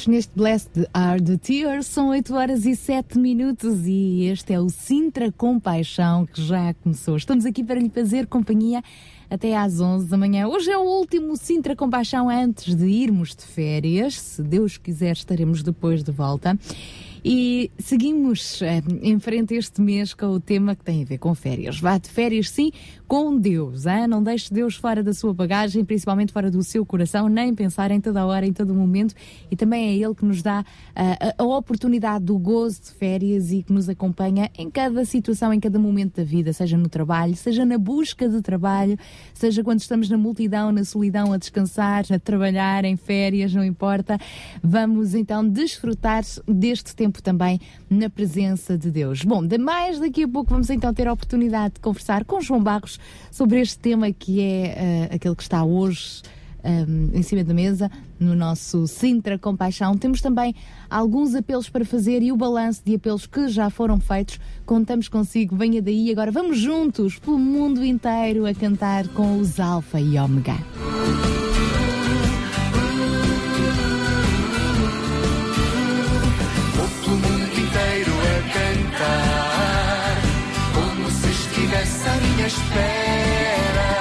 minutos neste Blessed Are the Tears. São 8 horas e 7 minutos e este é o Sintra Compaixão que já começou. Estamos aqui para lhe fazer companhia até às 11 da manhã. Hoje é o último Sintra Compaixão antes de irmos de férias. Se Deus quiser, estaremos depois de volta. E seguimos eh, em frente este mês com o tema que tem a ver com férias. Vá de férias, sim, com Deus. Hein? Não deixe Deus fora da sua bagagem, principalmente fora do seu coração, nem pensar em toda hora, em todo momento. E também é Ele que nos dá uh, a, a oportunidade do gozo de férias e que nos acompanha em cada situação, em cada momento da vida, seja no trabalho, seja na busca de trabalho, seja quando estamos na multidão, na solidão, a descansar, a trabalhar, em férias, não importa. Vamos então desfrutar deste tempo tempo também na presença de Deus. Bom, de mais daqui a pouco vamos então ter a oportunidade de conversar com João Barros sobre este tema que é uh, aquele que está hoje. Um, em cima da mesa, no nosso Sintra Compaixão. Temos também alguns apelos para fazer e o balanço de apelos que já foram feitos. Contamos consigo, venha daí. Agora vamos juntos pelo mundo inteiro a cantar com os Alfa e Ômega. Espera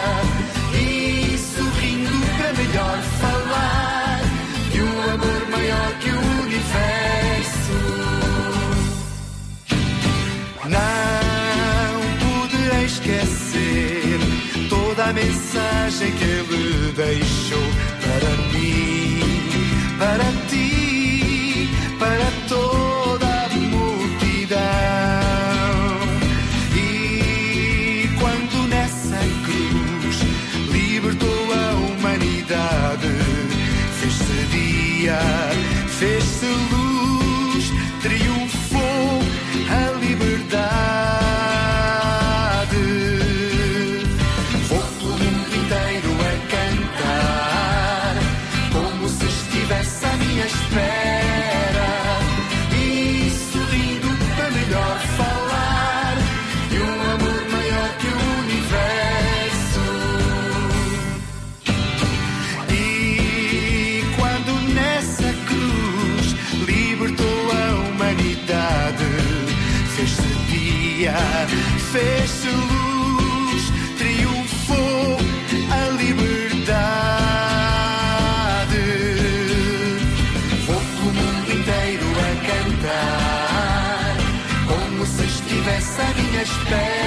e sorrindo para melhor falar de um amor maior que o universo. Não poderei esquecer toda a mensagem que ele deixou fez-se luz, triunfou a liberdade. Vou pelo mundo inteiro a cantar, como se estivesse à minha espera.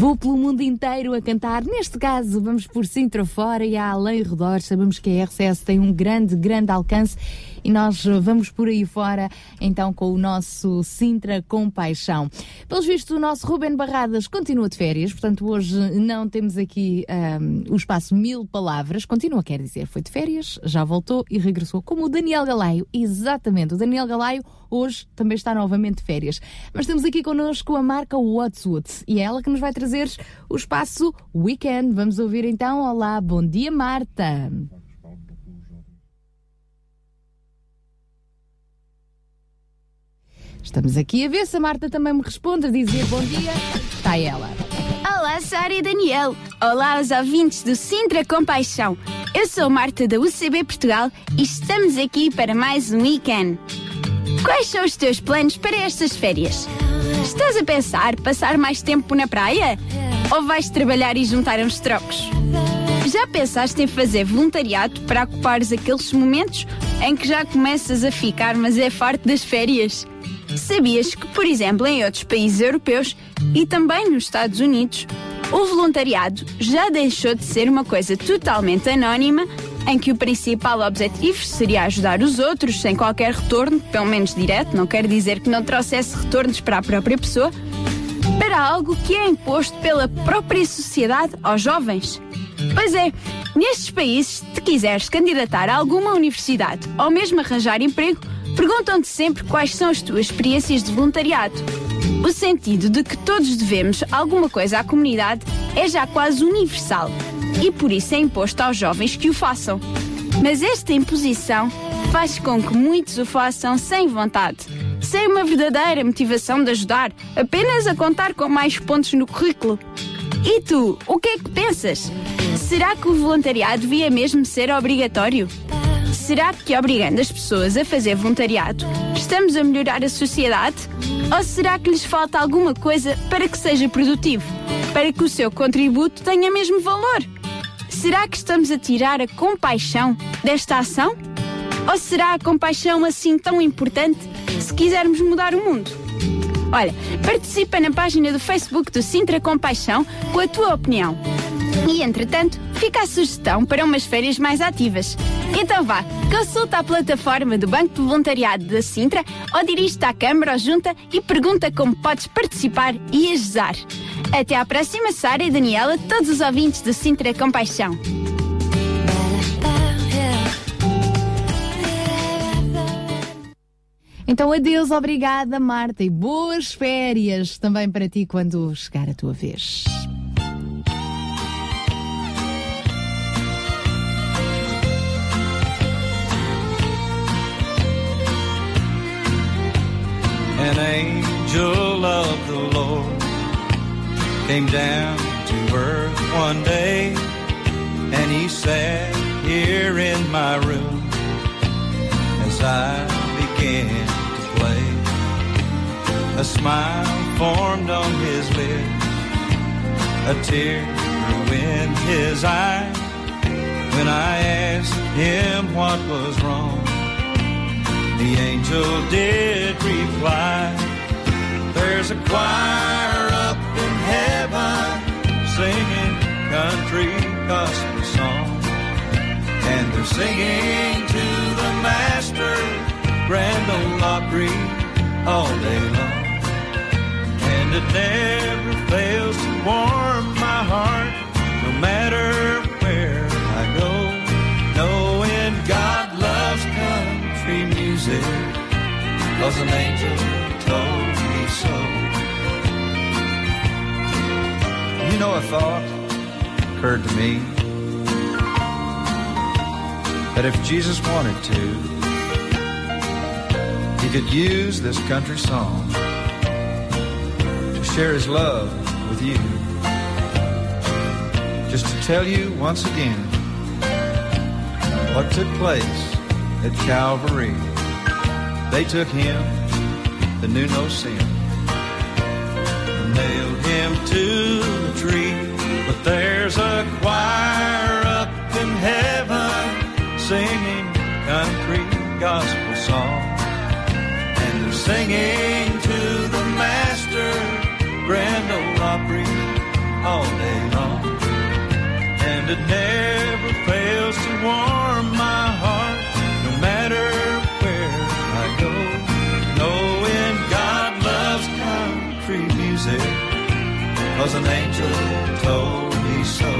Vou pelo mundo inteiro a cantar. Neste caso, vamos por Sintra fora e a além redor. Sabemos que a RCS tem um grande, grande alcance e nós vamos por aí fora, então, com o nosso Sintra com Paixão. Pelos vistos, o nosso Ruben Barradas continua de férias, portanto, hoje não temos aqui ahm, o espaço Mil Palavras. Continua, quer dizer, foi de férias, já voltou e regressou, como o Daniel Galaio. Exatamente, o Daniel Galaio hoje também está novamente de férias. Mas temos aqui connosco a marca What's e é ela que nos vai trazer o espaço Weekend. Vamos ouvir então. Olá, bom dia, Marta. Estamos aqui a ver se a Marta também me responde, a dizer bom dia. Está ela. Olá, Sara e Daniel. Olá aos ouvintes do Sintra Compaixão. Eu sou Marta da UCB Portugal e estamos aqui para mais um weekend. Quais são os teus planos para estas férias? Estás a pensar passar mais tempo na praia? Ou vais trabalhar e juntar uns trocos? Já pensaste em fazer voluntariado para ocupares aqueles momentos em que já começas a ficar, mas é farto das férias? Sabias que, por exemplo, em outros países europeus e também nos Estados Unidos, o voluntariado já deixou de ser uma coisa totalmente anónima em que o principal objetivo seria ajudar os outros sem qualquer retorno, pelo menos direto, não quer dizer que não trouxesse retornos para a própria pessoa, para algo que é imposto pela própria sociedade aos jovens. Pois é, nestes países, se quiseres candidatar a alguma universidade ou mesmo arranjar emprego, perguntam-te sempre quais são as tuas experiências de voluntariado. O sentido de que todos devemos alguma coisa à comunidade é já quase universal e por isso é imposto aos jovens que o façam. Mas esta imposição faz com que muitos o façam sem vontade, sem uma verdadeira motivação de ajudar, apenas a contar com mais pontos no currículo. E tu, o que é que pensas? Será que o voluntariado devia mesmo ser obrigatório? Será que obrigando as pessoas a fazer voluntariado estamos a melhorar a sociedade? Ou será que lhes falta alguma coisa para que seja produtivo? Para que o seu contributo tenha mesmo valor? Será que estamos a tirar a compaixão desta ação? Ou será a compaixão assim tão importante se quisermos mudar o mundo? Olha, participa na página do Facebook do Sintra Compaixão com a tua opinião. E, entretanto, fica a sugestão para umas férias mais ativas. Então vá, consulta a plataforma do Banco de Voluntariado da Sintra ou dirige-te à Câmara ou Junta e pergunta como podes participar e ajudar. Até à próxima, Sara e Daniela, todos os ouvintes do Sintra Compaixão. Então, adeus, obrigada, Marta, e boas férias também para ti quando chegar a tua vez. An angel of the Lord came down to earth one day, and he sat here in my room as I began to play. A smile formed on his lips, a tear grew in his eye when I asked him what was wrong. The angel did reply, There's a choir up in heaven singing country gospel songs. And they're singing to the Master Grand Ole Opry all day long. And it never fails to warm my heart, no matter music, cause an angel told me so. You know, a thought occurred to me that if Jesus wanted to, he could use this country song to share his love with you. Just to tell you once again what took place at Calvary. They took him that knew no sin and nailed him to the tree. But there's a choir up in heaven singing country gospel songs. And they're singing to the Master Grand Ole Opry all day long. And it never fails to warm cause an angel told me so.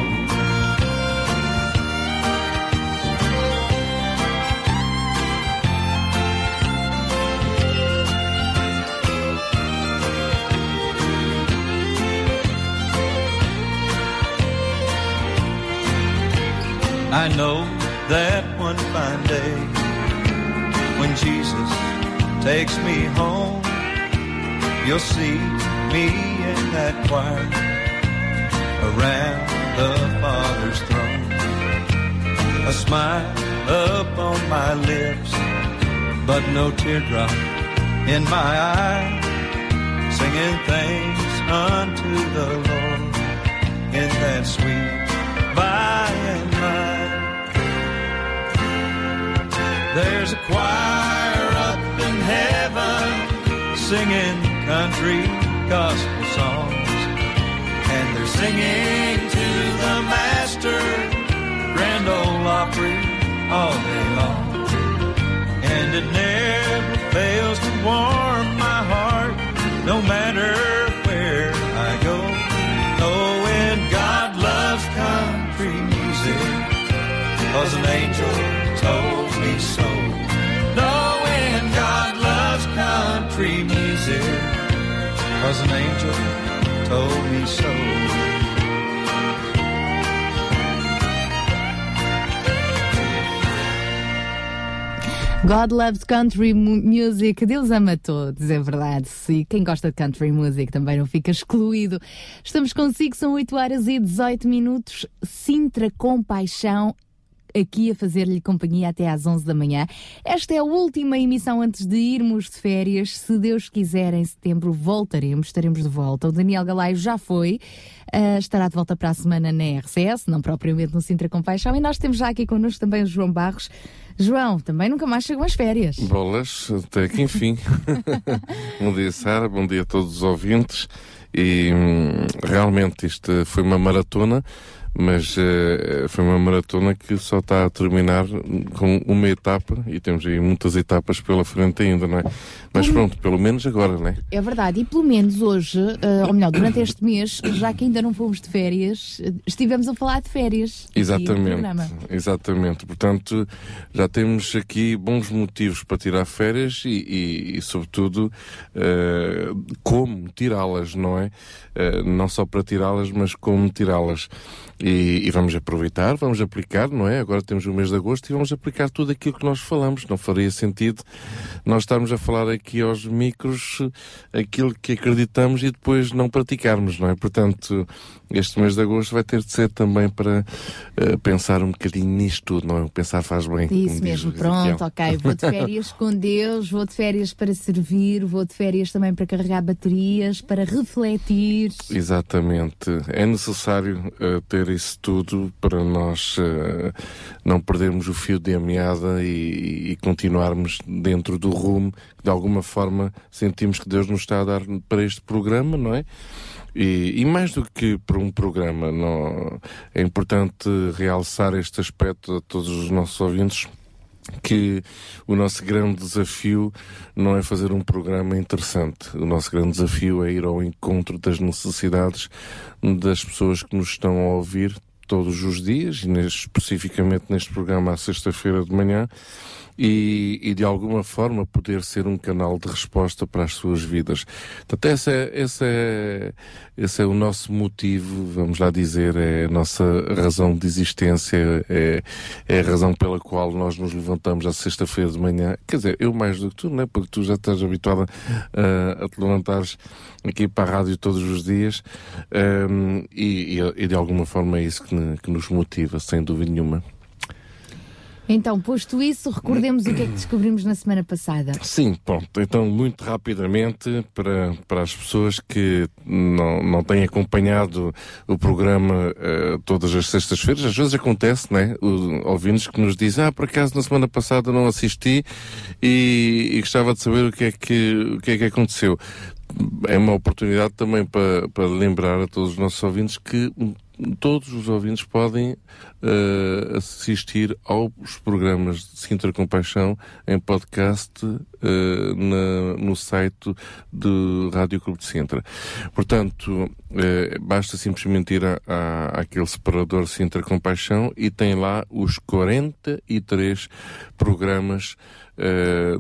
I know that one fine day when Jesus takes me home, you'll see me in that choir around the Father's throne. A smile up on my lips, but no teardrop in my eye, singing thanks unto the Lord in that sweet by and by. There's a choir up in heaven singing country gospel singing to the Master Grand Ole Opry all day long. And it never fails to warm my heart, no matter where I go. Oh, Knowing God loves country music, cause an angel told me so. Knowing God loves country music, cause an angel told me so. God loves country mu- music. Deus ama todos, é verdade. E quem gosta de country music também não fica excluído. Estamos consigo, são 8 horas e 18 minutos. Sintra com paixão. Aqui a fazer-lhe companhia até às 11 da manhã. Esta é a última emissão antes de irmos de férias. Se Deus quiser, em setembro voltaremos, estaremos de volta. O Daniel Galaio já foi, ah, estará de volta para a semana na RCS, não propriamente no Sintra com Paixão. E nós temos já aqui connosco também o João Barros. João, também nunca mais chegam as férias. Bolas, até que enfim. bom dia, Sara, bom dia a todos os ouvintes. E hum, realmente isto foi uma maratona, mas eh, foi uma maratona que só está a terminar com uma etapa e temos aí muitas etapas pela frente ainda, não é? Mas pronto, pelo menos agora, não é? É verdade, e pelo menos hoje, ah, ou melhor, durante este mês, já que ainda não fomos de férias, estivemos a falar de férias. Exatamente, exatamente. Portanto, já temos aqui bons motivos para tirar férias e, e- e, sobretudo, eh, como tirá-las, não é? Não só para tirá-las, mas como tirá-las. E, e vamos aproveitar, vamos aplicar, não é? Agora temos o mês de agosto e vamos aplicar tudo aquilo que nós falamos. Não faria sentido nós estarmos a falar aqui aos micros aquilo que acreditamos e depois não praticarmos, não é? Portanto, este mês de agosto vai ter de ser também para eh, pensar um bocadinho nisto tudo, não é? Pensar faz bem. Isso mesmo, pronto, ok. Vou de férias com Deus, vou de férias para servir, vou de férias também para carregar baterias, para refletir. Exatamente. É necessário eh, ter isso tudo para nós eh, não perdermos o fio de meada e, e continuarmos dentro do rumo que de alguma forma sentimos que Deus nos está a dar para este programa, não é? E, e mais do que para um programa, não, é importante realçar este aspecto a todos os nossos ouvintes que o nosso grande desafio não é fazer um programa interessante. O nosso grande desafio é ir ao encontro das necessidades das pessoas que nos estão a ouvir todos os dias, e neste, especificamente neste programa à sexta-feira de manhã, e, e de alguma forma poder ser um canal de resposta para as suas vidas. Portanto, esse é, esse é, esse é o nosso motivo, vamos lá dizer, é a nossa razão de existência, é, é a razão pela qual nós nos levantamos à sexta-feira de manhã. Quer dizer, eu mais do que tu, é? Porque tu já estás habituada a, a te levantares aqui para a rádio todos os dias um, e, e, e de alguma forma é isso que, que nos motiva, sem dúvida nenhuma. Então, posto isso, recordemos o que é que descobrimos na semana passada. Sim, pronto. Então, muito rapidamente, para, para as pessoas que não, não têm acompanhado o programa eh, todas as sextas-feiras, às vezes acontece, né? O, ouvintes que nos dizem, ah, por acaso na semana passada não assisti e, e gostava de saber o que é que, o que, é que aconteceu. É uma oportunidade também para, para lembrar a todos os nossos ouvintes que todos os ouvintes podem eh, assistir aos programas de Sintra Compaixão em podcast eh, na- no site do Rádio Clube de Sintra. Portanto, eh, basta simplesmente ir a, àquele separador Sintra Compaixão e tem lá os 43 programas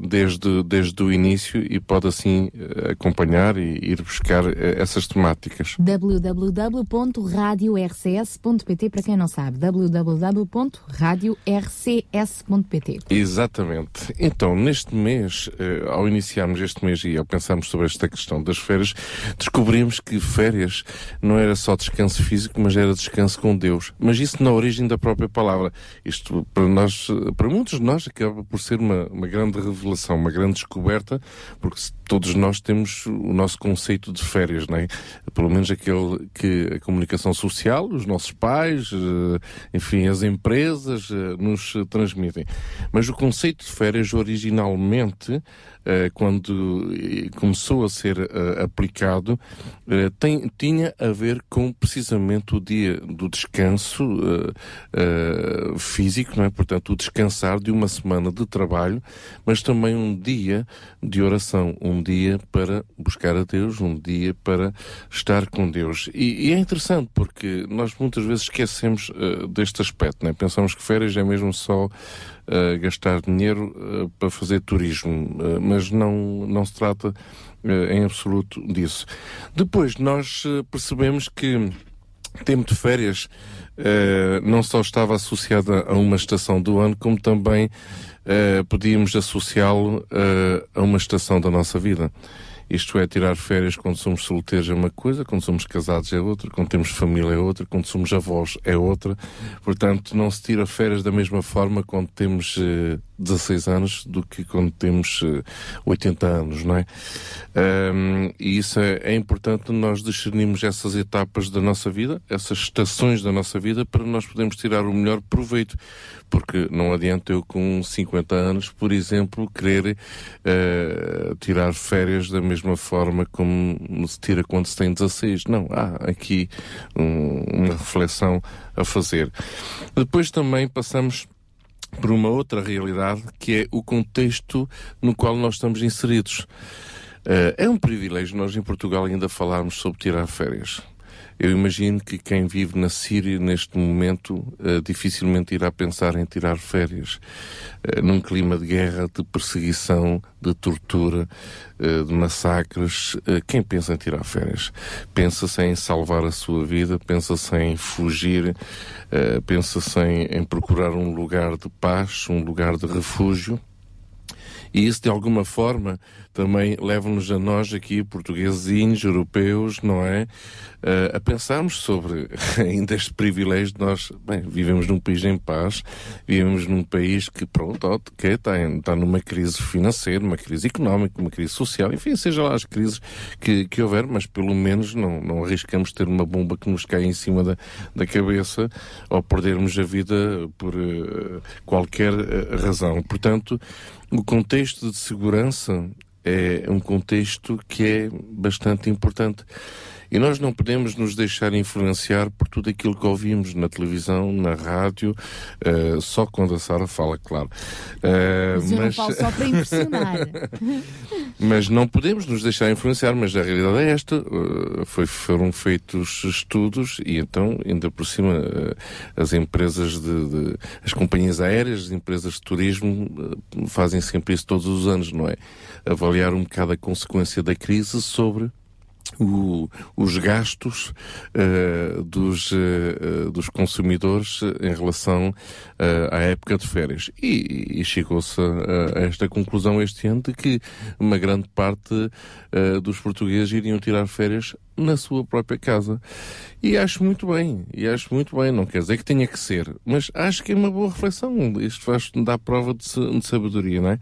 desde, desde o início e pode assim eh, acompanhar e ir buscar eh, essas temáticas. www.radiorcs.pt para quem não sabe, www.radiorcs.pt Exatamente. Então, neste mês, eh, ao iniciarmos este mês e ao pensarmos sobre esta questão das férias, descobrimos que férias não era só descanso físico, mas era descanso com Deus. Mas isso na origem da própria palavra. Isto, para nós, eh, para muitos de nós, acaba por ser uma, uma grande revelação, uma grande descoberta, porque todos nós temos o nosso conceito de férias, não é? Pelo menos aquele que a comunicação social os nossos pais, enfim, as empresas nos transmitem. Mas o conceito de férias originalmente eh, quando eh, começou a ser eh, aplicado, tem, tinha a ver com precisamente o dia do descanso físico, não é? Portanto, o descansar de uma semana de trabalho, mas também um dia de oração, um dia para buscar a Deus, um dia para estar com Deus. E, e é interessante porque nós muitas vezes esquecemos deste aspecto, não é? Pensamos que férias é mesmo só uh, gastar dinheiro uh, para fazer turismo, uh, mas não, não se trata em absoluto disso. Depois, nós percebemos que tempo de férias não só estava associada a uma estação do ano, como também podíamos associá-lo a uma estação da nossa vida. Isto é, tirar férias quando somos solteiros é uma coisa, quando somos casados é outra, quando temos família é outra, quando somos avós é outra. Portanto, não se tira férias da mesma forma quando temos eh, 16 anos do que quando temos eh, 80 anos, não é? Um, e isso é, é importante nós discernirmos essas etapas da nossa vida, essas estações da nossa vida, para nós podermos tirar o melhor proveito. Porque não adianta eu com 50 anos, por exemplo, querer uh, tirar férias da mesma forma como se tira quando se tem 16. Não, há aqui um, uma reflexão a fazer. Depois também passamos por uma outra realidade que é o contexto no qual nós estamos inseridos. Uh, é um privilégio nós em Portugal ainda falarmos sobre tirar férias. Eu imagino que quem vive na Síria neste momento uh, dificilmente irá pensar em tirar férias. Uh, num clima de guerra, de perseguição, de tortura, uh, de massacres, quem pensa em tirar férias? Pensa-se em salvar a sua vida, pensa-se em fugir, pensa-se em, em procurar um lugar de paz, um lugar de refúgio. E isso, de alguma forma, também leva-nos a nós aqui, portugueses europeus, não é? Uh, a pensarmos sobre ainda este privilégio de nós, bem, vivemos num país em paz, vivemos num país que, pronto, que está, está numa crise financeira, uma crise económica, uma crise social, enfim, seja lá as crises que, que houver, mas pelo menos não, não arriscamos ter uma bomba que nos cai em cima da, da cabeça ou perdermos a vida por uh, qualquer uh, razão. Portanto, o contexto de segurança é um contexto que é bastante importante. E nós não podemos nos deixar influenciar por tudo aquilo que ouvimos na televisão, na rádio, uh, só quando a Sara fala, claro. Uh, mas, mas... não falo só para impressionar. mas não podemos nos deixar influenciar, mas a realidade é esta. Uh, foi, foram feitos estudos e então, ainda por cima, as empresas de, de, as companhias aéreas, as empresas de turismo fazem sempre isso todos os anos, não é? Avaliar um bocado a consequência da crise sobre o, os gastos uh, dos, uh, dos consumidores em relação uh, à época de férias. E, e chegou-se a, a, esta conclusão este ano de que uma grande parte dos portugueses iriam tirar férias na sua própria casa. E acho muito bem, e acho muito bem, não quer dizer que tenha que ser, mas acho que é uma boa reflexão. Isto faz dar prova de, de sabedoria, não é?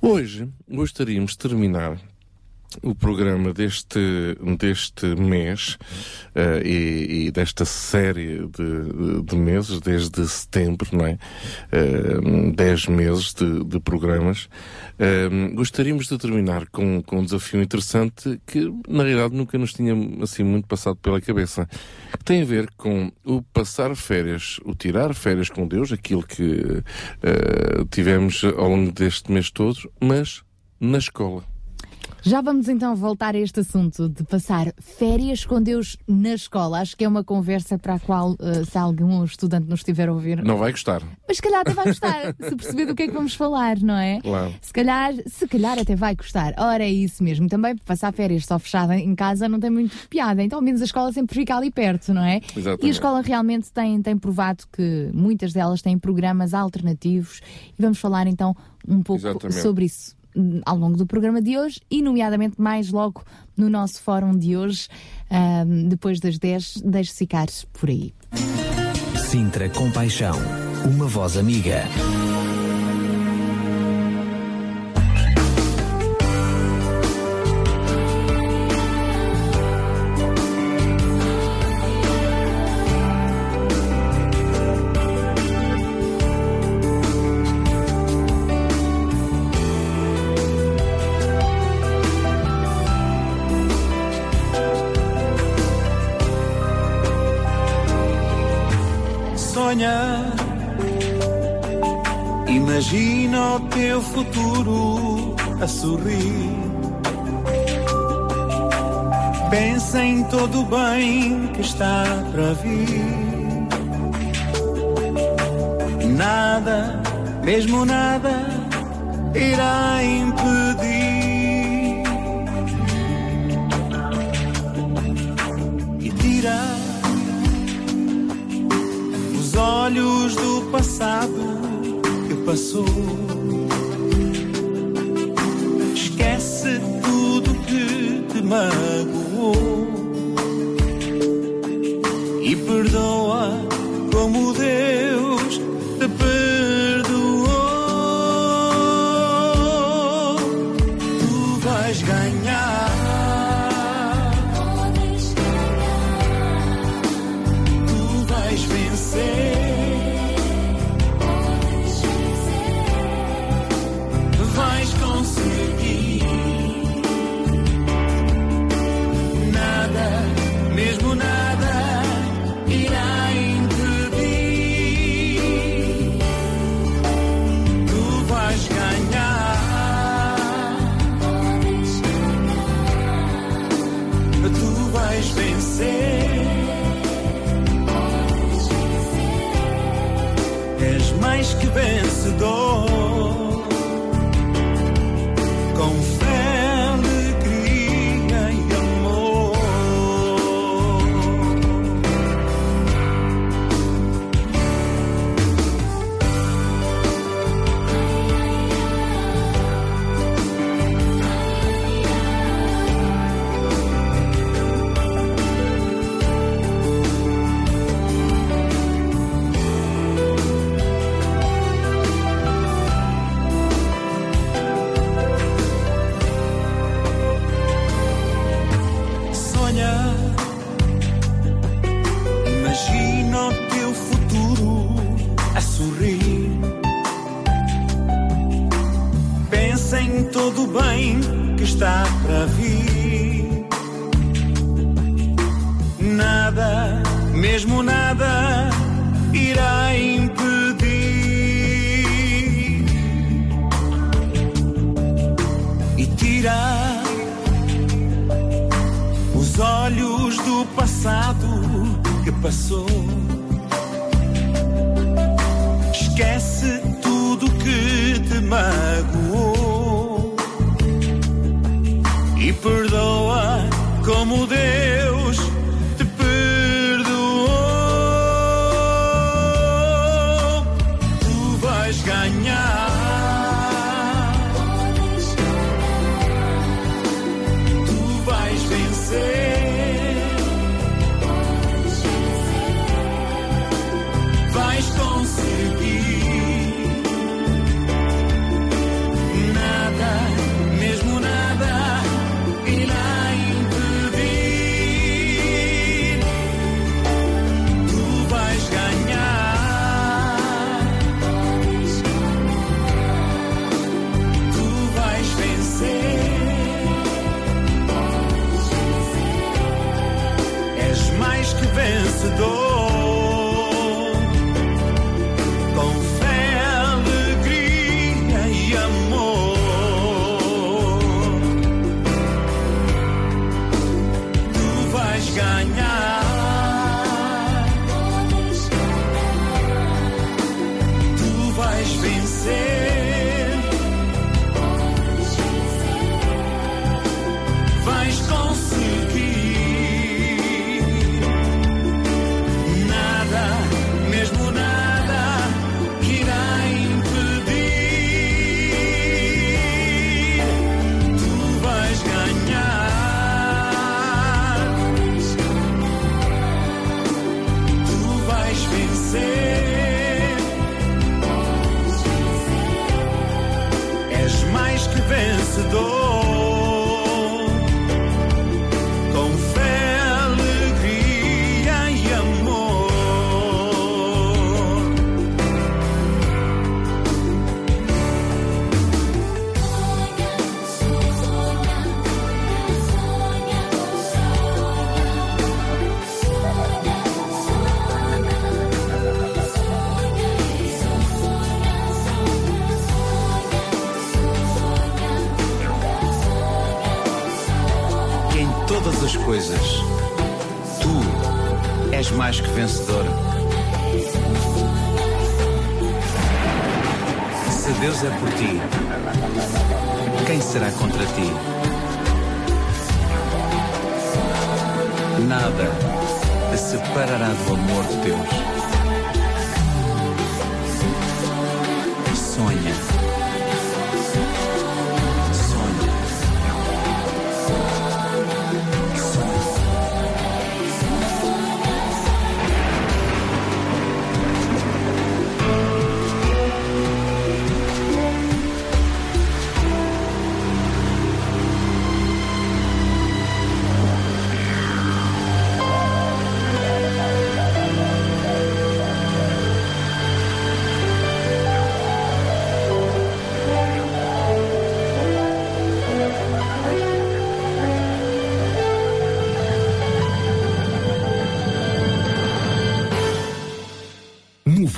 Hoje gostaríamos de terminar o programa deste, deste mês uh, e, e, desta série de, de, meses, desde setembro, não é? Uh, dez meses de, de programas. Uh, gostaríamos de terminar com, com um desafio interessante que, na realidade, nunca nos tinha assim muito passado pela cabeça. Que tem a ver com o passar férias, o tirar férias com Deus, aquilo que tivemos ao longo deste mês todo, mas na escola. Já vamos então voltar a este assunto de passar férias com Deus na escola. Acho que é uma conversa para a qual, uh, se algum estudante nos estiver a ouvir. Não vai gostar. Mas se calhar até vai gostar, se perceber do que é que vamos falar, não é? Claro. Se calhar, se calhar até vai gostar. Ora, é isso mesmo. Também passar férias só fechada em casa não tem muito piada. Então, ao menos a escola sempre fica ali perto, não é? Exatamente. E a escola realmente tem, tem provado que muitas delas têm programas alternativos e vamos falar então um pouco Exatamente. sobre isso ao longo do programa de hoje e, nomeadamente, mais logo no nosso fórum de hoje, depois das 10, deixe-se ficar por aí. Sintra Compaixão, uma voz amiga. Imagina o teu futuro a sorrir. Pensa em todo o bem que está para vir. Nada, mesmo nada, irá impedir. E tira os olhos do passado passou. Esquece tudo que te magoou e perdoa como Deus em todo o bem que está para vir. Nada, mesmo nada, irá impedir. E tirar os olhos do passado que passou. Esquece tudo que te magoou perdoa como Deus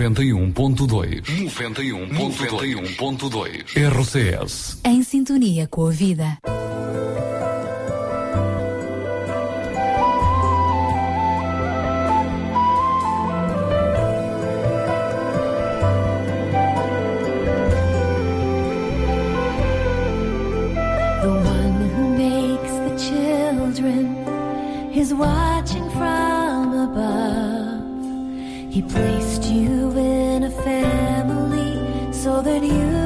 91.2. 91.2. 91.2. RCS. Em sintonia com a vida. The one who makes the children is wise. placed you in a family so that you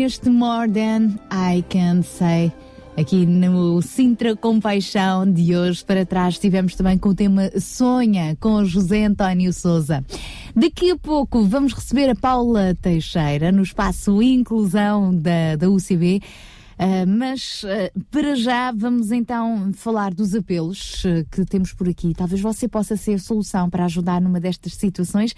neste More Than I Can Say. Aqui no Sintra Compaixão de hoje para trás estivemos também com o tema Sonha com José António Souza. Daqui a pouco vamos receber a Paula Teixeira no espaço Inclusão da, da UCB. Uh, mas uh, para já vamos então falar dos apelos uh, que temos por aqui. Talvez você possa ser solução para ajudar numa destas situações.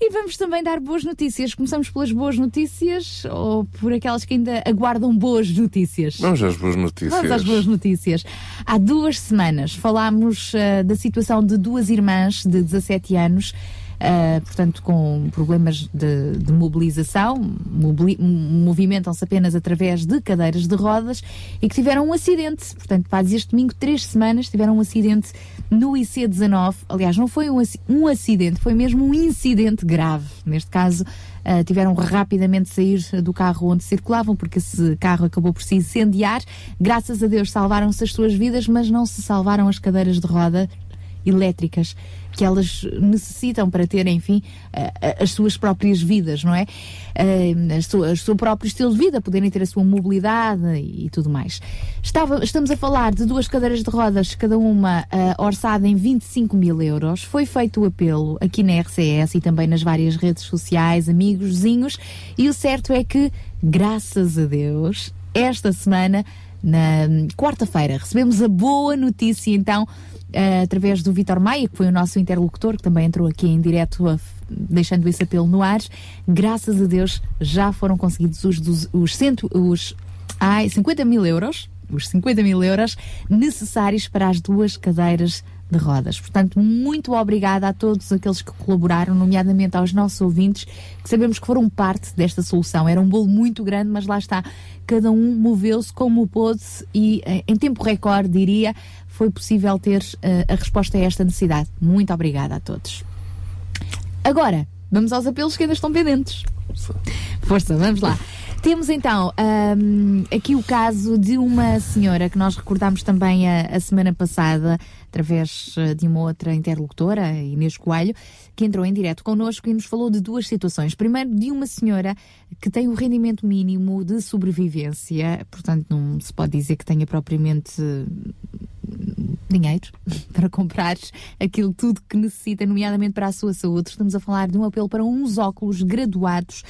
E vamos também dar boas notícias. Começamos pelas boas notícias ou por aquelas que ainda aguardam boas notícias? Vamos às boas notícias. Vamos às boas notícias. Há duas semanas falámos da situação de duas irmãs de 17 anos uh, portanto, com problemas de, de mobilização, mobili movimentam-se apenas através de cadeiras de rodas e que tiveram um acidente. Portanto, faz este domingo três semanas tiveram um acidente no IC19. Aliás, não foi um, um acidente, foi mesmo um incidente grave. Neste caso, Uh, tiveram rapidamente sair do carro onde circulavam, porque esse carro acabou por se incendiar. Graças a Deus salvaram-se as suas vidas, mas não se salvaram as cadeiras de roda elétricas que elas necessitam para ter, enfim, as suas próprias vidas, não é? O seu próprio estilo de vida, poderem ter a sua mobilidade e tudo mais. Estava, estamos a falar de duas cadeiras de rodas, cada uma uh, orçada em 25 mil euros. Foi feito o apelo aqui na RCS e também nas várias redes sociais, amigos, vizinhos, e o certo é que, graças a Deus, esta semana, na quarta-feira, recebemos a boa notícia então uh, através do Vitor Maia, que foi o nosso interlocutor, que também entrou aqui em direto, a, deixando esse apelo no ar. Graças a Deus já foram conseguidos os, os, os, cento, os ai, 50 mil euros, os 50 mil euros necessários para as duas cadeiras de rodas. Portanto, muito obrigada a todos aqueles que colaboraram, nomeadamente aos nossos ouvintes, que sabemos que foram parte desta solução. Era um bolo muito grande, mas lá está, cada um moveu-se como pôde e eh, em tempo recorde, diria, foi possível ter uh, a resposta a esta necessidade. Muito obrigada a todos. Agora, vamos aos apelos que ainda estão pendentes. Força, Força vamos lá. Temos então um, aqui o caso de uma senhora que nós recordámos também a, a, semana passada, através eh, de uma outra interlocutora, Inês Coelho, que entrou em direto connosco e nos falou de duas situações. Primeiro, de uma senhora que tem o rendimento mínimo de sobrevivência, portanto, não se pode dizer que tenha propriamente dinheiro para comprar aquilo tudo que necessita, nomeadamente para a sua saúde. Estamos a falar de um apelo para uns óculos graduados.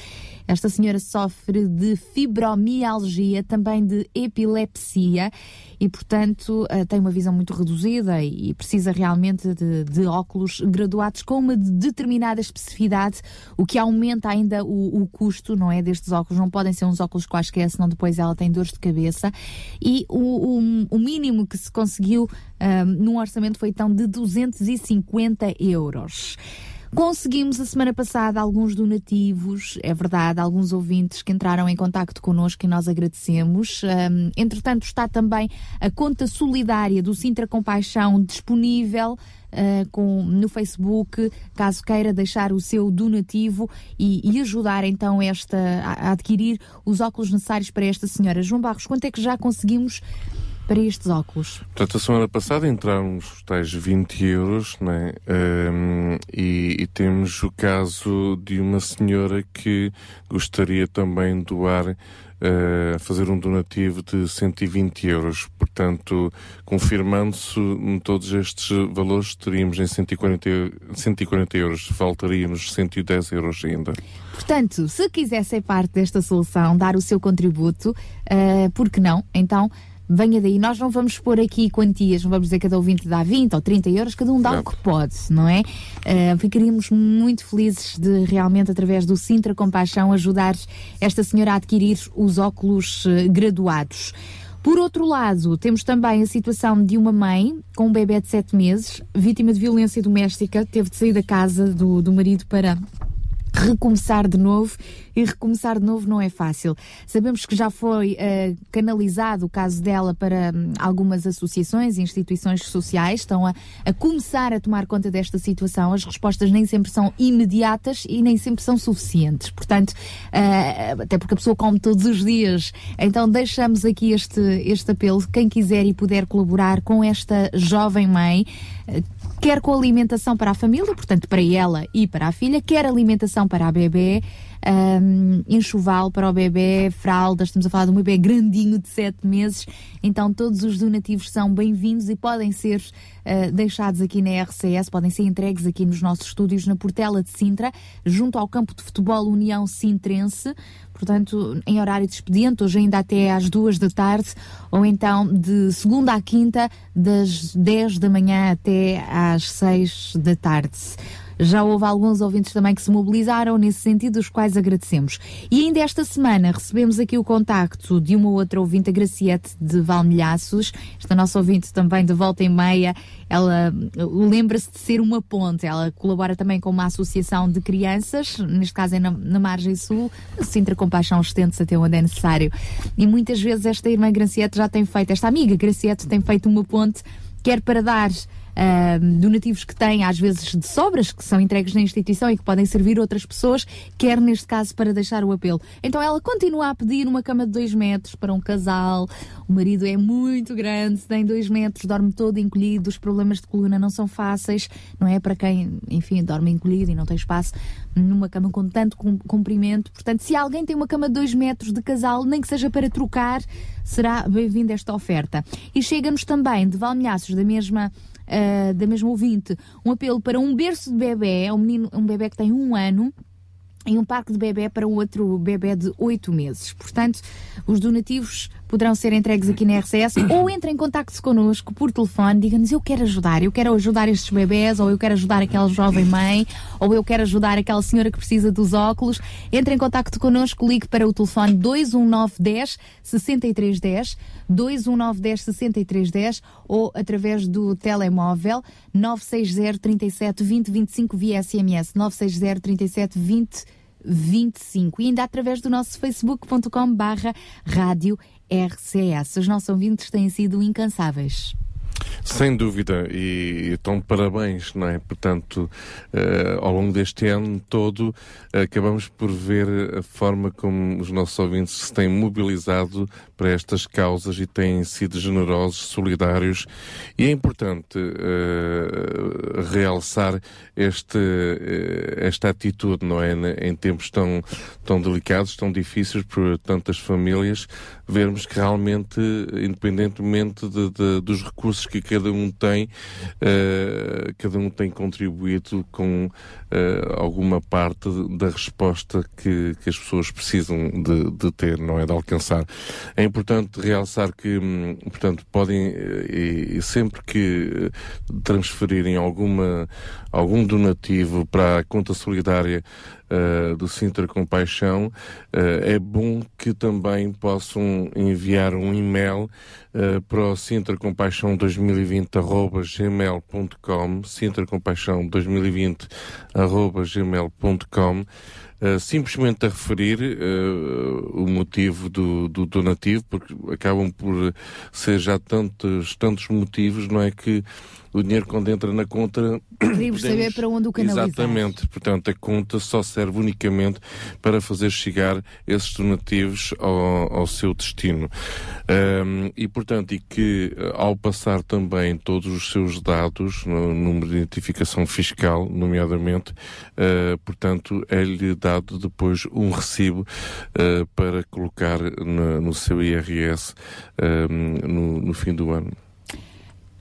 Esta senhora sofre de fibromialgia, também de epilepsia e, portanto, uh, tem uma visão muito reduzida e, precisa realmente de, de, óculos graduados com uma determinada especificidade, o que aumenta ainda o, o, custo, não é, destes óculos. Não podem ser uns óculos quaisquer, senão depois ela tem dores de cabeça. E o, o, o mínimo que se conseguiu um, num orçamento foi então de 250 euros. Conseguimos a semana passada alguns donativos, é verdade, alguns ouvintes que entraram em contato connosco e nós agradecemos. Um, entretanto, está também a conta solidária do Sintra Compaixão disponível. Uh, com, no Facebook, caso queira deixar o seu donativo e, e ajudar então esta a, a adquirir os óculos necessários para esta senhora. João Barros, quanto é que já conseguimos para estes óculos? Portanto, a semana passada entraram os tais 20 euros, né? Um, e, e, temos o caso de uma senhora que gostaria também de doar, uh, fazer um donativo de 120 euros. Portanto, confirmando-se todos estes valores, teríamos em 140, 140 euros, faltaria-nos 110 euros ainda. Portanto, se quiser ser parte desta solução, dar o seu contributo, uh, por que não? Então, venha daí. Nós não vamos pôr aqui quantias, não vamos dizer que cada ouvinte dá 20 ou 30 euros, cada um dá não. o que pode, não é? Uh, ficaríamos muito felizes de realmente, através do Sintra Compaixão, ajudar esta senhora a adquirir os óculos uh, graduados. Por outro lado, temos também a situação de uma mãe com um bebê de 7 meses, vítima de violência doméstica, teve de sair da casa do, do marido para recomeçar de novo e recomeçar de novo não é fácil. Sabemos que já foi uh, canalizado o caso dela para um, algumas associações e instituições sociais, estão a, a, começar a tomar conta desta situação. As respostas nem sempre são imediatas e nem sempre são suficientes. Portanto, uh, até porque a pessoa come todos os dias. Então deixamos aqui este, este apelo. Quem quiser e puder colaborar com esta jovem mãe, uh, quer com alimentação para a família, portanto para ela e para a filha, quer alimentação para a bebê, um, enxoval para o bebê, fraldas, estamos a falar de um bebê grandinho de 7 meses, então todos os donativos são bem-vindos e podem ser uh, deixados aqui na RCS, podem ser entregues aqui nos nossos estúdios na Portela de Sintra, junto ao campo de futebol União Sintrense, portanto, em horário de expediente, hoje ainda até às duas da tarde, ou então de segunda à quinta, das 10 da manhã até às 6 da tarde. Já houve alguns ouvintes também que se mobilizaram nesse sentido, os quais agradecemos. E ainda esta semana recebemos aqui o contacto de uma outra ouvinte, a Graciete de Valmilhaços, esta nossa ouvinte também de volta e meia, ela lembra-se de ser uma ponte, ela colabora também com uma associação de crianças, neste caso é na, na Margem Sul, Sintra Compaixão estende-se até onde é necessário. E muitas vezes esta irmã Graciete já tem feito, esta amiga Graciete tem feito uma ponte, quer para dar uh, donativos que têm, às vezes, de sobras, que são entregues na instituição e que podem servir outras pessoas, quer neste caso para deixar o apelo. Então ela continua a pedir uma cama de 2 metros para um casal, o marido é muito grande, tem 2 metros, dorme todo encolhido, os problemas de coluna não são fáceis, não é para quem, enfim, dorme encolhido e não tem espaço numa cama com tanto comprimento. Portanto, se alguém tem uma cama de 2 metros de casal, nem que seja para trocar, será bem-vinda esta oferta. E chega-nos também de Valmilhaços, da mesma uh, da mesma ouvinte, um apelo para um berço de bebê, um, menino, um bebê que tem um ano, e um parque de bebê para um outro bebê de 8 meses. Portanto, os donativos poderão ser entregues aqui na RCS ou entre em contato connosco por telefone, diga-nos eu quero ajudar, eu quero ajudar estes bebés, ou eu quero ajudar aquela jovem mãe, ou eu quero ajudar aquela senhora que precisa dos óculos. Entre em contato connosco, ligue para o telefone 21910 6310, 21910 6310 ou através do telemóvel 960 37 20 25 via SMS 960 37 20 25 e ainda através do nosso facebook.com barra rádio RCS. Os nossos ouvintes têm sido incansáveis. Sem dúvida, e então parabéns, não é? Portanto, uh, ao longo deste ano todo, acabamos por ver a forma como os nossos ouvintes se têm mobilizado para estas causas e têm sido generosos, solidários, e é importante uh, realçar este, esta atitude, não é? Em tempos tão, tão delicados, tão difíceis para tantas famílias, vermos que realmente, independentemente de, de, dos recursos que cada um tem, uh, cada um tem contribuído com uh, alguma parte da resposta que, que as pessoas precisam de, de, ter, não é? De alcançar. É importante realçar que, hum, portanto, podem, eh, e, e sempre que transferirem alguma, algum donativo para a conta solidária uh, do Sintra Compaixão, uh, é bom que também possam enviar um e-mail uh, para o Sintra Compaixão 2020 arroba gmail.com Sintra Compaixão 2020 arroba gmail.com Uh, simplesmente a referir uh, o motivo do, do, donativo, porque acabam por ser já tantos, tantos motivos, não é que o dinheiro quando entra na conta. Queríamos saber para onde o canalizar. Exatamente. Portanto, a conta só serve unicamente para fazer chegar esses donativos ao, ao seu destino. Um, e, portanto, e que ao passar também todos os seus dados, no número de identificação fiscal, nomeadamente, uh, portanto, é-lhe dado depois um recibo uh, para colocar no, no seu IRS um, no, no fim do ano.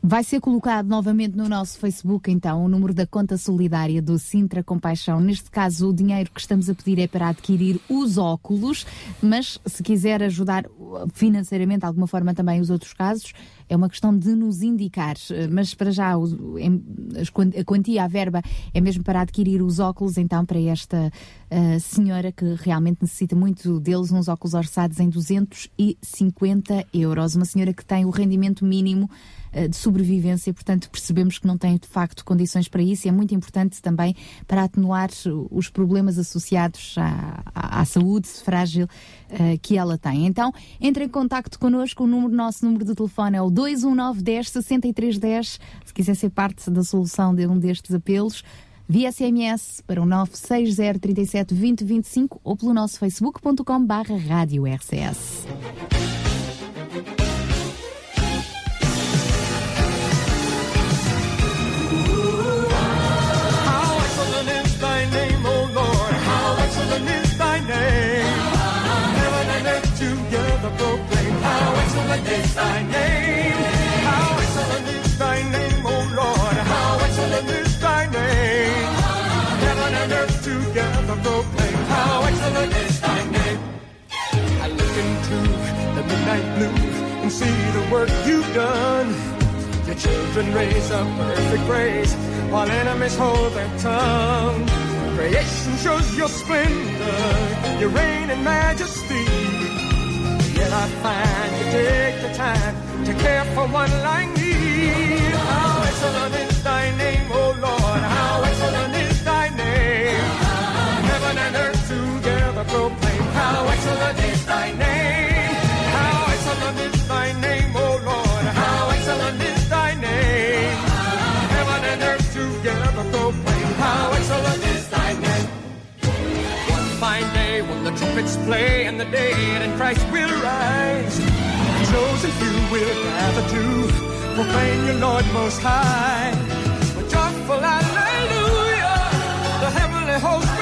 Vai ser colocado novamente no nosso Facebook, então, o número da conta solidária do Sintra Compaixão. Neste caso, o dinheiro que estamos a pedir é para adquirir os óculos, mas se quiser ajudar financeiramente, de alguma forma, também os outros casos, é uma questão de nos indicar. Mas para já, a quantia, a verba, é mesmo para adquirir os óculos, então, para esta uh, senhora que realmente necessita muito deles, uns óculos orçados em 250 euros. Uma senhora que tem o rendimento mínimo eh, de sobrevivência, portanto percebemos que não tem de facto condições para isso e é muito importante também para atenuar os problemas associados à, à, à saúde frágil uh, que ela tem. Então, entre em contato connosco, o número, nosso número de telefone é o 219 10 63 10. Se quiser ser parte da solução de um destes apelos, via SMS para o 960 37 20 25 ou pelo nosso facebook.com.br rádio RCS. Heaven and how excellent is thy name. Into the midnight blue and see the work you've done. Your children raise up perfect praise while enemies hold their tongue. Creation shows your splendor, your reign and majesty. Yet I find you take the time to care for one like me. How excellent is thy play and the dead in Christ will rise. Chosen few will gather to proclaim your Lord most high. With joyful hallelujah, the heavenly host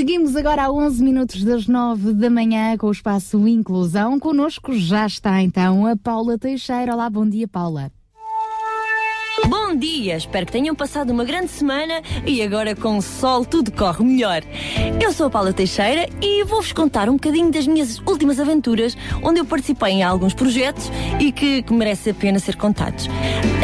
seguimos agora a 11 minutos das 9 da manhã com o espaço Inclusão. Conosco já está então a Paula Teixeira. Olá, bom dia, Paula. Bom dia, espero que tenham passado uma grande semana e agora com o sol tudo corre melhor. Eu sou a Paula Teixeira e vou-vos contar um bocadinho das minhas últimas aventuras, onde eu participei em alguns projetos e que, que merece a pena ser contados.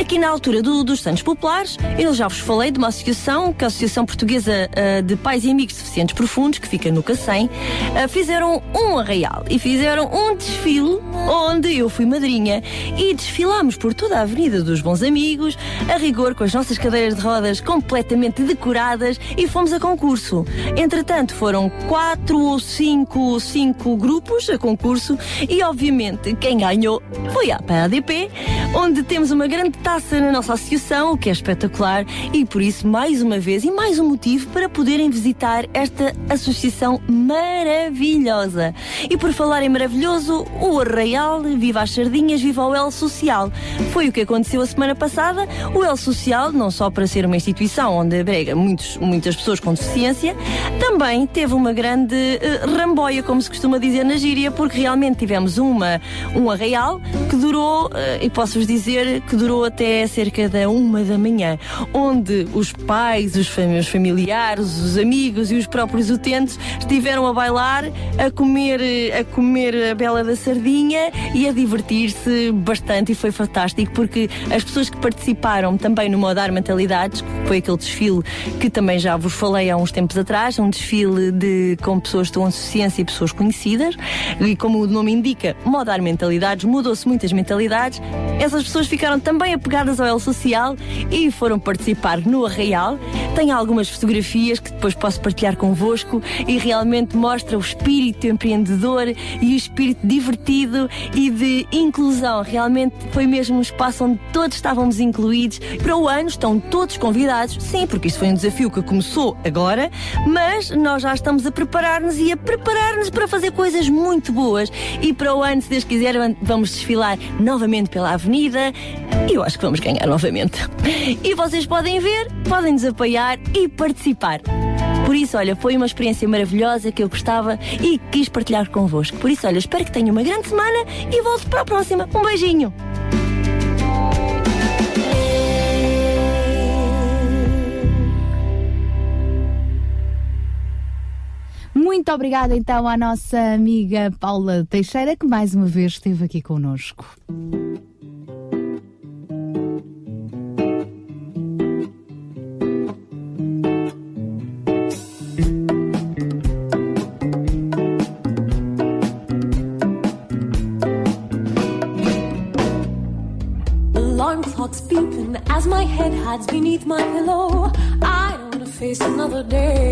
Aqui na altura do- dos Santos Populares, eu já vos falei de uma associação, que é a Associação Portuguesa ah, de Pais e Amigos Deficientes Profundos, que fica no Cacém, ah, fizeram um arraial e fizeram um desfile onde eu fui madrinha e desfilámos por toda a Avenida dos Bons Amigos, rigor com as nossas cadeiras de rodas completamente decoradas e fomos a concurso. Entretanto, foram quatro ou cinco, cinco grupos a concurso e, obviamente, quem ganhou foi a PADP, onde temos uma grande taça na nossa associação, o que é espetacular, e por isso, mais uma vez, e mais um motivo para poderem visitar esta associação maravilhosa. E por falar em maravilhoso, o Arraial, viva as sardinhas, viva o El Social. Foi o que aconteceu a semana passada. O Social, não só para ser uma instituição onde abrega muitos, muitas pessoas com deficiência, também teve uma grande eh, ramboia, como se costuma dizer na gíria, porque realmente tivemos uma, um arraial que durou, eh, e posso-vos dizer que durou até cerca da uma da manhã, onde os pais, os, os familiares, os amigos e os próprios utentes estiveram a bailar, a comer, eh, a comer a bela da sardinha e a divertir-se bastante e foi fantástico porque as pessoas que participaram também no Modar Mentalidades, que foi aquele desfile que também já vos falei há uns tempos atrás, um desfile de, com pessoas com deficiência e pessoas conhecidas, e como o nome indica, Modar Mentalidades, mudou-se muitas mentalidades, essas pessoas ficaram também apegadas ao El Social e foram participar no Arraial. Tenho algumas fotografias que depois posso partilhar convosco e realmente mostra o espírito empreendedor e o espírito divertido e de inclusão. Realmente foi mesmo um espaço onde todos estávamos incluídos. Para o ano estão todos convidados, sim, porque isso foi um desafio que começou agora, mas nós já estamos a preparar-nos e a preparar-nos para fazer coisas muito boas. E para o ano, se Deus quiser, vamos desfilar novamente pela avenida e eu acho que vamos ganhar novamente. E vocês podem ver, podem nos apoiar e participar. Por isso, olha, foi uma experiência maravilhosa que eu gostava e quis partilhar convosco. Por isso, olha, espero que tenham uma grande semana e volto para a próxima. Um beijinho! Muito obrigada então à nossa amiga Paula Teixeira, que mais uma vez esteve aqui connosco. Alarm clock's beeping as my head hides beneath my pillow. I don't wanna face another day.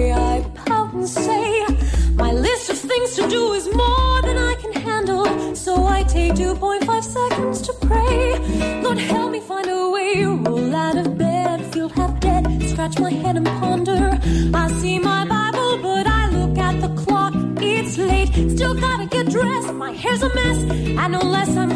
Scratch my head and ponder. I see my Bible, but I look at the clock. It's late, still gotta get dressed. My hair's a mess, and unless I'm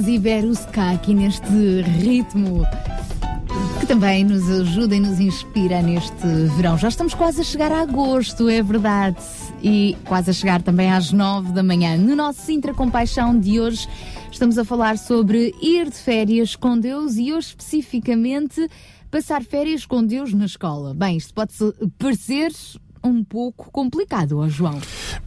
Nicolas Iberuska aqui neste ritmo que também nos ajuda e nos inspira neste verão. Já estamos quase a chegar a agosto, é verdade. E quase a chegar também às nove da manhã. No nosso Sintra Compaixão de hoje estamos a falar sobre ir de férias com Deus e hoje especificamente passar férias com Deus na escola. Bem, isto pode parecer um pouco complicado, ó João.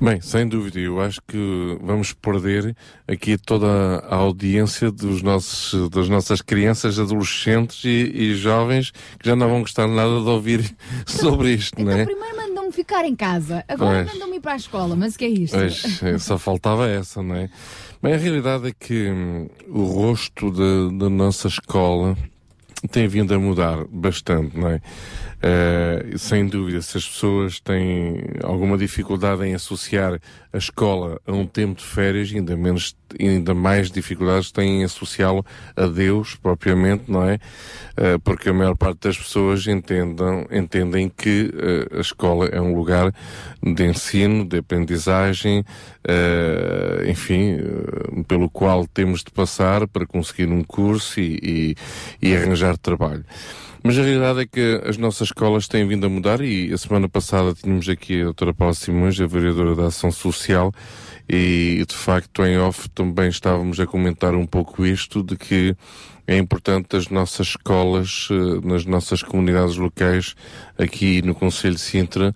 Bem, sem dúvida, eu acho que vamos perder aqui toda a audiência dos nossos, das nossas crianças, adolescentes e, e jovens que já não vão gostar nada de ouvir sobre isto, não é? Primeiro mandam-me ficar em casa, agora mandam-me ir para a escola, mas o que é isto? Pois, só faltava essa, não é? Bem, a realidade é que hum, o rosto da, da nossa escola tem vindo a mudar bastante, não é? Eh, sem dúvida, se as pessoas têm alguma dificuldade em associar a escola a um tempo de férias, ainda menos, ainda mais dificuldades têm em associá-lo a Deus propriamente, não é? Eh, porque a maior parte das pessoas entendam, entendem que eh, a escola é um lugar de ensino, de aprendizagem, enfim, pelo qual temos de passar para conseguir um curso e, e, e arranjar dar trabalho. Mas a realidade é que as nossas escolas têm vindo a mudar e a semana passada tínhamos aqui a doutora Paula Simões, a vereadora da Ação Social, e de facto em off também estávamos a comentar um pouco isto, de que é importante as nossas escolas, eh, nas nossas comunidades locais, aqui no Conselho de Sintra,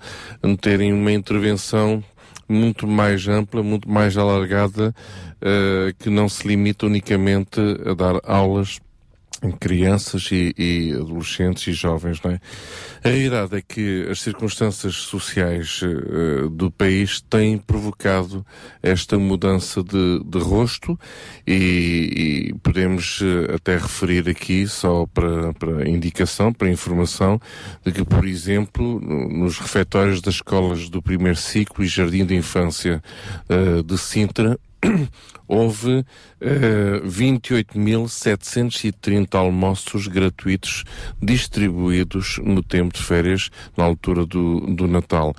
terem uma intervenção muito mais ampla, muito mais alargada, uh, que não se limita unicamente a dar aulas crianças e, e, adolescentes e jovens, não é? A realidade é que as circunstâncias sociais uh, do país têm provocado esta mudança de, de rosto e, e podemos uh, até referir aqui só para, para indicação, para informação, de que, por exemplo, nos refeitórios das escolas do primeiro ciclo e jardim de infância uh, de Sintra, houve uh, eh, 28.730 almoços gratuitos distribuídos no tempo de férias, na altura do, do Natal.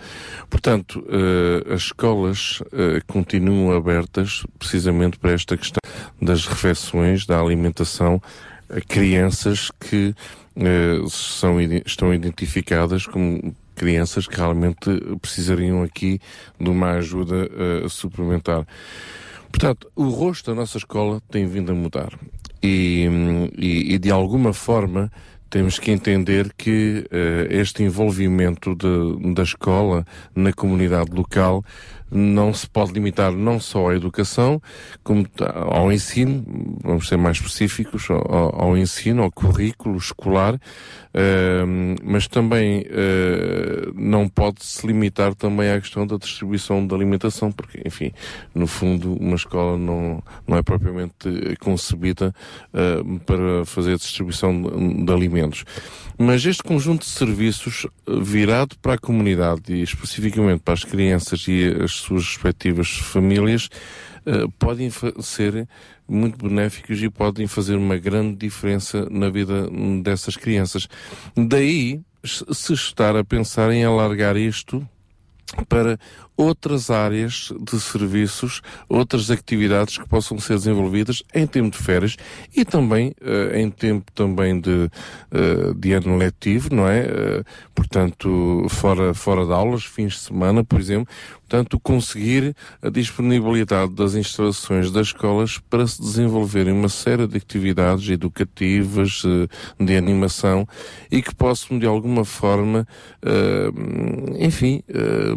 Portanto, uh, as escolas uh, continuam abertas precisamente para esta questão das refeições, da alimentação a crianças que são, estão identificadas como crianças que realmente precisariam aqui de uma ajuda suplementar. Portanto, o rosto da nossa escola tem vindo a mudar. E, e, e de alguma forma temos que entender que uh, este envolvimento de, da escola na comunidade local não se pode limitar não só à educação, como ao ensino, vamos ser mais específicos, ao, ao ensino, ao currículo escolar, uh, mas também uh, não pode se limitar também à questão da distribuição de alimentação, porque, enfim, no fundo, uma escola não, não é propriamente concebida uh, para fazer a distribuição de, de alimentos. Mas este conjunto de serviços virado para a comunidade e especificamente para as crianças e as suas respectivas famílias uh, podem ser muito benéficos e podem fazer uma grande diferença na vida dessas crianças. Daí se estar a pensar em alargar isto para outras áreas de serviços, outras atividades que possam ser desenvolvidas em tempo de férias e também uh, em tempo também de, uh, de ano letivo, não é? Uh, portanto, fora, fora de aulas, fins de semana, por exemplo. Portanto, conseguir a disponibilidade das instalações das escolas para se desenvolverem uma série de atividades educativas, de animação e que possam, de alguma forma, enfim,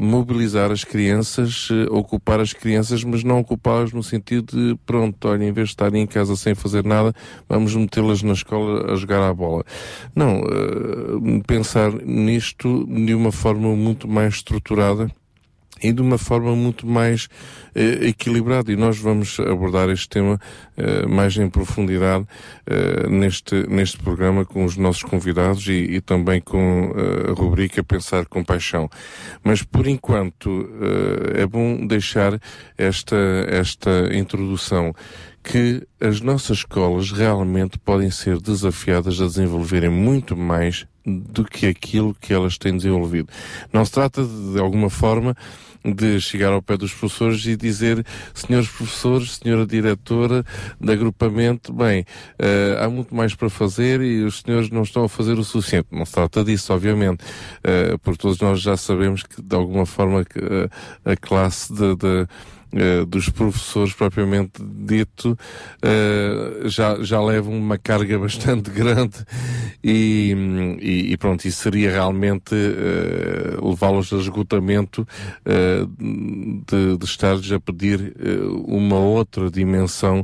mobilizar as crianças, eh, ocupar as crianças, mas não ocupá-las no sentido de, pronto, olha, em vez de estarem em casa sem fazer nada, vamos metê-las na escola a jogar à bola. Não, uh, pensar nisto de uma forma muito mais estruturada e de uma forma muito mais eh, equilibrada. E nós vamos abordar este tema eh, mais em profundidade eh, neste, neste programa com os nossos convidados e, e também com eh, a rubrica Pensar com Paixão. Mas por enquanto eh, é bom deixar esta, esta introdução que as nossas escolas realmente podem ser desafiadas a desenvolverem muito mais do que aquilo que elas têm desenvolvido. Não se trata de, de alguma forma de chegar ao pé dos professores e dizer, senhores professores, senhora diretora de agrupamento, bem, uh, há muito mais para fazer e os senhores não estão a fazer o suficiente. Não se trata disso, obviamente, uh, porque todos nós já sabemos que de alguma forma uh, a classe de, de Uh, dos professores propriamente dito uh, já, já levam uma carga bastante grande e, e, e pronto, isso seria realmente uh, levá-los a esgotamento de, de estar-lhes a pedir uma outra dimensão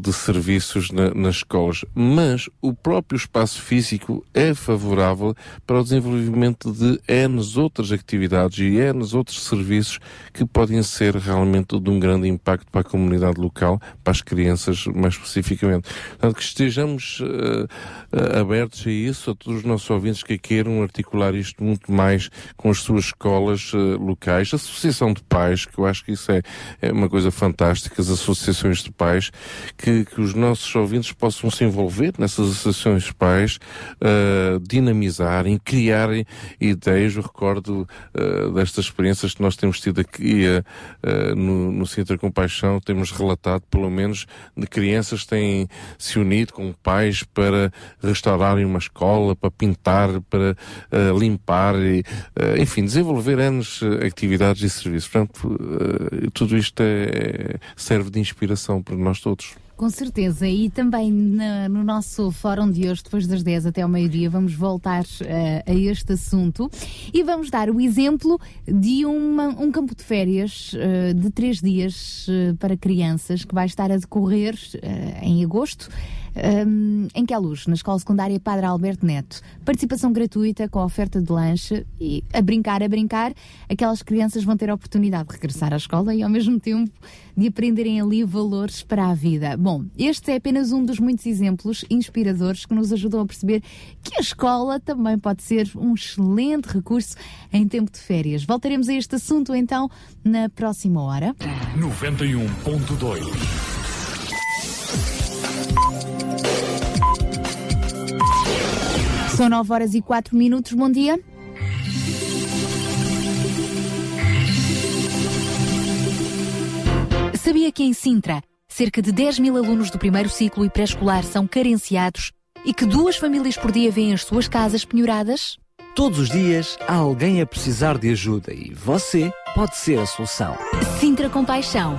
de serviços na, nas escolas. Mas o próprio espaço físico é favorável para o desenvolvimento de N outras atividades e N outros serviços que podem ser realmente realmente de um grande impacto para a comunidade local, para as crianças mais especificamente. Portanto, que estejamos uh, uh, abertos a isso, a todos os nossos ouvintes que queiram articular isto muito mais com as suas escolas uh, locais, associação de pais, que eu acho que isso é, é uma coisa fantástica, as associações de pais, que, que os nossos ouvintes possam se envolver nessas associações de pais, dinamizarem, criarem ideias. Eu recordo destas experiências que nós temos tido aqui no, no Centro Compaixão temos relatado, pelo menos, de crianças que têm se unido com pais para restaurarem uma escola, para pintar, para uh, limpar, e, uh, enfim, desenvolver anos atividades e serviços. Portanto, uh, tudo isto é, serve de inspiração para nós todos. Com certeza, e também na, no nosso fórum de hoje, depois das 10 até ao meio-dia, vamos voltar uh, a este assunto. E vamos dar o exemplo de uma, um campo de férias uh, de três dias uh, para crianças que vai estar a decorrer em agosto um, em que luz, na Escola Secundária Padre Alberto Neto. Participação gratuita com oferta de lanche e a brincar, a brincar, aquelas crianças vão ter a oportunidade de regressar à escola e ao mesmo tempo de aprenderem ali valores para a vida. Bom, este é apenas um dos muitos exemplos inspiradores que nos ajudam a perceber que a escola também pode ser um excelente recurso em tempo de férias. Voltaremos a este assunto então na próxima hora. 91.2 São 9 horas e 4 minutos. Bom dia. Sabia que em Sintra, cerca de 10 mil alunos do primeiro ciclo e pré-escolar são carenciados e que duas famílias por dia vêm as suas casas penhoradas? Todos os dias há alguém a precisar de ajuda e você pode ser a solução. Sintra Compaixão,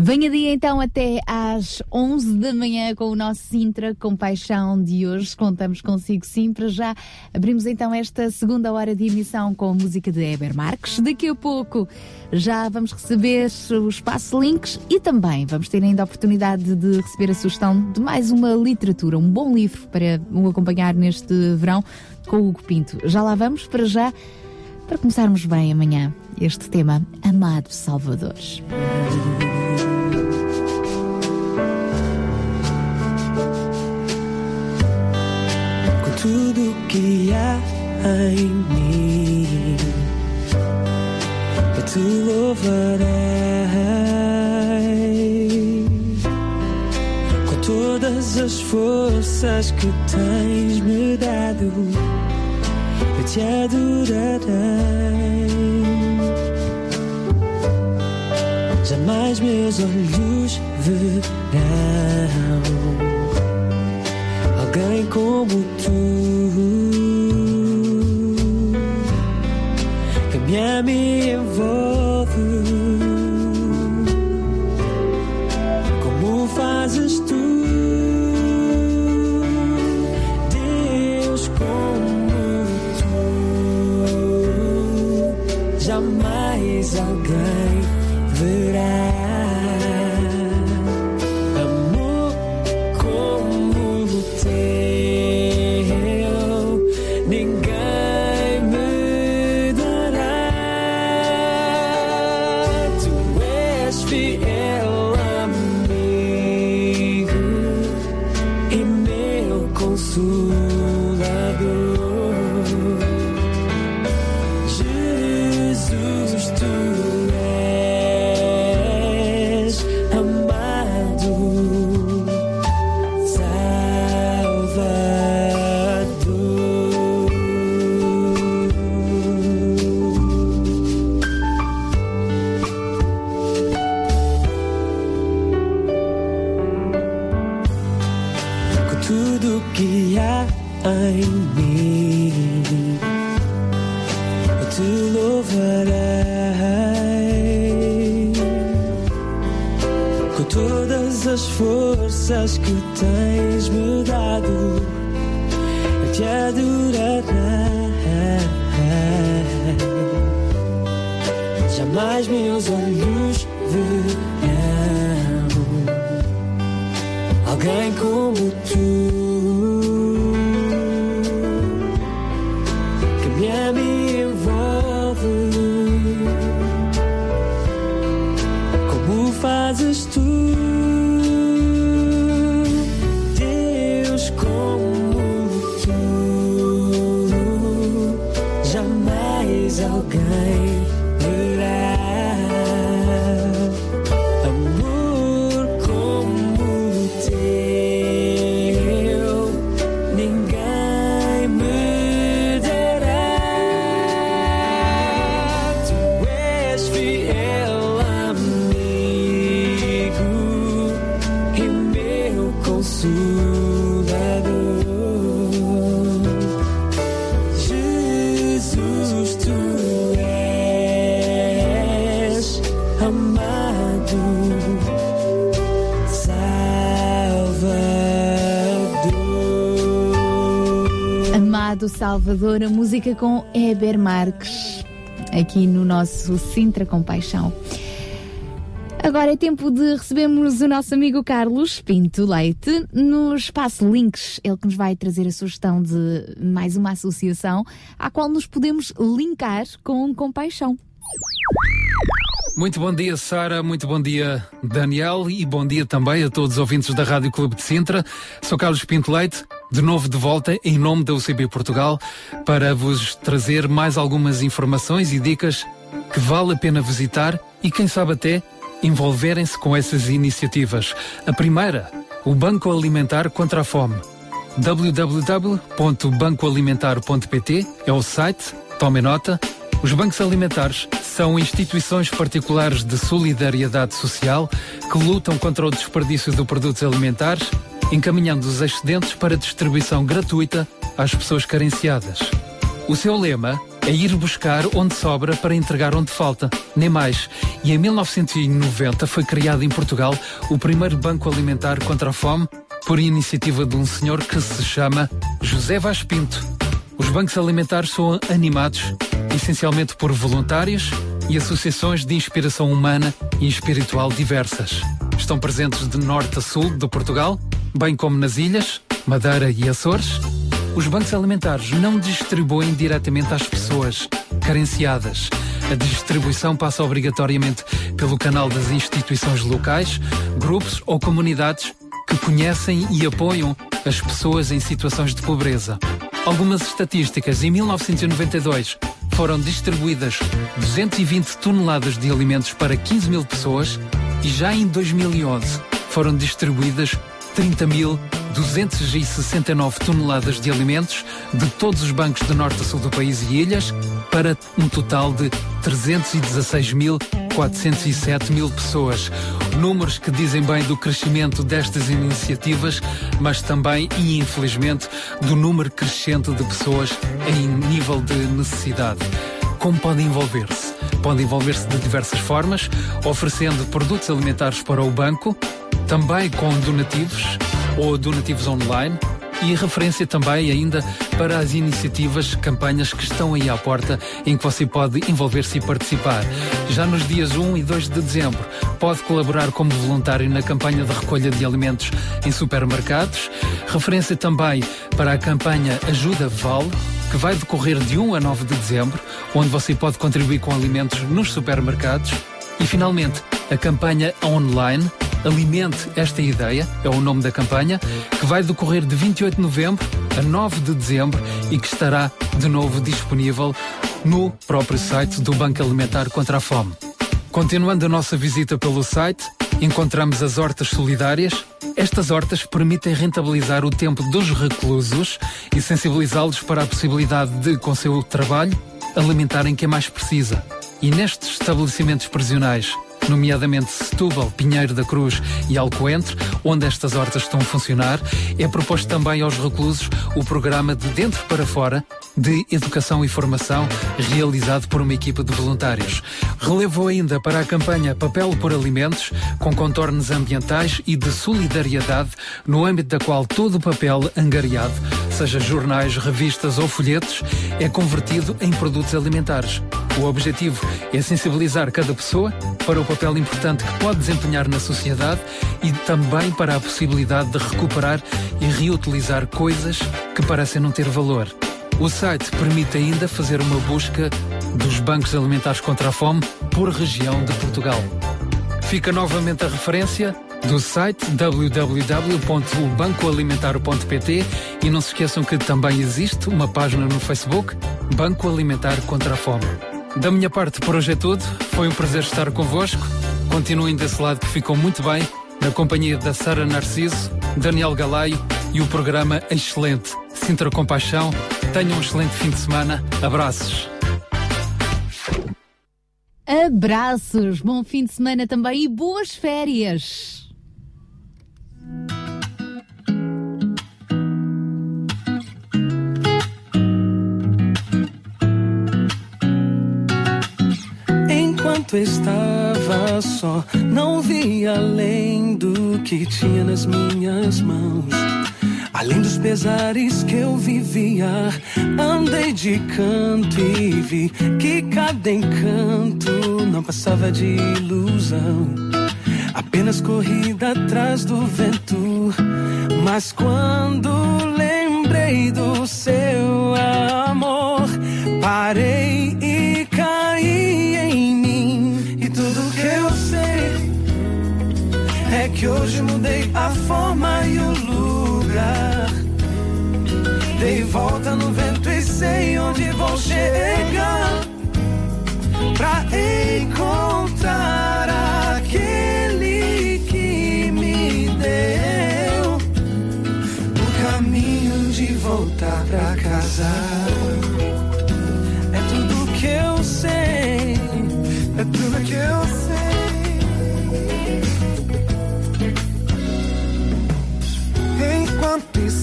Venha dia então até às 11 da manhã com o nosso Sintra Compaixão de hoje. Contamos consigo sim. Para já abrimos então esta segunda hora de emissão com a música de Eber Marques. Daqui a pouco já vamos receber o espaço links e também vamos ter ainda a oportunidade de receber a sugestão de mais uma literatura, um bom livro para o acompanhar neste verão com o Hugo Pinto. Já lá vamos para já, para começarmos bem amanhã este tema Amado Salvador. com tudo que há em mim. Eu te louvarei com todas as forças que tens me dado. Eu te adorarei. Jamais meus olhos verão alguém como tu que me envolve jamais alguém verá forças que tens me dado. Eu te adorarei. Jamais meus olhos Salvador, a música com Eber Marques, aqui no nosso Sintra Compaixão. Agora é tempo de recebermos o nosso amigo Carlos Pinto Leite no espaço Links, ele que nos vai trazer a sugestão de mais uma associação à qual nos podemos linkar com compaixão. Muito bom dia, Sara. Muito bom dia, Daniel. E bom dia também a todos os ouvintes da Rádio Clube de Sintra. Sou Carlos Pinto Leite, de novo de volta em nome da UCB Portugal, para vos trazer mais algumas informações e dicas que vale a pena visitar e, quem sabe, até envolverem-se com essas iniciativas. A primeira, o Banco Alimentar contra a Fome. www.bancoalimentar.pt é o site, tomem nota. Os bancos alimentares são instituições particulares de solidariedade social que lutam contra o desperdício de produtos alimentares, encaminhando os excedentes para distribuição gratuita às pessoas carenciadas. O seu lema é ir buscar onde sobra para entregar onde falta, nem mais. E em 1990 foi criado em Portugal o primeiro banco alimentar contra a fome por iniciativa de um senhor que se chama José Vaz Pinto. Os bancos alimentares são animados essencialmente por voluntários e associações de inspiração humana e espiritual diversas. Estão presentes de norte a sul de Portugal, bem como nas ilhas, Madeira e Açores. Os bancos alimentares não distribuem diretamente às pessoas carenciadas. A distribuição passa obrigatoriamente pelo canal das instituições locais, grupos ou comunidades que conhecem e apoiam as pessoas em situações de pobreza. Algumas estatísticas. Em 1992 foram distribuídas 220 toneladas de alimentos para 15 mil pessoas e já em 2011 foram distribuídas 30.269 toneladas de alimentos de todos os bancos do norte a sul do país e ilhas para um total de 316.407 mil pessoas. Números que dizem bem do crescimento destas iniciativas, mas também, e infelizmente, do número crescente de pessoas em nível de necessidade. Como podem envolver-se? Podem envolver-se de diversas formas, oferecendo produtos alimentares para o banco, também com donativos ou donativos online e referência também ainda para as iniciativas, campanhas que estão aí à porta em que você pode envolver-se e participar. Já nos dias 1 e 2 de dezembro pode colaborar como voluntário na campanha de recolha de alimentos em supermercados. Referência também para a campanha Ajuda Vale, que vai decorrer de 1 a 9 de dezembro, onde você pode contribuir com alimentos nos supermercados. E finalmente, a campanha online Alimente esta ideia, é o nome da campanha, que vai decorrer de 28 de novembro a 9 de dezembro e que estará de novo disponível no próprio site do Banco Alimentar contra a Fome. Continuando a nossa visita pelo site, encontramos as hortas solidárias. Estas hortas permitem rentabilizar o tempo dos reclusos e sensibilizá-los para a possibilidade de, com seu trabalho, alimentarem quem mais precisa. E nestes estabelecimentos prisionais, nomeadamente Setúbal, Pinheiro da Cruz e Alcoentre, onde estas hortas estão a funcionar, é proposto também aos reclusos o programa de Dentro para Fora de Educação e Formação, realizado por uma equipa de voluntários. Relevou ainda para a campanha Papel por Alimentos, com contornos ambientais e de solidariedade, no âmbito da qual todo o papel angariado, seja jornais, revistas ou folhetos, é convertido em produtos alimentares. O objetivo é sensibilizar cada pessoa para o papel importante que pode desempenhar na sociedade e também para a possibilidade de recuperar e reutilizar coisas que parecem não ter valor. O site permite ainda fazer uma busca dos bancos alimentares contra a fome por região de Portugal. Fica novamente a referência do site www.bancoalimentar.pt e não se esqueçam que também existe uma página no Facebook Banco Alimentar contra a Fome. Da minha parte, por hoje é tudo. Foi um prazer estar convosco. Continuem desse lado que ficam muito bem, na companhia da Sara Narciso, Daniel Galaio e o programa excelente Sintra Compaixão. Tenham um excelente fim de semana. Abraços. Abraços, bom fim de semana também e boas férias. Enquanto estava só, não vi além do que tinha nas minhas mãos. Além dos pesares que eu vivia. Andei de canto e vi que cada encanto não passava de ilusão. Apenas corrida atrás do vento. Mas quando lembrei do seu amor, parei e que hoje mudei a forma e o lugar. Dei volta no vento e sei onde vou chegar. Pra encontrar aquele que me deu o caminho de voltar pra casa.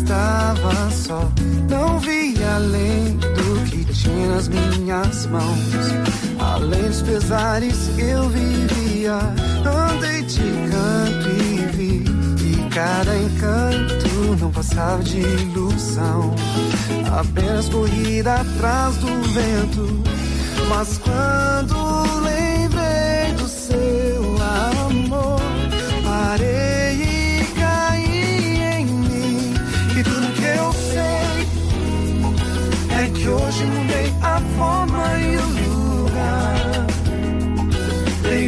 Estava só, não vi além do que tinha nas minhas mãos. Além dos pesares eu vivia, andei de canto e vi que cada encanto não passava de ilusão. Apenas corrida atrás do vento. Mas quando lembrei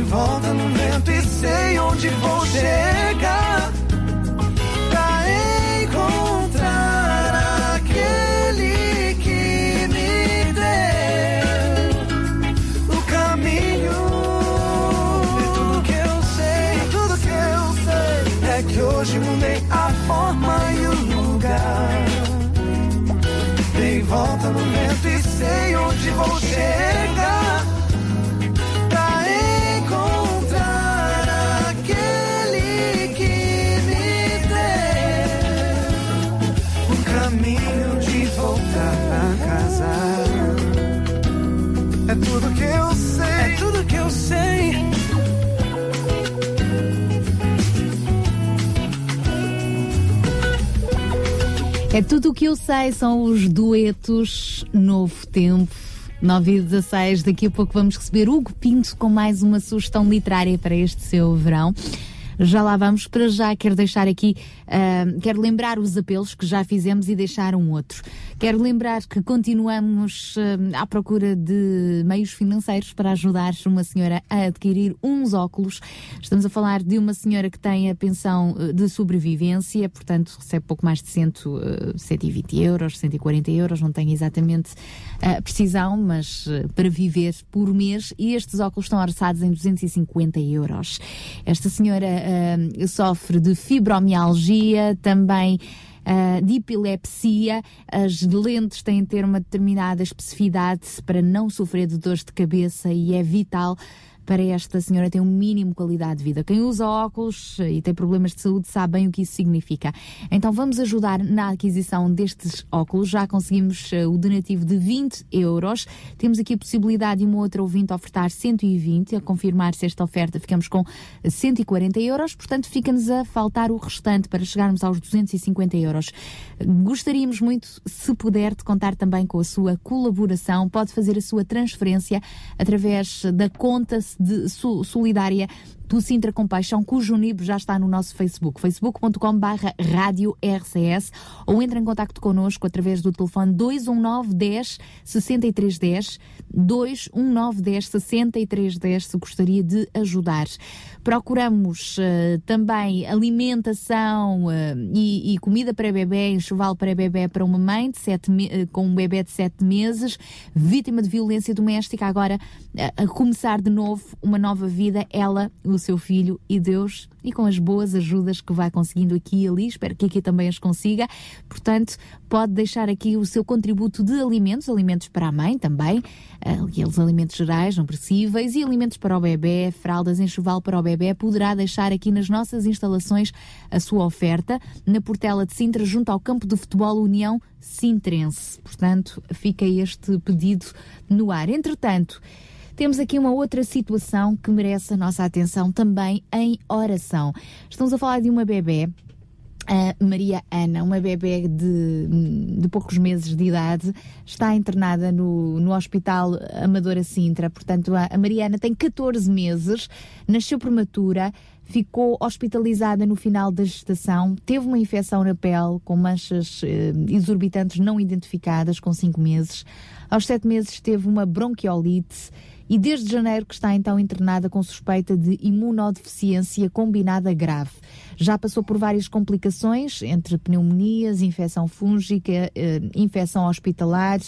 volta no vento e sei onde vou chegar. É tudo o que eu sei, são os duetos Novo Tempo. 9 e 16, daqui a pouco vamos receber Hugo Pinto com mais uma sugestão literária para este seu verão. Já lá vamos, para já quero deixar aqui, uh, quero lembrar os apelos que já fizemos e deixar um outro. Quero lembrar que continuamos uh, à procura de meios financeiros para ajudar uma senhora a adquirir uns óculos. Estamos a falar de uma senhora que tem a pensão uh, de sobrevivência, portanto recebe pouco mais de 100, uh, 120 euros, 140 euros, não tenho exatamente a precisão, mas para viver por mês e estes óculos estão orçados em 250 euros. Esta senhora uh, sofre de fibromialgia, também uh, de epilepsia. As lentes têm de ter uma determinada especificidade para não sofrer de dores de cabeça e é vital para esta senhora ter um mínimo qualidade de vida. Quem usa óculos e tem problemas de saúde sabe bem o que isso significa. Então vamos ajudar na aquisição destes óculos. Já conseguimos uh, o donativo de 20 euros. Temos aqui a possibilidade de uma outra ouvinte ofertar 120. A confirmar se esta oferta ficamos com 140 euros. Portanto, fica-nos a faltar o restante para chegarmos aos 250 euros. Gostaríamos muito, se puder, de contar também com a sua colaboração. Pode fazer a sua transferência através da conta de solidária do Sintra Compaixão, cujo NIB já está no nosso Facebook, facebook.com barra rádio RCS, ou entre em contato connosco através do telefone 219 10 63 10, 219 10 63 10, se gostaria de ajudar. Procuramos uh, também alimentação uh, e, e, comida para bebê, enxoval para bebê para uma mãe de sete uh, com um bebê de 7 meses, vítima de violência doméstica, agora a começar de novo uma nova vida, ela, o seu filho e Deus, e com as boas ajudas que vai conseguindo aqui e ali, espero que aqui também as consiga. Portanto, pode deixar aqui o seu contributo de alimentos, alimentos para a mãe também, aqueles alimentos gerais, não possíveis, e alimentos para o bebê, fraldas, enxoval para o bebê, poderá deixar aqui nas nossas instalações a sua oferta, na Portela de Sintra, junto ao campo de futebol União Sintrense. Portanto, fica este pedido no ar. Entretanto, temos aqui uma outra situação que merece a nossa atenção também em oração. Estamos a falar de uma bebê A Maria Ana, uma bebê de, de poucos meses de idade, está internada no, no Hospital Amadora Sintra. Portanto, a, a Maria Ana tem 14 meses, nasceu prematura, ficou hospitalizada no final da gestação, teve uma infecção na pele com manchas eh, exorbitantes não identificadas, com 5 meses. Aos 7 meses teve uma bronquiolite e desde janeiro que está então internada com suspeita de imunodeficiência combinada grave. Já passou por várias complicações, entre pneumonias, infecção fúngica, eh, infecção hospitalar.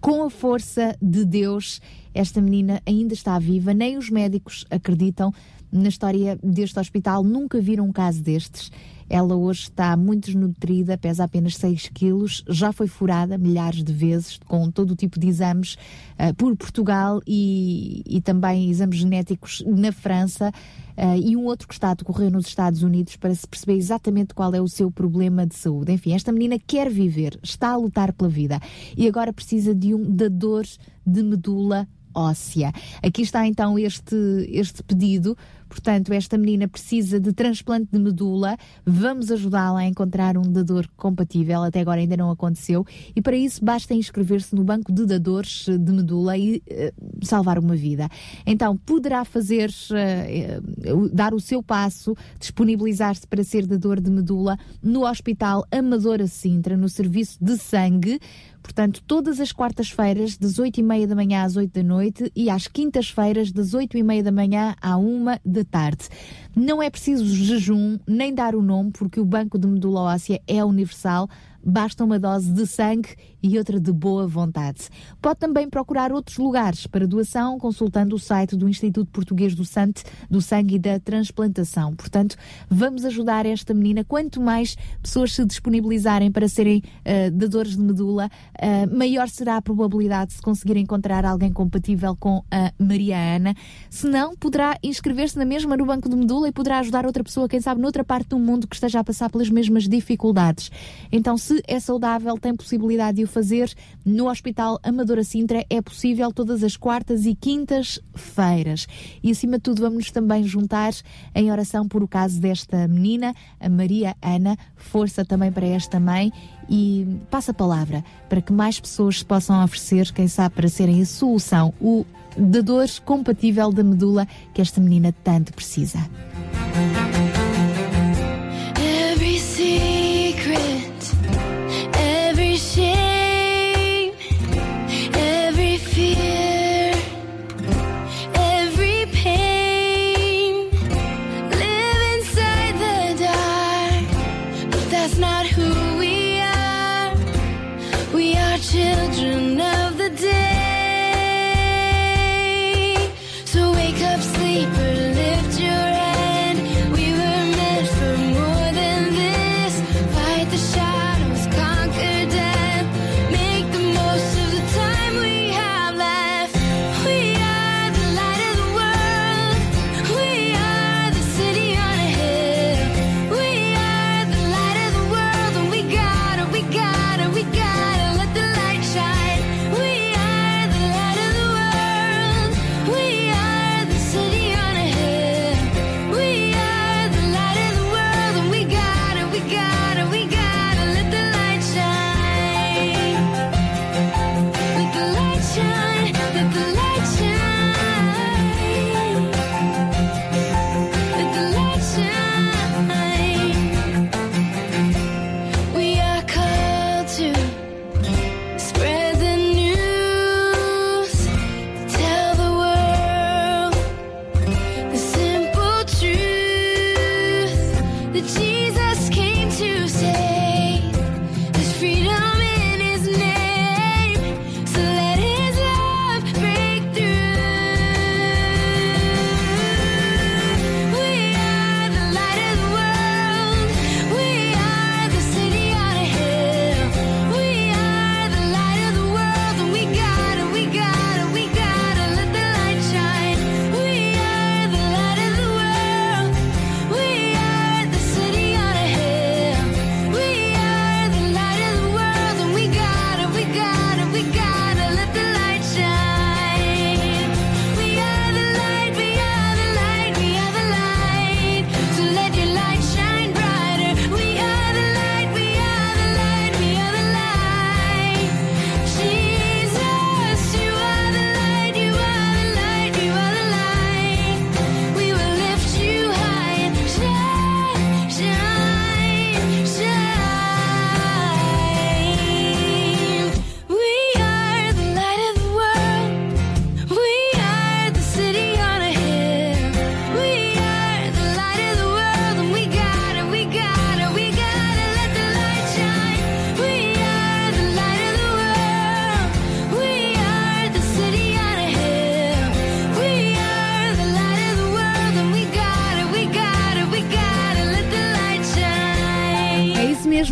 Com a força de Deus, esta menina ainda está viva, nem os médicos acreditam. Na história deste hospital nunca viram um caso destes. Ela hoje está muito desnutrida, pesa apenas 6 quilos, já foi furada milhares de vezes com todo o tipo de exames uh, por Portugal e, e, também exames genéticos na França. Uh, e um outro que está a decorrer nos Estados Unidos para se perceber exatamente qual é o seu problema de saúde. Enfim, esta menina quer viver, está a lutar pela vida e agora precisa de um dador de medula óssea. Aqui está então este, este pedido Portanto, esta menina precisa de transplante de medula. Vamos ajudá-la a encontrar um dador compatível. Até agora ainda não aconteceu. E para isso basta inscrever-se no banco de dadores de medula e uh, salvar uma vida. Então, poderá fazer, uh, dar o seu passo, disponibilizar-se para ser dador de medula no Hospital Amadora Sintra, no serviço de sangue. Portanto, todas as quartas-feiras, das 8 e da manhã às 8 da noite e às quintas-feiras, das 8 e da manhã à 1 da tarde. Não é preciso jejum, nem dar o nome, porque o banco de medula óssea é universal basta uma dose de sangue e outra de boa vontade. Pode também procurar outros lugares para doação consultando o site do Instituto Português do, Sante, do Sangue e da Transplantação. Portanto, vamos ajudar esta menina. Quanto mais pessoas se disponibilizarem para serem uh, dadores de medula, uh, maior será a probabilidade de se conseguir encontrar alguém compatível com a Maria Ana. Se não, poderá inscrever-se na mesma no banco de medula e poderá ajudar outra pessoa, quem sabe, noutra parte do mundo que esteja a passar pelas mesmas dificuldades. Então, se é saudável, tem possibilidade de fazer no Hospital Amadora Sintra. É possível todas as quartas e quintas-feiras. E acima de tudo, vamos-nos também juntar em oração por o caso desta menina, a Maria Ana. Força também para esta mãe e passa a palavra para que mais pessoas se possam oferecer, quem sabe, para serem a solução, o dador compatível da medula que esta menina tanto precisa.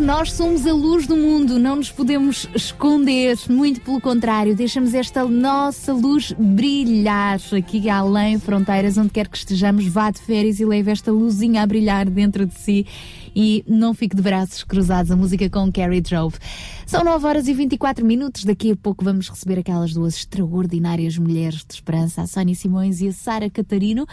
Nós somos a luz do mundo, não nos podemos esconder, muito pelo contrário, deixamos esta nossa luz brilhar aqui além fronteiras, onde quer que estejamos, vá de férias e leve esta luzinha a brilhar dentro de si e não fique de braços cruzados. A música com Carrie Drove. São 9 horas e 24 minutos. Daqui a pouco vamos receber aquelas duas extraordinárias mulheres de esperança, a Sónia Simões e a Sara Catarino.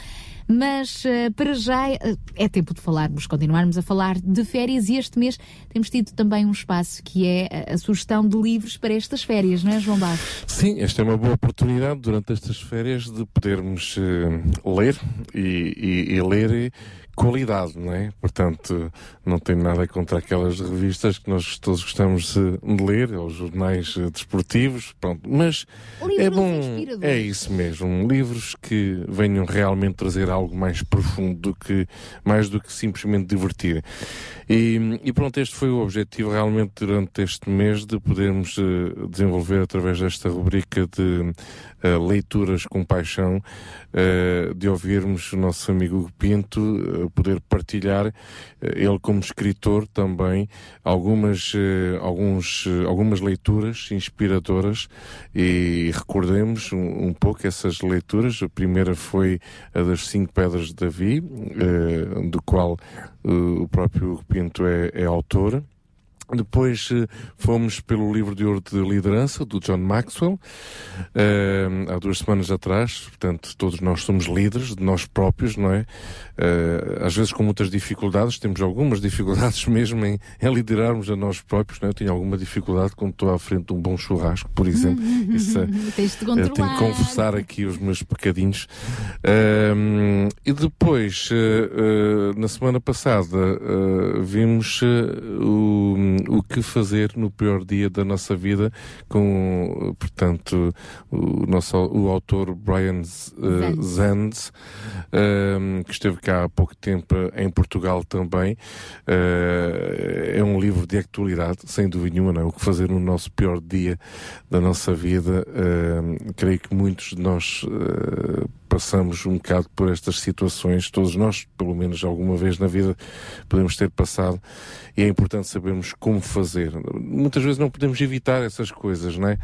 Mas uh, para já uh, é tempo de falarmos, continuarmos a falar de férias e este mês temos tido também um espaço que é a, sugestão de livros para estas férias, não é, João Barros? Sim, esta é uma boa oportunidade durante estas férias de podermos uh, ler e, e, e ler qualidade, não é? Portanto, não tenho nada contra aquelas revistas que nós todos gostamos de ler, ou jornais desportivos, pronto. Mas é bom, é isso mesmo, livros que venham realmente trazer algo mais profundo do que mais do que simplesmente divertir. E, e pronto, este foi o objetivo realmente durante este mês de podermos uh, desenvolver através desta rubrica de uh, leituras com paixão, uh, de ouvirmos o nosso amigo Pinto, poder partilhar, ele como escritor também, algumas, alguns, algumas leituras inspiradoras e recordemos um, um, pouco essas leituras. A primeira foi a das Cinco Pedras de Davi, do qual o próprio Pinto é, é autor. Depois uh, fomos pelo livro de ouro de liderança do John Maxwell, uh, há duas semanas atrás. Portanto, todos nós somos líderes de nós próprios, não é? Uh, às vezes com muitas dificuldades, temos algumas dificuldades mesmo em, em liderarmos a nós próprios, não é? Eu tenho alguma dificuldade quando estou à frente de um bom churrasco, por exemplo. Isso, Tens de tenho que confessar aqui os meus pecadinhos. Ehm, e depois, na semana passada, vimos o o que fazer no pior dia da nossa vida com, portanto, o nosso o autor Brian uh, Zenz, um, que esteve cá há pouco tempo em Portugal também. Uh, é um livro de actualidade, sem dúvida nenhuma, não é? O que fazer no nosso pior dia da nossa vida. Uh, creio que muitos de nós uh, passamos um bocado por estas situações, todos nós, pelo menos alguma vez na vida, podemos ter passado, e é importante sabermos como fazer. Muitas vezes não podemos evitar essas coisas, não é?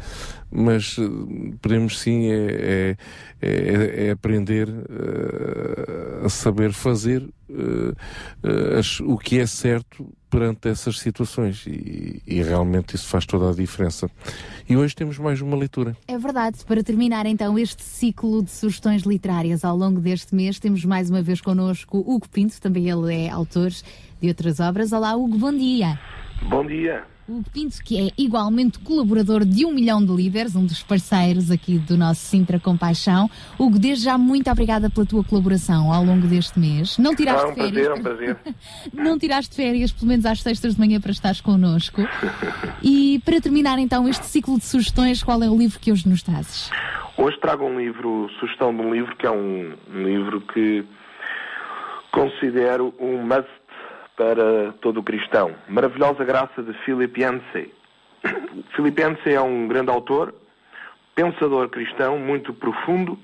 Mas eh, podemos sim é, é, é, é aprender uh, a saber fazer uh, uh, o que é certo perante essas situações e, e, realmente isso faz toda a diferença. E hoje temos mais uma leitura. É verdade. Para terminar então este ciclo de sugestões literárias ao longo deste mês, temos mais uma vez connosco Hugo Pinto, também ele é autor de outras obras. Olá Hugo, bom dia. Bom dia. Hugo Pinto, que é igualmente colaborador de um milhão de líderes, um dos parceiros aqui do nosso Sintra Compaixão. Hugo, desde já muito obrigada pela tua colaboração ao longo deste mês. Não tiraste ah, um férias. Prazer, um prazer. Não tiraste férias, pelo menos às sextas de manhã, para estares connosco. e para terminar então este ciclo de sugestões, qual é o livro que hoje nos trazes? Hoje trago um livro, sugestão de um livro que é um, um livro que considero um must para todo o cristão. Maravilhosa Graça de Philip Yancey. Philip Yancey é um grande autor, pensador cristão, muito profundo,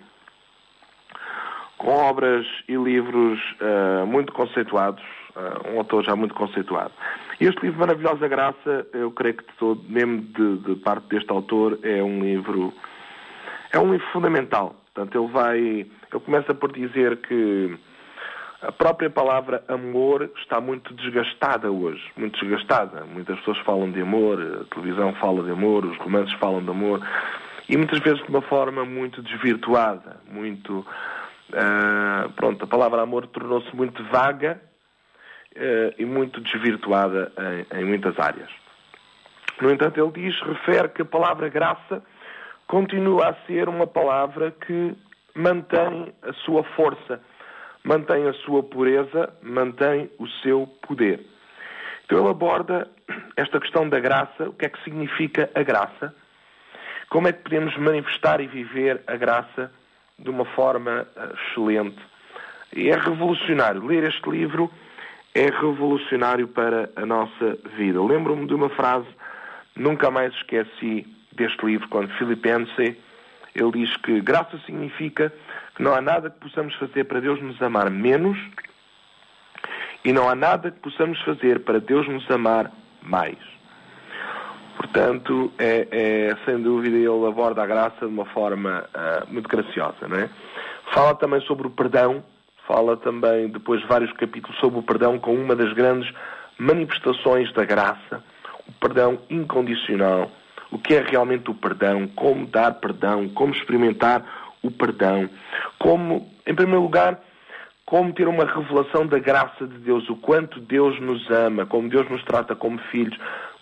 com obras e livros uh, muito conceituados, uh, um autor já muito conceituado. Este livro, Maravilhosa Graça, eu creio que todo, mesmo de, de parte deste autor, é um livro, é um livro fundamental. Portanto, ele vai, ele começa por dizer que a própria palavra amor está muito desgastada hoje, muito desgastada. Muitas pessoas falam de amor, a televisão fala de amor, os romances falam de amor, e muitas vezes de uma forma muito desvirtuada, muito. Uh, pronto, a palavra amor tornou-se muito vaga uh, e muito desvirtuada em, em muitas áreas. No entanto, ele diz, refere que a palavra graça continua a ser uma palavra que mantém a sua força mantém a sua pureza, mantém o seu poder. Então ele aborda esta questão da graça, o que é que significa a graça, como é que podemos manifestar e viver a graça de uma forma eh, excelente. E é revolucionário. Ler este livro é revolucionário para a nossa vida. Lembro-me de uma frase, nunca mais esqueci deste livro, quando Filipense, ele diz que graça significa que não há nada que possamos fazer para Deus nos amar menos e não há nada que possamos fazer para Deus nos amar mais. Portanto, é, é, sem dúvida, ele aborda a graça de uma forma uh, muito graciosa. Não é? Fala também sobre o perdão, fala também, depois, vários capítulos sobre o perdão, com uma das grandes manifestações da graça, o perdão incondicional. O que é realmente o perdão, como dar perdão, como experimentar o perdão, como, em primeiro lugar, como ter uma revelação da graça de Deus, o quanto Deus nos ama, como Deus nos trata como filhos.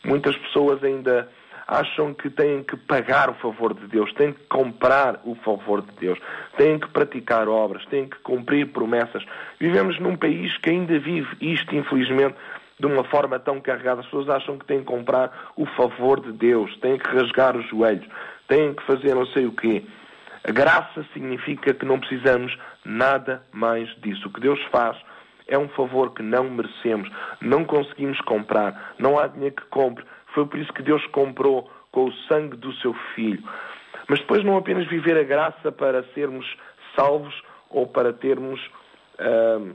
Muitas pessoas ainda acham que têm que pagar o favor de Deus, têm que comprar o favor de Deus, têm que praticar obras, têm que cumprir promessas. Vivemos num país que ainda vive isto, infelizmente, de uma forma tão carregada. As pessoas acham que têm que comprar o favor de Deus, têm que rasgar os joelhos, têm que fazer não sei o quê. A graça significa que não precisamos nada mais disso. O que Deus faz é um favor que não merecemos, não conseguimos comprar, não há dinheiro que compre. Foi por isso que Deus comprou com o sangue do seu Filho. Mas depois não apenas viver a graça para sermos salvos ou para termos uh,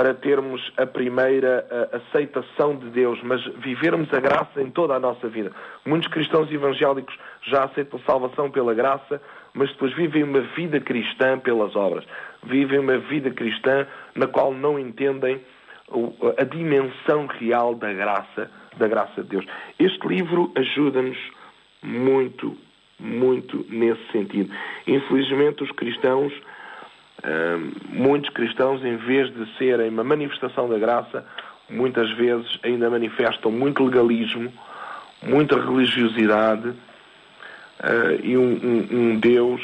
para termos a primeira aceitação de Deus, mas vivermos a graça em toda a nossa vida. Muitos cristãos evangélicos já aceitam salvação pela graça, mas depois vivem uma vida cristã pelas obras. Vivem uma vida cristã na qual não entendem a dimensão real da graça, da graça de Deus. Este livro ajuda-nos muito, muito nesse sentido. Infelizmente, os cristãos muitos cristãos, em vez de serem uma manifestação da graça, muitas vezes ainda manifestam muito legalismo, muita religiosidade uh, e um, um, um, Deus,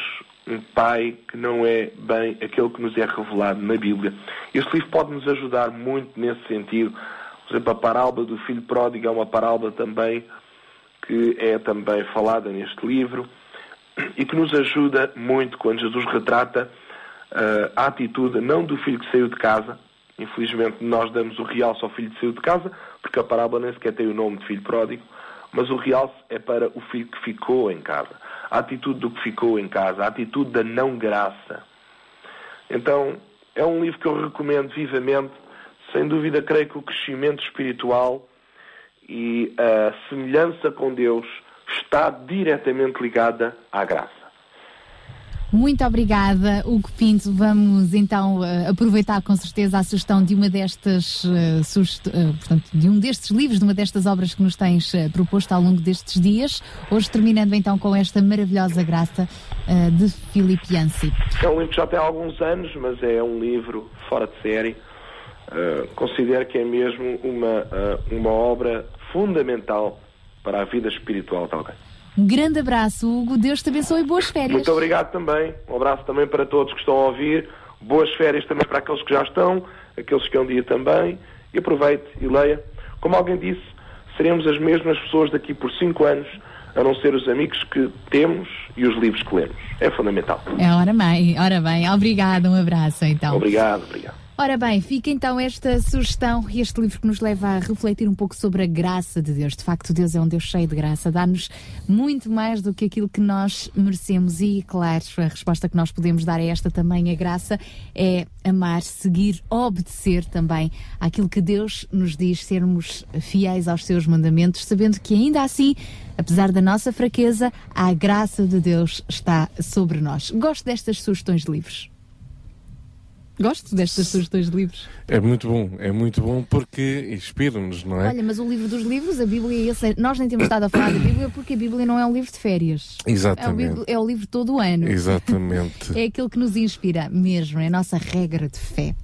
um Pai que não é bem aquele que nos é revelado na Bíblia. Este livro pode nos ajudar muito nesse sentido. Por exemplo, a parábola do filho pródigo é uma parábola também que é também falada neste livro e que nos ajuda muito quando Jesus retrata uh, a atitude não do filho que saiu de casa, infelizmente nós damos o realce ao filho que saiu de casa, porque a parábola nem sequer tem o nome de filho pródigo, mas o realce é para o filho que ficou em casa. A atitude do que ficou em casa, a atitude da não graça. Então, é um livro que eu recomendo vivamente. Sem dúvida, creio que o crescimento espiritual e a semelhança com Deus está diretamente ligada à graça. Muito obrigada, Hugo Pinto. Vamos então uh, aproveitar com certeza a sugestão de uma destas, uh, uh, portanto, de um destes livros, de uma destas obras que nos tens proposto ao longo destes dias. Hoje terminando então com esta maravilhosa graça de Filipe Yancey. É um livro que já tem alguns anos, mas é um livro fora de série. considero que é mesmo uma, uma obra fundamental para a vida espiritual de alguém. Um grande abraço, Hugo. Deus te abençoe e boas férias. Muito obrigado também. Um abraço também para todos que estão a ouvir. Boas férias também para aqueles que já estão, aqueles que é um dia também. E aproveite e leia. Como alguém disse, seremos as mesmas pessoas daqui por cinco anos, a não ser os amigos que temos e os livros que lemos. É fundamental. É, ora bem, ora bem. Obrigado, um abraço então. Obrigado, obrigado. Ora bem, fica então esta sugestão e este livro que nos leva a refletir um pouco sobre a graça de Deus. De facto, Deus é um Deus cheio de graça, dá-nos muito mais do que aquilo que nós merecemos. E, claro, a resposta que nós podemos dar a esta também, a graça, é amar, seguir, obedecer também àquilo que Deus nos diz, sermos fiéis aos seus mandamentos, sabendo que ainda assim apesar da nossa fraqueza, a graça de Deus está sobre nós. Gosto destas sugestões de livros. Gosto destas sugestões de livros. É muito bom, é muito bom porque inspira-nos, não é? Olha, mas o livro dos livros, a Bíblia, esse, nós nem temos estado a falar da Bíblia porque a Bíblia não é um livro de férias. Exatamente. É o, é o livro todo o ano. Exatamente. é aquilo que nos inspira mesmo, é a nossa regra de fé.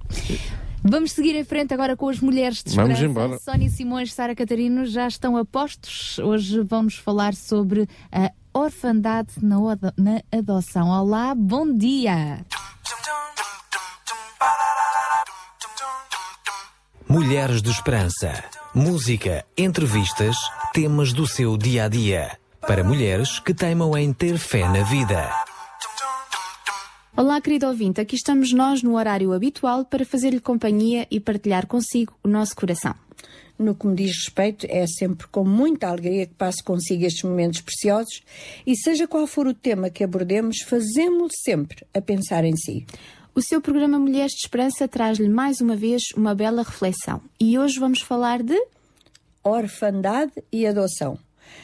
Vamos seguir em frente agora com as mulheres de esperança. Vamos embora. Sónia Simões e Sara Catarino já estão a postos. Hoje vão-nos falar sobre a orfandade na, na adoção. Olá, bom dia! Mulheres de Esperança. Música, entrevistas, temas do seu dia a dia. Para mulheres que teimam em ter fé na vida. Olá, querido ouvinte, aqui estamos nós no horário habitual para fazer-lhe companhia e partilhar consigo o nosso coração. No que me diz respeito, é sempre com muita alegria que passo consigo estes momentos preciosos e, seja qual for o tema que abordemos, fazemos-lo sempre a pensar em si. O seu programa Mulheres de Esperança traz-lhe mais uma vez uma bela reflexão. E hoje vamos falar de orfandade e adoção.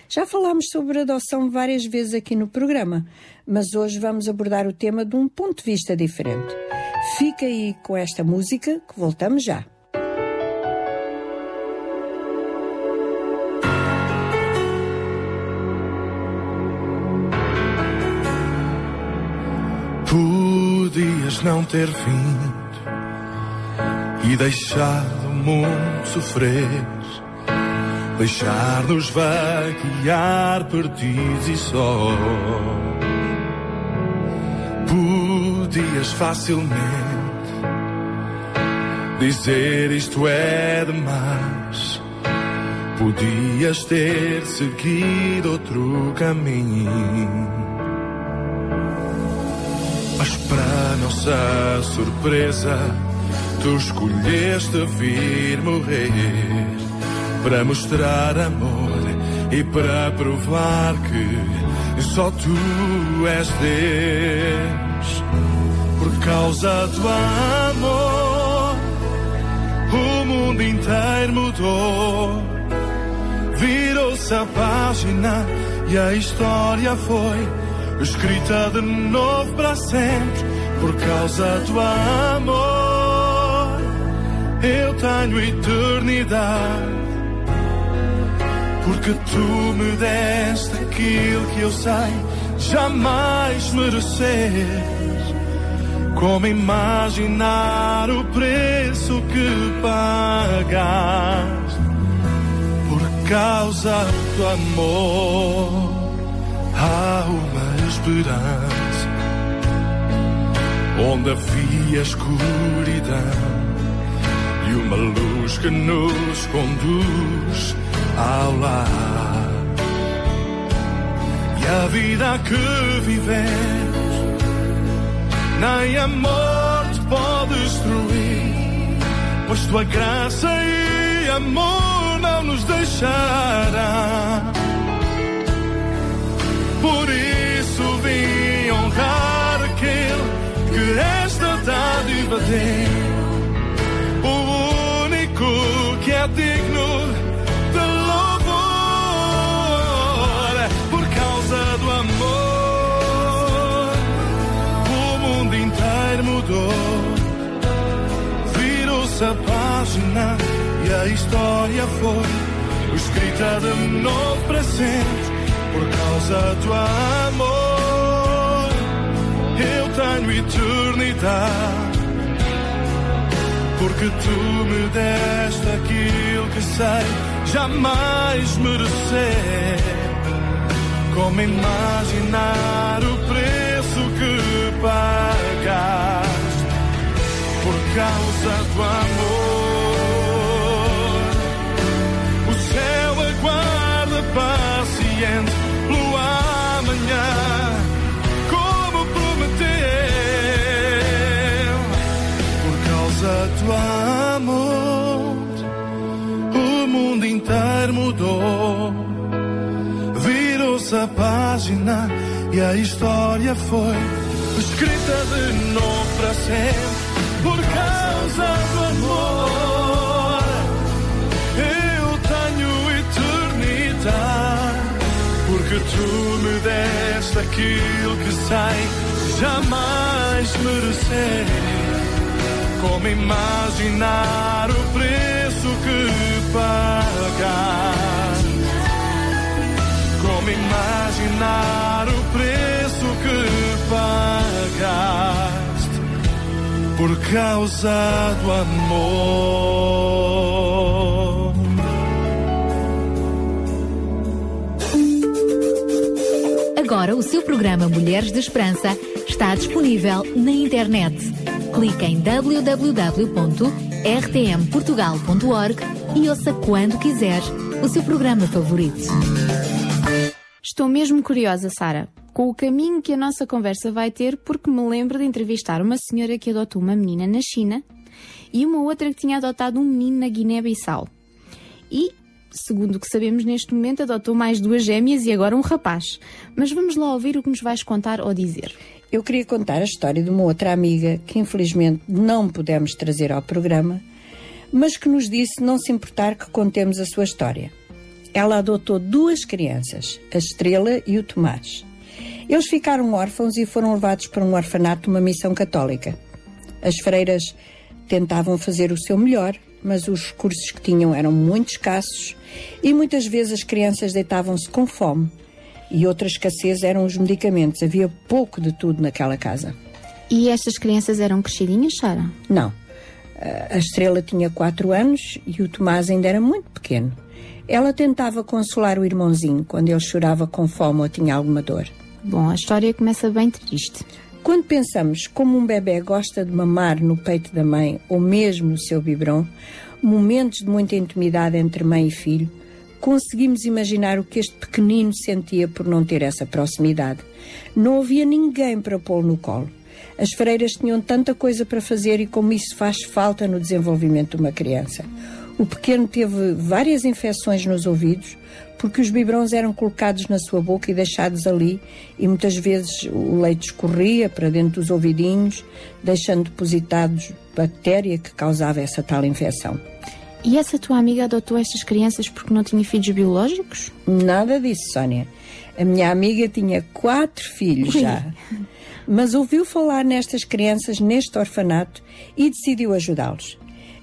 Já falámos sobre adoção várias vezes aqui no programa, mas hoje vamos abordar o tema de um ponto de vista diferente. Fica aí com esta música que voltamos já. Não ter vindo e deixado o mundo sofrer, deixar-nos vaguear perdidos e só. Podias facilmente dizer isto é demais. Podias ter seguido outro caminho. Para nossa surpresa, tu escolheste vir morrer para mostrar amor e para provar que só tu és Deus. Por causa do amor, o mundo inteiro mudou. Virou-se a página e a história foi escrita de novo para sempre por causa do amor. Eu tenho eternidade porque tu me deste aquilo que eu sei jamais merecer. Como imaginar o preço que pagaste por causa do amor? Uma esperança onde havia escuridão e uma luz que nos conduz ao lar. E a vida que vivemos nem a morte pode destruir, pois tua graça e amor não nos deixará. Por isso dádiva deu. O único que é digno de louvor. Por causa do amor, o mundo inteiro mudou. Virou-se a página e a história foi escrita de novo para sempre por causa do amor, tenho eternidade. Porque tu me deste aquilo que sei jamais merecer. Como imaginar o preço que pagaste por causa do amor? O céu aguarda paciente pelo amanhã, Causa do amor, o mundo inteiro mudou. Virou-se a página e a história foi escrita de novo para sempre. Por causa do amor, eu tenho eternidade. Porque tu me deste aquilo que sei jamais merecer. Como imaginar o preço que pagaste? Como imaginar o preço que pagaste? Por causa do amor. Agora o seu programa Mulheres de Esperança está disponível na internet. Clique em www.rtmportugal.org e ouça quando quiser o seu programa favorito. Estou mesmo curiosa, Sara, com o caminho que a nossa conversa vai ter, porque me lembro de entrevistar uma senhora que adotou uma menina na China e uma outra que tinha adotado um menino na Guiné-Bissau. E, segundo o que sabemos neste momento, adotou mais duas gêmeas e agora um rapaz. Mas vamos lá ouvir o que nos vais contar ou dizer. Eu queria contar a história de uma outra amiga que infelizmente não pudemos trazer ao programa, mas que nos disse não se importar que contemos a sua história. Ela adotou duas crianças, a Estrela e o Tomás. Eles ficaram órfãos e foram levados para um orfanato, uma missão católica. As freiras tentavam fazer o seu melhor, mas os recursos que tinham eram muito escassos e muitas vezes as crianças deitavam-se com fome. E outra escassez eram os medicamentos. Havia pouco de tudo naquela casa. E estas crianças eram crescidinhas, Sara? Não. A Estrela tinha quatro anos e o Tomás ainda era muito pequeno. Ela tentava consolar o irmãozinho quando ele chorava com fome ou tinha alguma dor. Bom, a história começa bem triste. Quando pensamos como um bebê gosta de mamar no peito da mãe ou mesmo no seu biberon, momentos de muita intimidade entre mãe e filho, conseguimos imaginar o que este pequenino sentia por não ter essa proximidade. Não havia ninguém para pô-lo no colo. As freiras tinham tanta coisa para fazer e como isso faz falta no desenvolvimento de uma criança. O pequeno teve várias infecções nos ouvidos porque os biberons eram colocados na sua boca e deixados ali e muitas vezes o leite escorria para dentro dos ouvidinhos, deixando depositados bactéria que causava essa tal infecção. E essa tua amiga adotou estas crianças porque não tinha filhos biológicos? Nada disso, Sónia. A minha amiga tinha quatro filhos Ui. já. Mas ouviu falar nestas crianças neste orfanato e decidiu ajudá-los.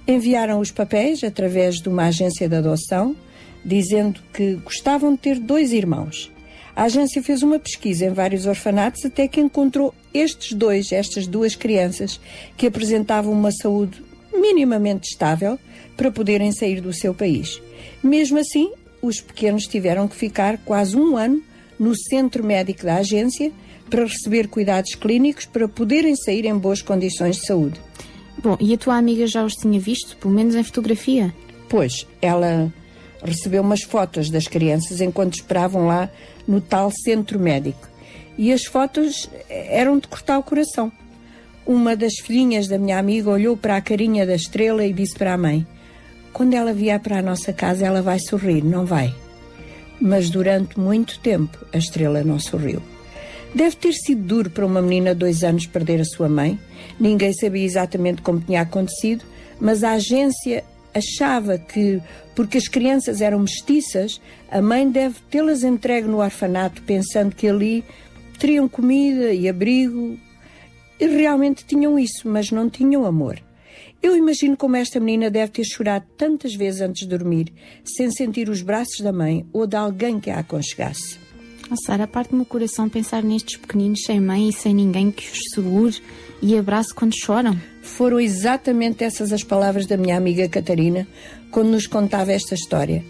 Enviaram os papéis através de uma agência de adoção, dizendo que gostavam de ter dois irmãos. A agência fez uma pesquisa em vários orfanatos até que encontrou estes dois, estas duas crianças, que apresentavam uma saúde minimamente estável para poderem sair do seu país. Mesmo assim, os pequenos tiveram que ficar quase um ano no centro médico da agência para receber cuidados clínicos para poderem sair em boas condições de saúde. Bom, e a tua amiga já os tinha visto, pelo menos em fotografia? Pois, ela recebeu umas fotos das crianças enquanto esperavam lá no tal centro médico. E as fotos eram de cortar o coração. Uma das filhinhas da minha amiga olhou para a carinha da estrela e disse para a mãe: Quando ela vier para a nossa casa, ela vai sorrir, não vai? Mas durante muito tempo a estrela não sorriu. Deve ter sido duro para uma menina de dois anos perder a sua mãe. Ninguém sabia exatamente como tinha acontecido, mas a agência achava que, porque as crianças eram mestiças, a mãe deve tê-las entregue no orfanato, pensando que ali teriam comida e abrigo. E realmente tinham isso, mas não tinham amor. Eu imagino como esta menina deve ter chorado tantas vezes antes de dormir, sem sentir os braços da mãe ou de alguém que a aconchegasse. Oh, Sara, parte-me o coração pensar nestes pequeninos sem mãe e sem ninguém que os segure e abrace quando choram. Foram exatamente essas as palavras da minha amiga Catarina quando nos contava esta história.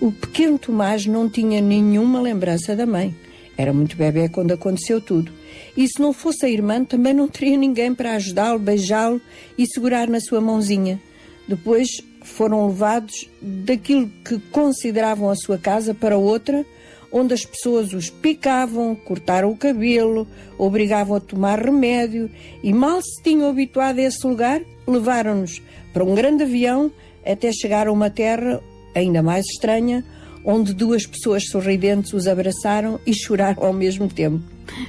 O pequeno Tomás não tinha nenhuma lembrança da mãe. Era muito bebê quando aconteceu tudo. E se não fosse a irmã, também não teria ninguém para ajudá-lo, beijá-lo e segurar na sua mãozinha. Depois foram levados daquilo que consideravam a sua casa para outra, onde as pessoas os picavam, cortaram o cabelo, obrigavam a tomar remédio e mal se tinham habituado a esse lugar, levaram-nos para um grande avião até chegar a uma terra ainda mais estranha, onde duas pessoas sorridentes os abraçaram e choraram ao mesmo tempo.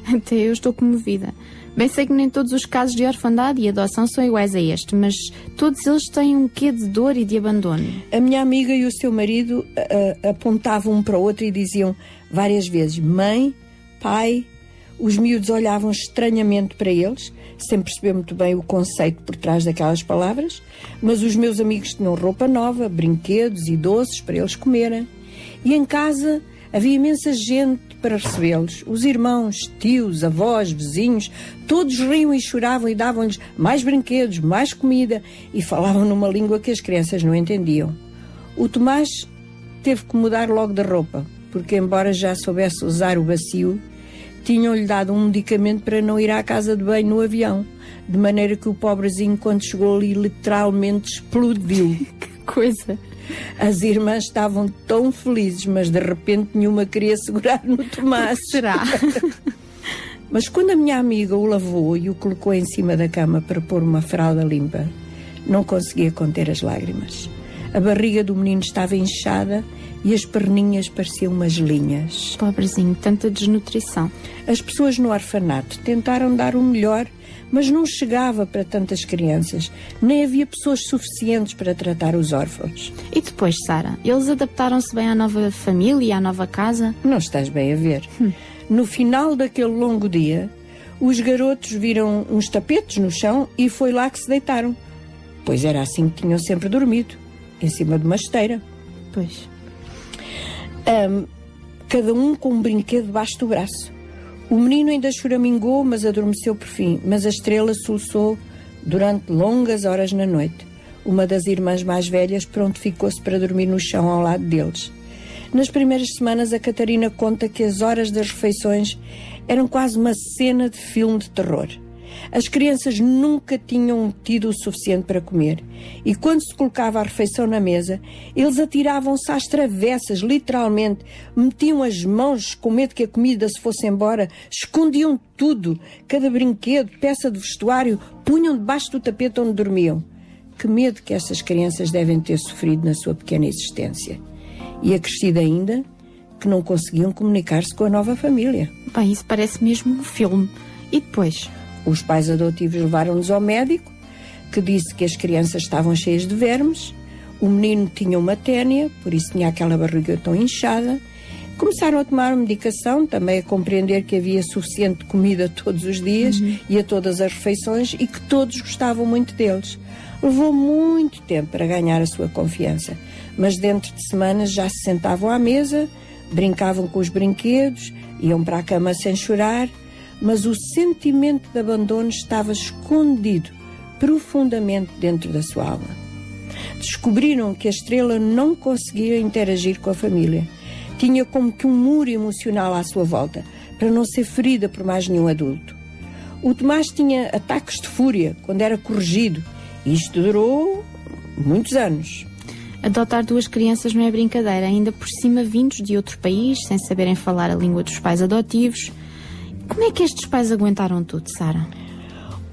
Até eu estou comovida. Bem sei que nem todos os casos de orfandade e adoção são iguais a este, mas todos eles têm um quê de dor e de abandono. A minha amiga e o seu marido uh, apontavam um para o outro e diziam várias vezes: mãe, pai. Os miúdos olhavam estranhamente para eles, sem perceber muito bem o conceito por trás daquelas palavras, mas os meus amigos tinham roupa nova, brinquedos e doces para eles comerem. E em casa havia imensa gente para recebê-los. Os irmãos, tios, avós, vizinhos, todos riam e choravam e davam-lhes mais brinquedos, mais comida e falavam numa língua que as crianças não entendiam. O Tomás teve que mudar logo de roupa, porque, embora já soubesse usar o bacio, tinham-lhe dado um medicamento para não ir à casa de banho no avião, de maneira que o pobrezinho, quando chegou ali, literalmente explodiu. que coisa! As irmãs estavam tão felizes, mas de repente nenhuma queria segurar no Tomás. Será? mas quando a minha amiga o lavou e o colocou em cima da cama para pôr uma fralda limpa, não conseguia conter as lágrimas. A barriga do menino estava inchada e as perninhas pareciam umas linhas. Pobrezinho, tanta desnutrição. As pessoas no orfanato tentaram dar o melhor, mas não chegava para tantas crianças, nem havia pessoas suficientes para tratar os órfãos. E depois, Sara, eles adaptaram-se bem à nova família e à nova casa? Não estás bem a ver. No final daquele longo dia, os garotos viram uns tapetes no chão e foi lá que se deitaram. Pois era assim que tinham sempre dormido, em cima de uma esteira. Pois. Ahm, cada um com um brinquedo debaixo do braço. O menino ainda choramingou, mas adormeceu por fim. Mas a estrela soluçou durante longas horas na noite. Uma das irmãs mais velhas prontificou-se para dormir no chão ao lado deles. Nas primeiras semanas, a Catarina conta que as horas das refeições eram quase uma cena de filme de terror. As crianças nunca tinham tido o suficiente para comer. E quando se colocava a refeição na mesa, eles atiravam-se às travessas, literalmente. Metiam as mãos com medo que a comida se fosse embora, escondiam tudo, cada brinquedo, peça de vestuário, punham debaixo do tapete onde dormiam. Que medo que estas crianças devem ter sofrido na sua pequena existência. E acrescido ainda que não conseguiam comunicar-se com a nova família. Bem, isso parece mesmo um filme. E depois? Os pais adotivos levaram-nos ao médico, que disse que as crianças estavam cheias de vermes, o menino tinha uma ténia, por isso tinha aquela barriga tão inchada. Começaram a tomar medicação, também a compreender que havia suficiente comida todos os dias e a todas as refeições e que todos gostavam muito deles. Levou muito tempo para ganhar a sua confiança, mas dentro de semanas já se sentavam à mesa, brincavam com os brinquedos, iam para a cama sem chorar, mas o sentimento de abandono estava escondido profundamente dentro da sua alma. Descobriram que a estrela não conseguia interagir com a família. Tinha como que um muro emocional à sua volta, para não ser ferida por mais nenhum adulto. O Tomás tinha ataques de fúria quando era corrigido, e isto durou muitos anos. Adotar duas crianças não é brincadeira, ainda por cima vindos de outro país, sem saberem falar a língua dos pais adotivos. Como é que estes pais aguentaram tudo, Sara?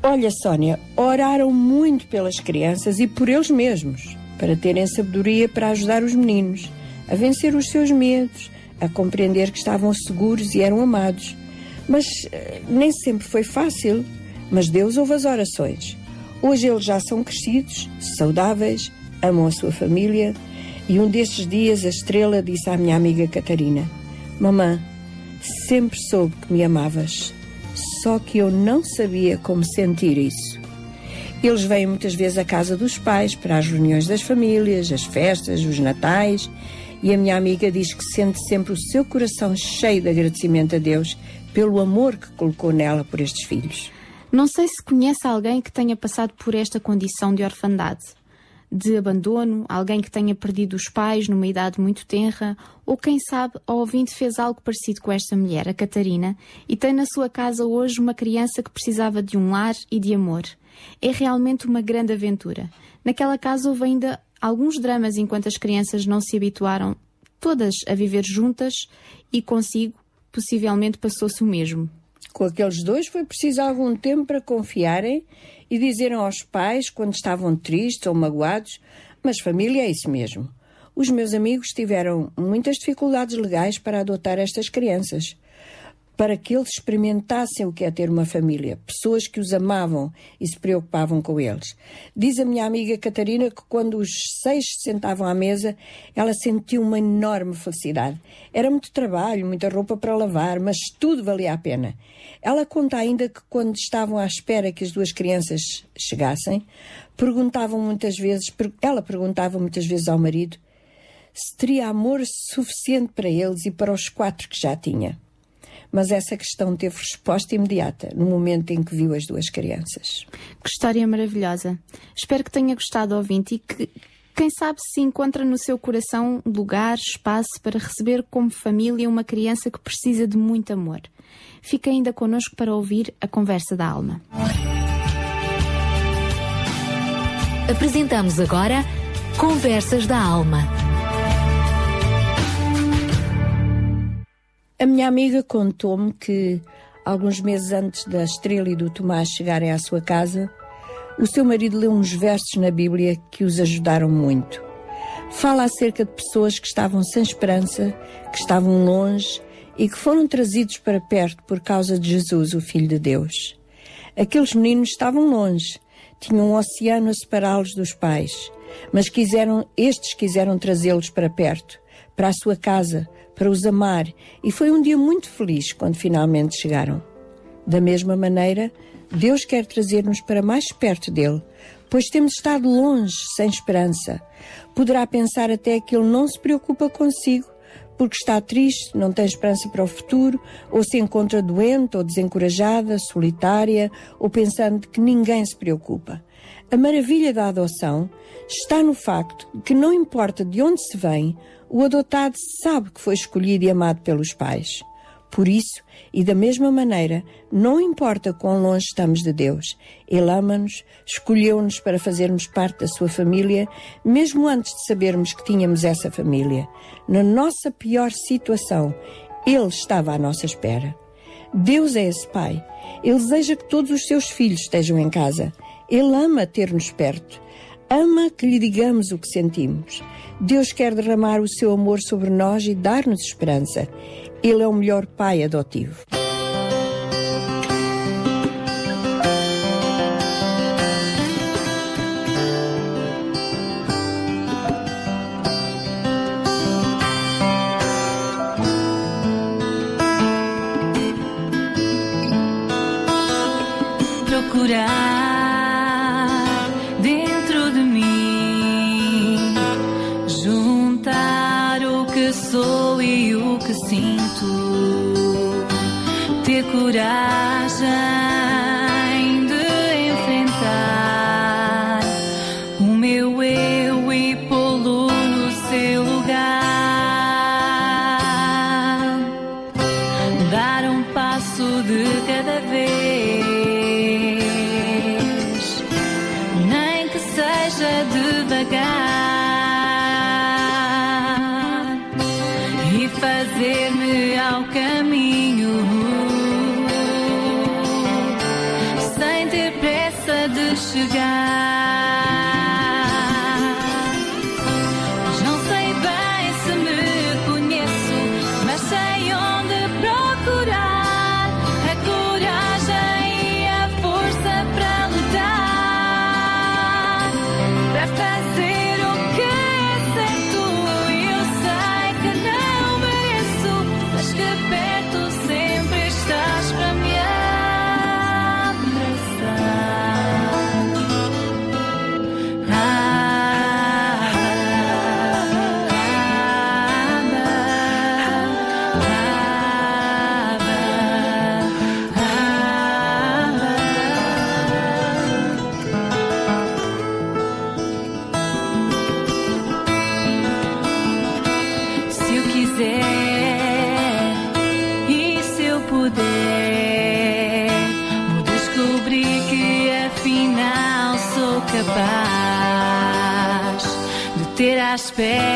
Olha, Sónia, oraram muito pelas crianças e por eles mesmos, para terem sabedoria para ajudar os meninos a vencer os seus medos, a compreender que estavam seguros e eram amados. Mas eh, nem sempre foi fácil. Mas Deus ouve as orações. Hoje eles já são crescidos, saudáveis, amam a sua família. E um destes dias a estrela disse à minha amiga Catarina: Mamã, sempre soube que me amavas, só que eu não sabia como sentir isso. Eles vêm muitas vezes à casa dos pais para as reuniões das famílias, as festas, os natais, e a minha amiga diz que sente sempre o seu coração cheio de agradecimento a Deus pelo amor que colocou nela por estes filhos. Não sei se conhece alguém que tenha passado por esta condição de orfandade, de abandono, alguém que tenha perdido os pais numa idade muito tenra, ou quem sabe a ouvinte fez algo parecido com esta mulher, a Catarina, e tem na sua casa hoje uma criança que precisava de um lar e de amor. É realmente uma grande aventura. Naquela casa houve ainda alguns dramas enquanto as crianças não se habituaram todas a viver juntas e consigo possivelmente passou-se o mesmo. Com aqueles dois foi preciso algum tempo para confiarem e dizerem aos pais quando estavam tristes ou magoados, mas família é isso mesmo. Os meus amigos tiveram muitas dificuldades legais para adotar estas crianças, para que eles experimentassem o que é ter uma família, pessoas que os amavam e se preocupavam com eles. Diz a minha amiga Catarina que quando os seis se sentavam à mesa, ela sentiu uma enorme felicidade. Era muito trabalho, muita roupa para lavar, mas tudo valia a pena. Ela conta ainda que quando estavam à espera que as duas crianças chegassem, perguntavam muitas vezes, ela perguntava muitas vezes ao marido se teria amor suficiente para eles e para os quatro que já tinha. Mas essa questão teve resposta imediata no momento em que viu as duas crianças. Que história maravilhosa. Espero que tenha gostado, ouvinte, e que, quem sabe, se encontra no seu coração lugar, espaço para receber como família uma criança que precisa de muito amor. Fica ainda connosco para ouvir a conversa da alma. Apresentamos agora Conversas da Alma. A minha amiga contou-me que, alguns meses antes da Estrela e do Tomás chegarem à sua casa, o seu marido leu uns versos na Bíblia que os ajudaram muito. Fala acerca de pessoas que estavam sem esperança, que estavam longe e que foram trazidos para perto por causa de Jesus, o Filho de Deus. Aqueles meninos estavam longe, tinham um oceano a separá-los dos pais, mas quiseram, estes quiseram trazê-los para perto, para a sua casa, para os amar, e foi um dia muito feliz quando finalmente chegaram. Da mesma maneira, Deus quer trazer-nos para mais perto dele, pois temos estado longe, sem esperança. Poderá pensar até que ele não se preocupa consigo, porque está triste, não tem esperança para o futuro, ou se encontra doente ou desencorajada, solitária, ou pensando que ninguém se preocupa. A maravilha da adoção está no facto que não importa de onde se vem, o adotado sabe que foi escolhido e amado pelos pais. Por isso, e da mesma maneira, não importa quão longe estamos de Deus, Ele ama-nos, escolheu-nos para fazermos parte da sua família, mesmo antes de sabermos que tínhamos essa família. Na nossa pior situação, Ele estava à nossa espera. Deus é esse Pai. Ele deseja que todos os seus filhos estejam em casa. Ele ama ter-nos perto. Ama que lhe digamos o que sentimos. Deus quer derramar o seu amor sobre nós e dar-nos esperança. Ele é o melhor pai adotivo. procurar ter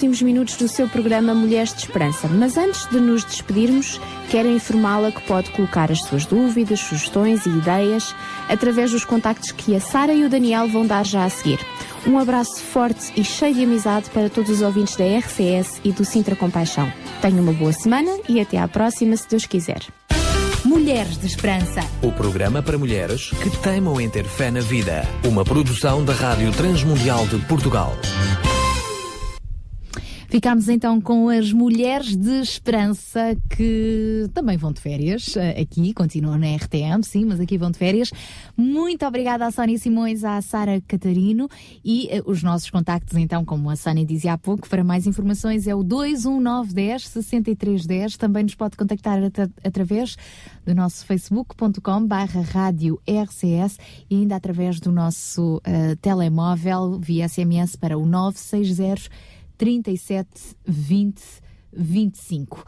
últimos minutos do seu programa Mulheres de Esperança, mas antes de nos despedirmos, quero informá-la que pode colocar as suas dúvidas, sugestões e ideias através dos contactos que a Sara e o Daniel vão dar já a seguir. Um abraço forte e cheio de amizade para todos os ouvintes da RCS e do Sintra Compaixão. Tenha uma boa semana e até à próxima, se Deus quiser. Mulheres de Esperança. O programa para mulheres que teimam em ter fé na vida. Uma produção da Rádio Transmundial de Portugal. Ficámos então com as Mulheres de Esperança que também vão de férias eh, aqui, continuam na RTM, sim, mas aqui vão de férias. Muito obrigada à Sónia Simões, à Sara Catarino e eh, os nossos contactos então, como a Sónia dizia há pouco, para mais informações é o 21910 6310. Também nos pode contactar atra- através do nosso facebook.com barra rádio RCS e ainda através do nosso eh, telemóvel via SMS para o 960 37 20 25.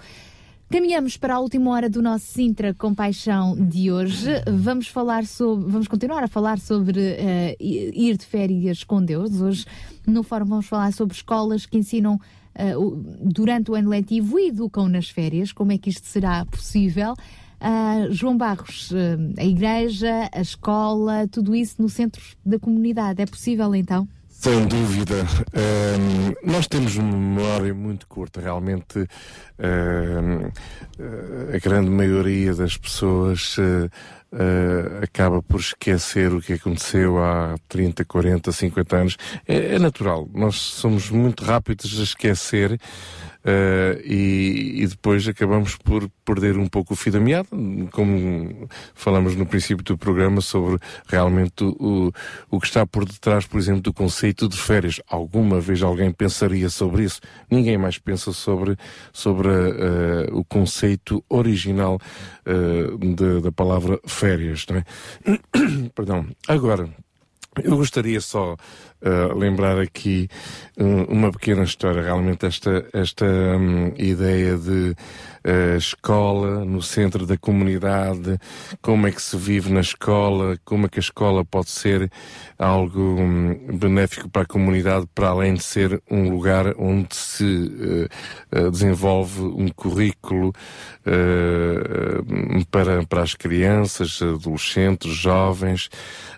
Caminhamos para a última hora do nosso Sintra Compaixão de hoje. Vamos falar sobre, vamos continuar a falar sobre eh, ir de férias com Deus. Hoje no fórum vamos falar sobre escolas que ensinam o- durante o ano letivo e educam nas férias. Como é que isto será possível? Ah, João Barros, eh, a igreja, a escola, tudo isso no centro da comunidade. É possível então? Sem dúvida. Ahm, nós temos uma memória muito curta, realmente. eh, a grande maioria das pessoas eh, eh, acaba por esquecer o que aconteceu há 30, 40, 50 anos. É, é natural. Nós somos muito rápidos a esquecer. Eh, e, e depois acabamos por perder um pouco o fio da meada, como falamos no princípio do programa sobre realmente o, o que está por detrás, por exemplo, do conceito de férias. Alguma vez alguém pensaria sobre isso? Ninguém mais pensa sobre, sobre eh, o conceito original eh, de- da palavra férias, não é? Perdão. Agora, eu gostaria só uh, lembrar aqui um, uma pequena história. Realmente esta, esta hum, ideia de uh, escola no centro da comunidade, como é que se vive na escola, como é que a escola pode ser algo hum, benéfico para a comunidade, para além de ser um lugar onde se uh, desenvolve um currículo para, para as crianças, adolescentes, jovens.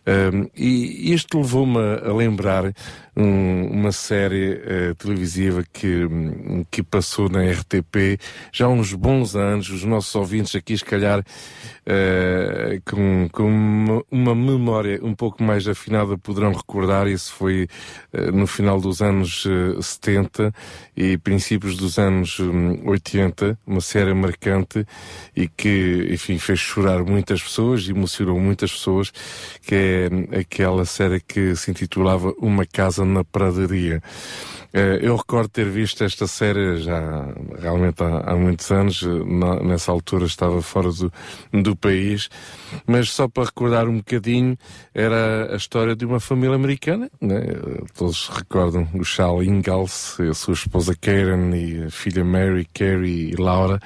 Um, e isto levou-me a lembrar februari. Um, uma série eh, televisiva que, hum, que passou na RTP já há uns bons anos. Os nossos ouvintes aqui, se calhar, eh, com, com uma, memória um pouco mais afinada, poderão recordar. Isso foi eh, no final dos anos eh, 70 e princípios dos anos hum, 80, uma série marcante e que, enfim, fez chorar muitas pessoas, emocionou muitas pessoas, que é hum, aquela série que se intitulava Uma Casa na Pradaria. Eh, Eu recordo ter visto esta série já realmente há, há muitos anos, eh, nessa altura estava fora do, do país, mas só para recordar um bocadinho, era a história de uma família americana, né? Todos recordam o Charles Ingalls, a sua esposa Karen e a filha Mary, Carrie e Laura,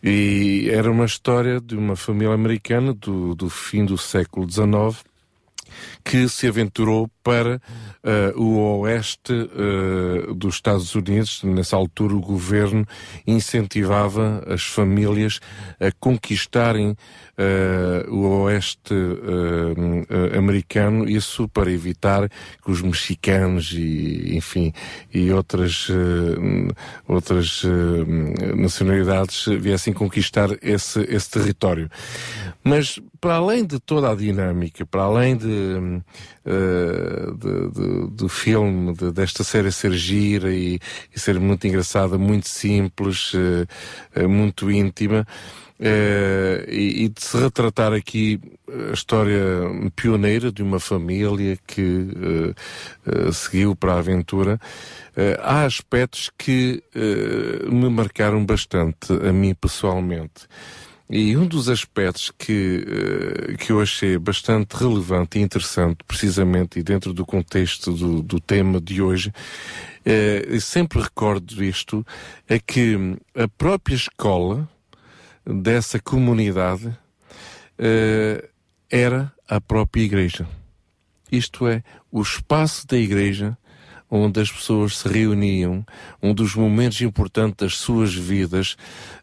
e era uma história de uma família americana do, do fim do século XIX, que se aventurou para eh, o oeste eh, dos Estados Unidos. Nessa altura, o governo incentivava as famílias a conquistarem eh, o oeste americano, isso para evitar que os mexicanos e, enfim, e outras, outras nacionalidades viessem conquistar esse, esse território. Mas, para além de toda a dinâmica, para além de, de- de- do filme, de- desta série ser gira e, e ser muito engraçada, muito simples, eh, eh, muito íntima, eh, e, e de se retratar aqui a história pioneira de uma família que eh, eh, seguiu para a aventura, eh, há aspectos que eh, me marcaram bastante, a mim pessoalmente. E um dos aspectos que, eh, que eu achei bastante relevante e interessante, precisamente, e dentro do contexto do, do tema de hoje, e sempre recordo isto, é que a própria escola dessa comunidade eh, era a própria igreja. Isto é, o espaço da igreja onde as pessoas se reuniam, um dos momentos importantes das suas vidas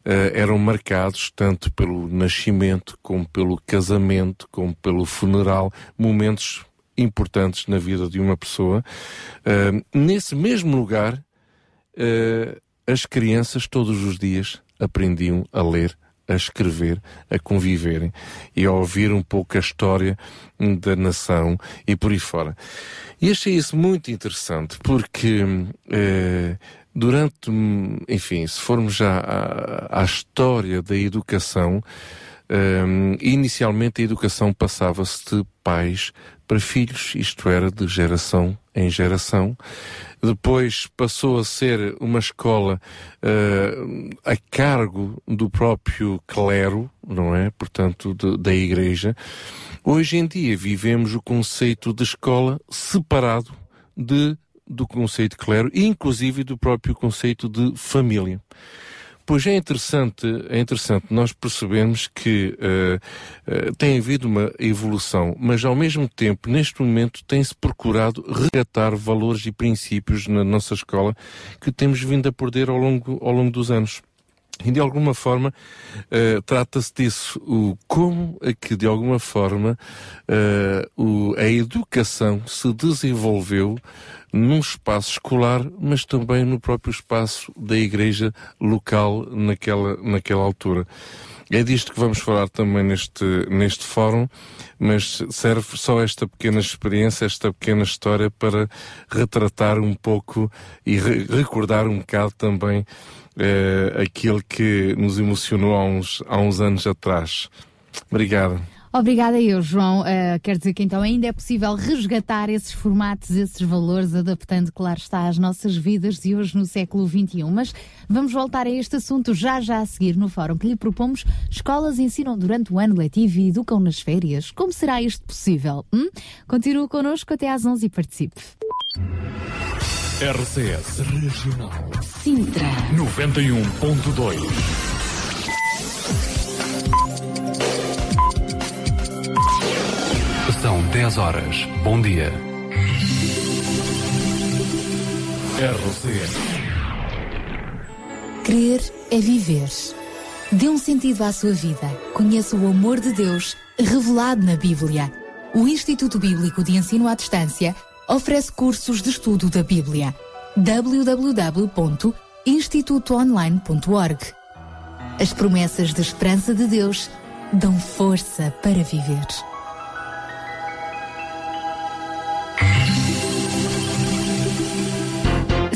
eh, eram marcados tanto pelo nascimento, como pelo casamento, como pelo funeral, momentos importantes na vida de uma pessoa. Eh, nesse mesmo lugar, eh, as crianças todos os dias aprendiam a ler, a escrever, a conviverem e a ouvir um pouco a história da nação e por aí fora. E achei isso muito interessante porque eh, durante, enfim, se formos já à, à história da educação, hum, inicialmente a educação passava-se de pais para filhos, isto era de geração em geração. Depois passou a ser uma escola uh, a cargo do próprio clero, não é? Portanto, de, da igreja. Hoje em dia vivemos o conceito de escola separado de, do conceito de clero, inclusive do próprio conceito de família. Pois é interessante, é interessante nós percebemos que uh, uh, tem havido uma evolução, mas ao mesmo tempo, neste momento, tem-se procurado resgatar valores e princípios na nossa escola que temos vindo a perder ao longo, ao longo dos anos. E de alguma forma uh, trata-se disso, o como é que de alguma forma uh, o, a educação se desenvolveu num espaço escolar, mas também no próprio espaço da igreja local naquela, naquela altura. É disto que vamos falar também neste, neste fórum, mas serve só esta pequena experiência, esta pequena história para retratar um pouco e re recordar um bocado também uh, aquilo que nos emocionou há uns, há uns anos atrás. Obrigado. Obrigada eu, João. Uh, quer dizer que então ainda é possível resgatar esses formatos, esses valores, adaptando, claro está, às nossas vidas de hoje no século XXI. Mas vamos voltar a este assunto já já a seguir no fórum que lhe propomos. Escolas ensinam durante o ano letivo e educam nas férias. Como será isto possível? Hum? Continue connosco até às 11 e participe. RCS Regional Sintra 91.2 10 horas. Bom dia. RCS. Crer é viver. Dê um sentido à sua vida. Conheça o amor de Deus revelado na Bíblia. O Instituto Bíblico de Ensino à Distância oferece cursos de estudo da Bíblia. www.institutoonline.org As promessas de esperança de Deus dão força para viver.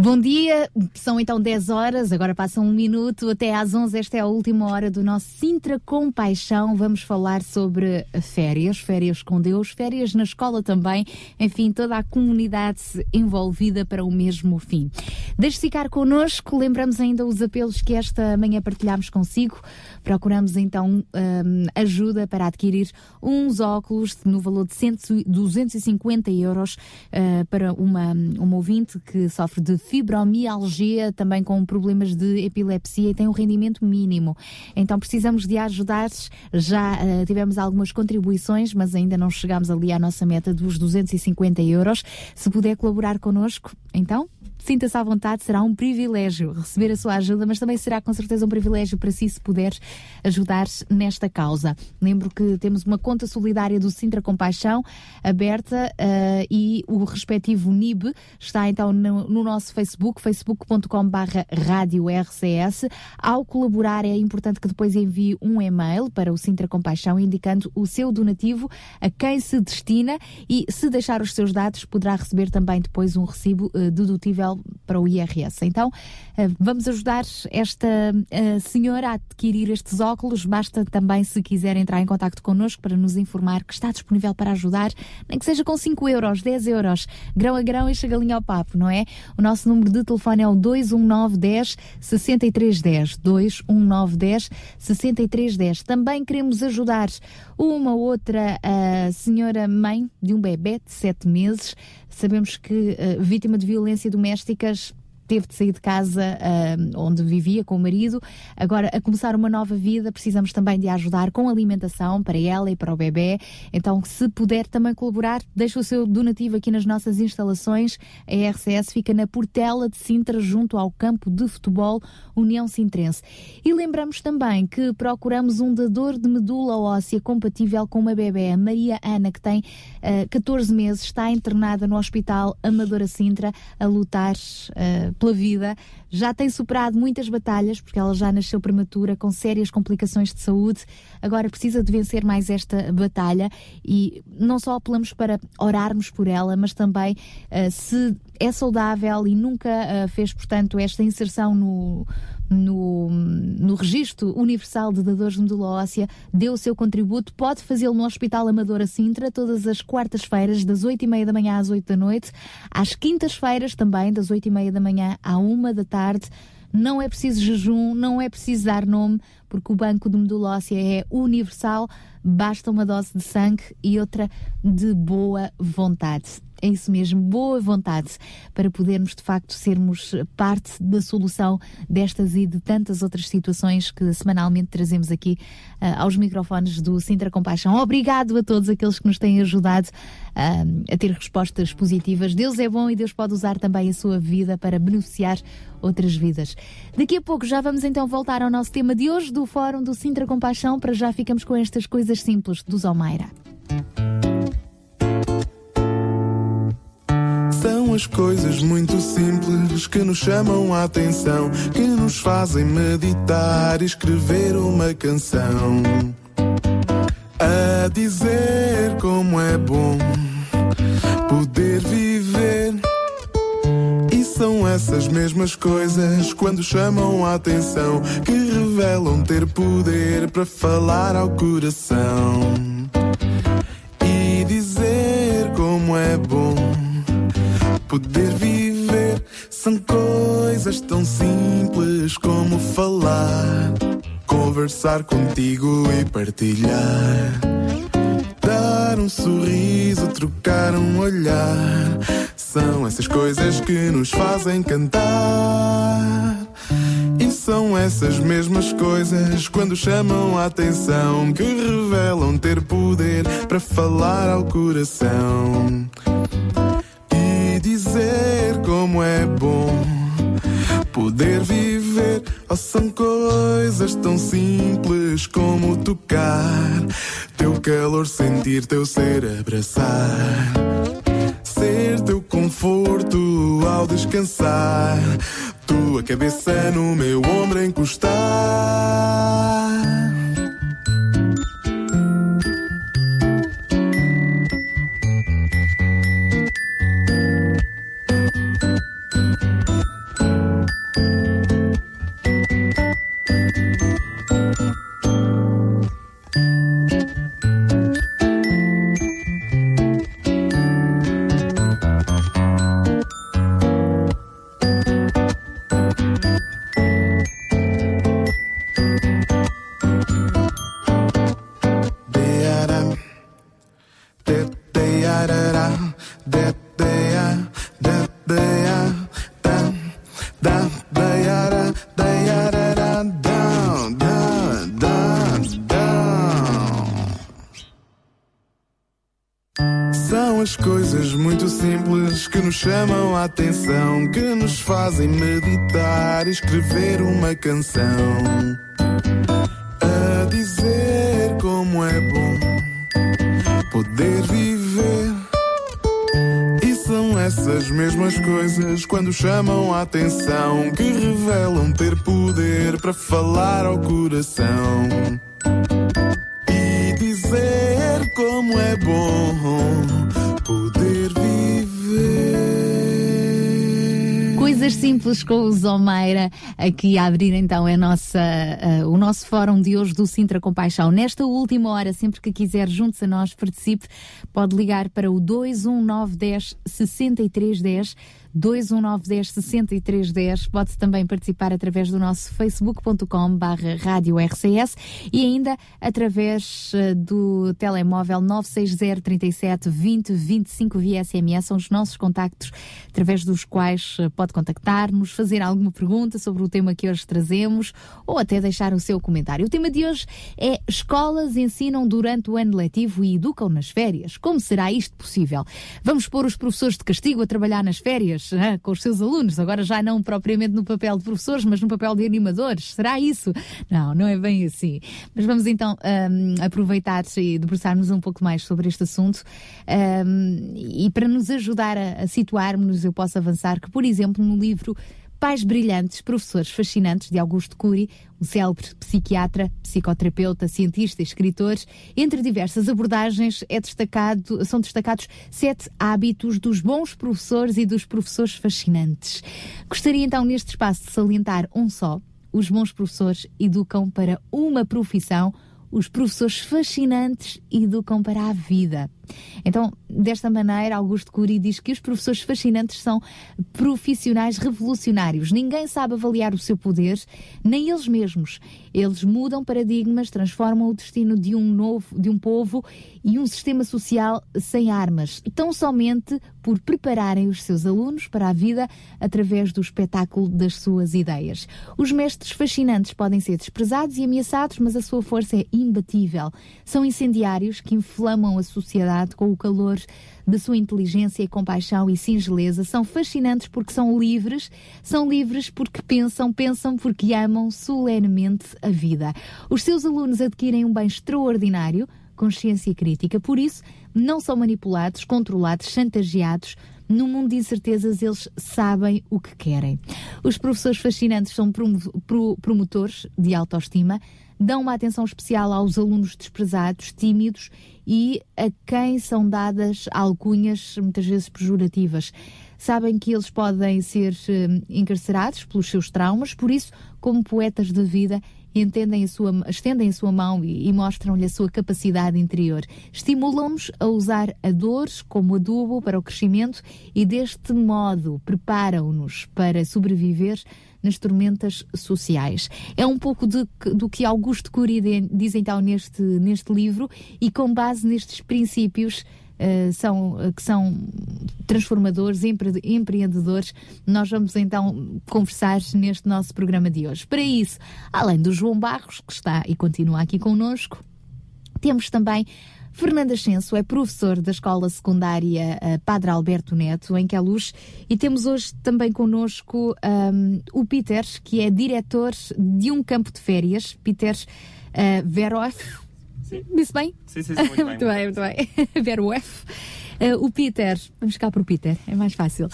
Bom dia, são então 10 horas, agora passa um minuto, até às 11, esta é a última hora do nosso Sintra com Paixão. Vamos falar sobre férias, férias com Deus, férias na escola também, enfim, toda a comunidade envolvida para o mesmo fim. Deixe ficar connosco, lembramos ainda os apelos que esta manhã partilhámos consigo. Procuramos então hum, ajuda para adquirir uns óculos no valor de 100, 250 euros uh, para uma, uma ouvinte que sofre de fibromialgia, também com problemas de epilepsia e tem um rendimento mínimo. Então precisamos de ajudar. Já uh, tivemos algumas contribuições, mas ainda não chegamos ali à nossa meta dos 250 euros. Se puder colaborar connosco, então Sinta-se à vontade, será um privilégio receber a sua ajuda, mas também será com certeza um privilégio para si se puder ajudar nesta causa. Lembro que temos uma conta solidária do Sintra Compaixão aberta uh, e o respectivo NIB está então no, no nosso Facebook, facebook.com/barra rádio RCS. Ao colaborar, é importante que depois envie um e-mail para o Sintra Compaixão indicando o seu donativo, a quem se destina e, se deixar os seus dados, poderá receber também depois um recibo uh, dedutível para o IRS. Então, uh, vamos ajudar esta uh, senhora a adquirir estes óculos. Basta também, se quiser, entrar em contato connosco para nos informar que está disponível para ajudar, nem que seja com 5 euros, 10 euros, grão a grão e chagalinho ao papo, não é? O nosso número de telefone é o 21910 6310. 21910 6310. Também queremos ajudar uma outra uh, senhora mãe de um bebê de 7 meses. Sabemos que uh, vítima de violência domésticas teve de sair de casa ah, onde vivia com o marido, agora a começar uma nova vida, precisamos também de ajudar com alimentação para ela e para o bebê. Então, se puder também colaborar, deixa o seu donativo aqui nas nossas instalações. A RCS fica na Portela de Sintra, junto ao campo de futebol União Sintrense. E lembramos também que procuramos um dador de medula óssea compatível com uma bebê, a Maria Ana, que tem ah, 14 meses, está internada no Hospital Amadora Sintra a lutar ah, pela vida. Já tem superado muitas batalhas, porque ela já nasceu prematura, com sérias complicações de saúde. Agora precisa de vencer mais esta batalha e não só apelamos para orarmos por ela, mas também ah, se é saudável e nunca ah, fez, portanto, esta inserção no, no, no registro universal de dadores de medula óssea, deu o seu contributo, pode fazê-lo no Hospital Amadora Sintra, todas as quartas-feiras, das 8 e meia da manhã às 8 da noite, às quintas-feiras também, das 8 e meia da manhã à 1 da tarde. Não é preciso jejum, não é preciso dar nome, porque o banco de medula óssea é universal, basta uma dose de sangue e outra de boa vontade. É isso mesmo, boa vontade para podermos de facto sermos parte da solução destas e de tantas outras situações que semanalmente trazemos aqui ah, aos microfones do Sintra Compaixão. Obrigado a todos aqueles que nos têm ajudado ah, a ter respostas positivas. Deus é bom e Deus pode usar também a sua vida para beneficiar outras vidas. Daqui a pouco já vamos então voltar ao nosso tema de hoje do Fórum do Sintra Compaixão. Para já ficamos com estas coisas simples do Zomeira. São as coisas muito simples que nos chamam a atenção, que nos fazem meditar e escrever uma canção. A dizer como é bom poder viver. E são essas mesmas coisas quando chamam a atenção que revelam ter poder para falar ao coração. E dizer como é bom poder viver são coisas tão simples como falar, conversar contigo e partilhar. Dar um sorriso, trocar um olhar. São essas coisas que nos fazem cantar. E são essas mesmas coisas quando chamam a atenção que revelam ter poder para falar ao coração dizer como é bom poder viver. Oh, são coisas tão simples como tocar, teu calor sentir, teu ser abraçar, ser teu conforto ao descansar, tua cabeça no meu ombro encostar. Nos chamam a atenção, que nos fazem meditar e escrever uma canção. A dizer como é bom poder viver. E são essas mesmas coisas quando chamam a atenção que revelam ter poder para falar ao coração e dizer como é bom poder viver. Coisas simples com o Zomeira, aqui a abrir então a nossa, eh, o nosso fórum de hoje do Sintra Compaixão. Nesta última hora, sempre que quiser, juntos a nós, participe, pode ligar para o 21910 6310, 21910 6310. Pode também participar através do nosso facebook.com barra rádio RCS e ainda através eh, do telemóvel 960 37 20 25 via SMS. São os nossos contactos através dos quais eh, pode contactar-nos, fazer alguma pergunta sobre o tema que hoje trazemos ou até deixar o seu comentário. O tema de hoje é Escolas ensinam durante o ano letivo e educam nas férias. Como será isto possível? Vamos pôr os professores de castigo a trabalhar nas férias ah, com os seus alunos, agora já não propriamente no papel de professores, mas no papel de animadores. Será isso? Não, não é bem assim. Mas vamos então hum, aproveitar e debruçar-nos um pouco mais sobre este assunto hum, e para nos ajudar a, a situarmos, eu posso avançar que, por exemplo, no livro Pais Brilhantes, Professores Fascinantes, de Augusto Cury, um célebre psiquiatra, psicoterapeuta, cientista e escritor. Entre diversas abordagens é destacado, são destacados sete hábitos dos bons professores e dos professores fascinantes. Gostaria então, neste espaço, de salientar um só. Os bons professores educam para uma profissão, os professores fascinantes educam para a vida. Então, desta maneira, Augusto Cury diz que os professores fascinantes são profissionais revolucionários. Ninguém sabe avaliar o seu poder, nem eles mesmos. Eles mudam paradigmas, transformam o destino de um novo, de um povo e um sistema social sem armas, tão somente por prepararem os seus alunos para a vida através do espetáculo das suas ideias. Os mestres fascinantes podem ser desprezados e ameaçados, mas a sua força é imbatível. São incendiários que inflamam a sociedade com o calor da sua inteligência e compaixão e singeleza. São fascinantes porque são livres, são livres porque pensam, pensam porque amam solenemente a vida. Os seus alunos adquirem um bem extraordinário, consciência crítica, por isso não são manipulados, controlados, chantageados. No mundo de incertezas, eles sabem o que querem. Os professores fascinantes são promotores de autoestima, dão uma atenção especial aos alunos desprezados, tímidos e a quem são dadas alcunhas muitas vezes pejorativas. Sabem que eles podem ser eh, encarcerados pelos seus traumas, por isso, como poetas da vida, entendem sua, estendem a sua mão e, e mostram-lhe a sua capacidade interior. Estimulam-nos a usar a dor como adubo para o crescimento e, deste modo, preparam-nos para sobreviver nas tormentas sociais. É um pouco de, do que Augusto Cury diz então neste, neste livro e com base nestes princípios Uh, são, uh, que são transformadores, empre empreendedores, nós vamos então conversar neste nosso programa de hoje. Para isso, além do João Barros, que está e continua aqui connosco, temos também Fernando Ascenso é professor da Escola Secundária uh, Padre Alberto Neto, em Queluz, e temos hoje também connosco um, o Peter, que é diretor de um campo de férias, Peter uh, Verof. Disse bem? Sim, sim, sim, muito bem. muito bem, muito bem. Verof. Uh, o Peter, vamos cá para o Peter, é mais fácil.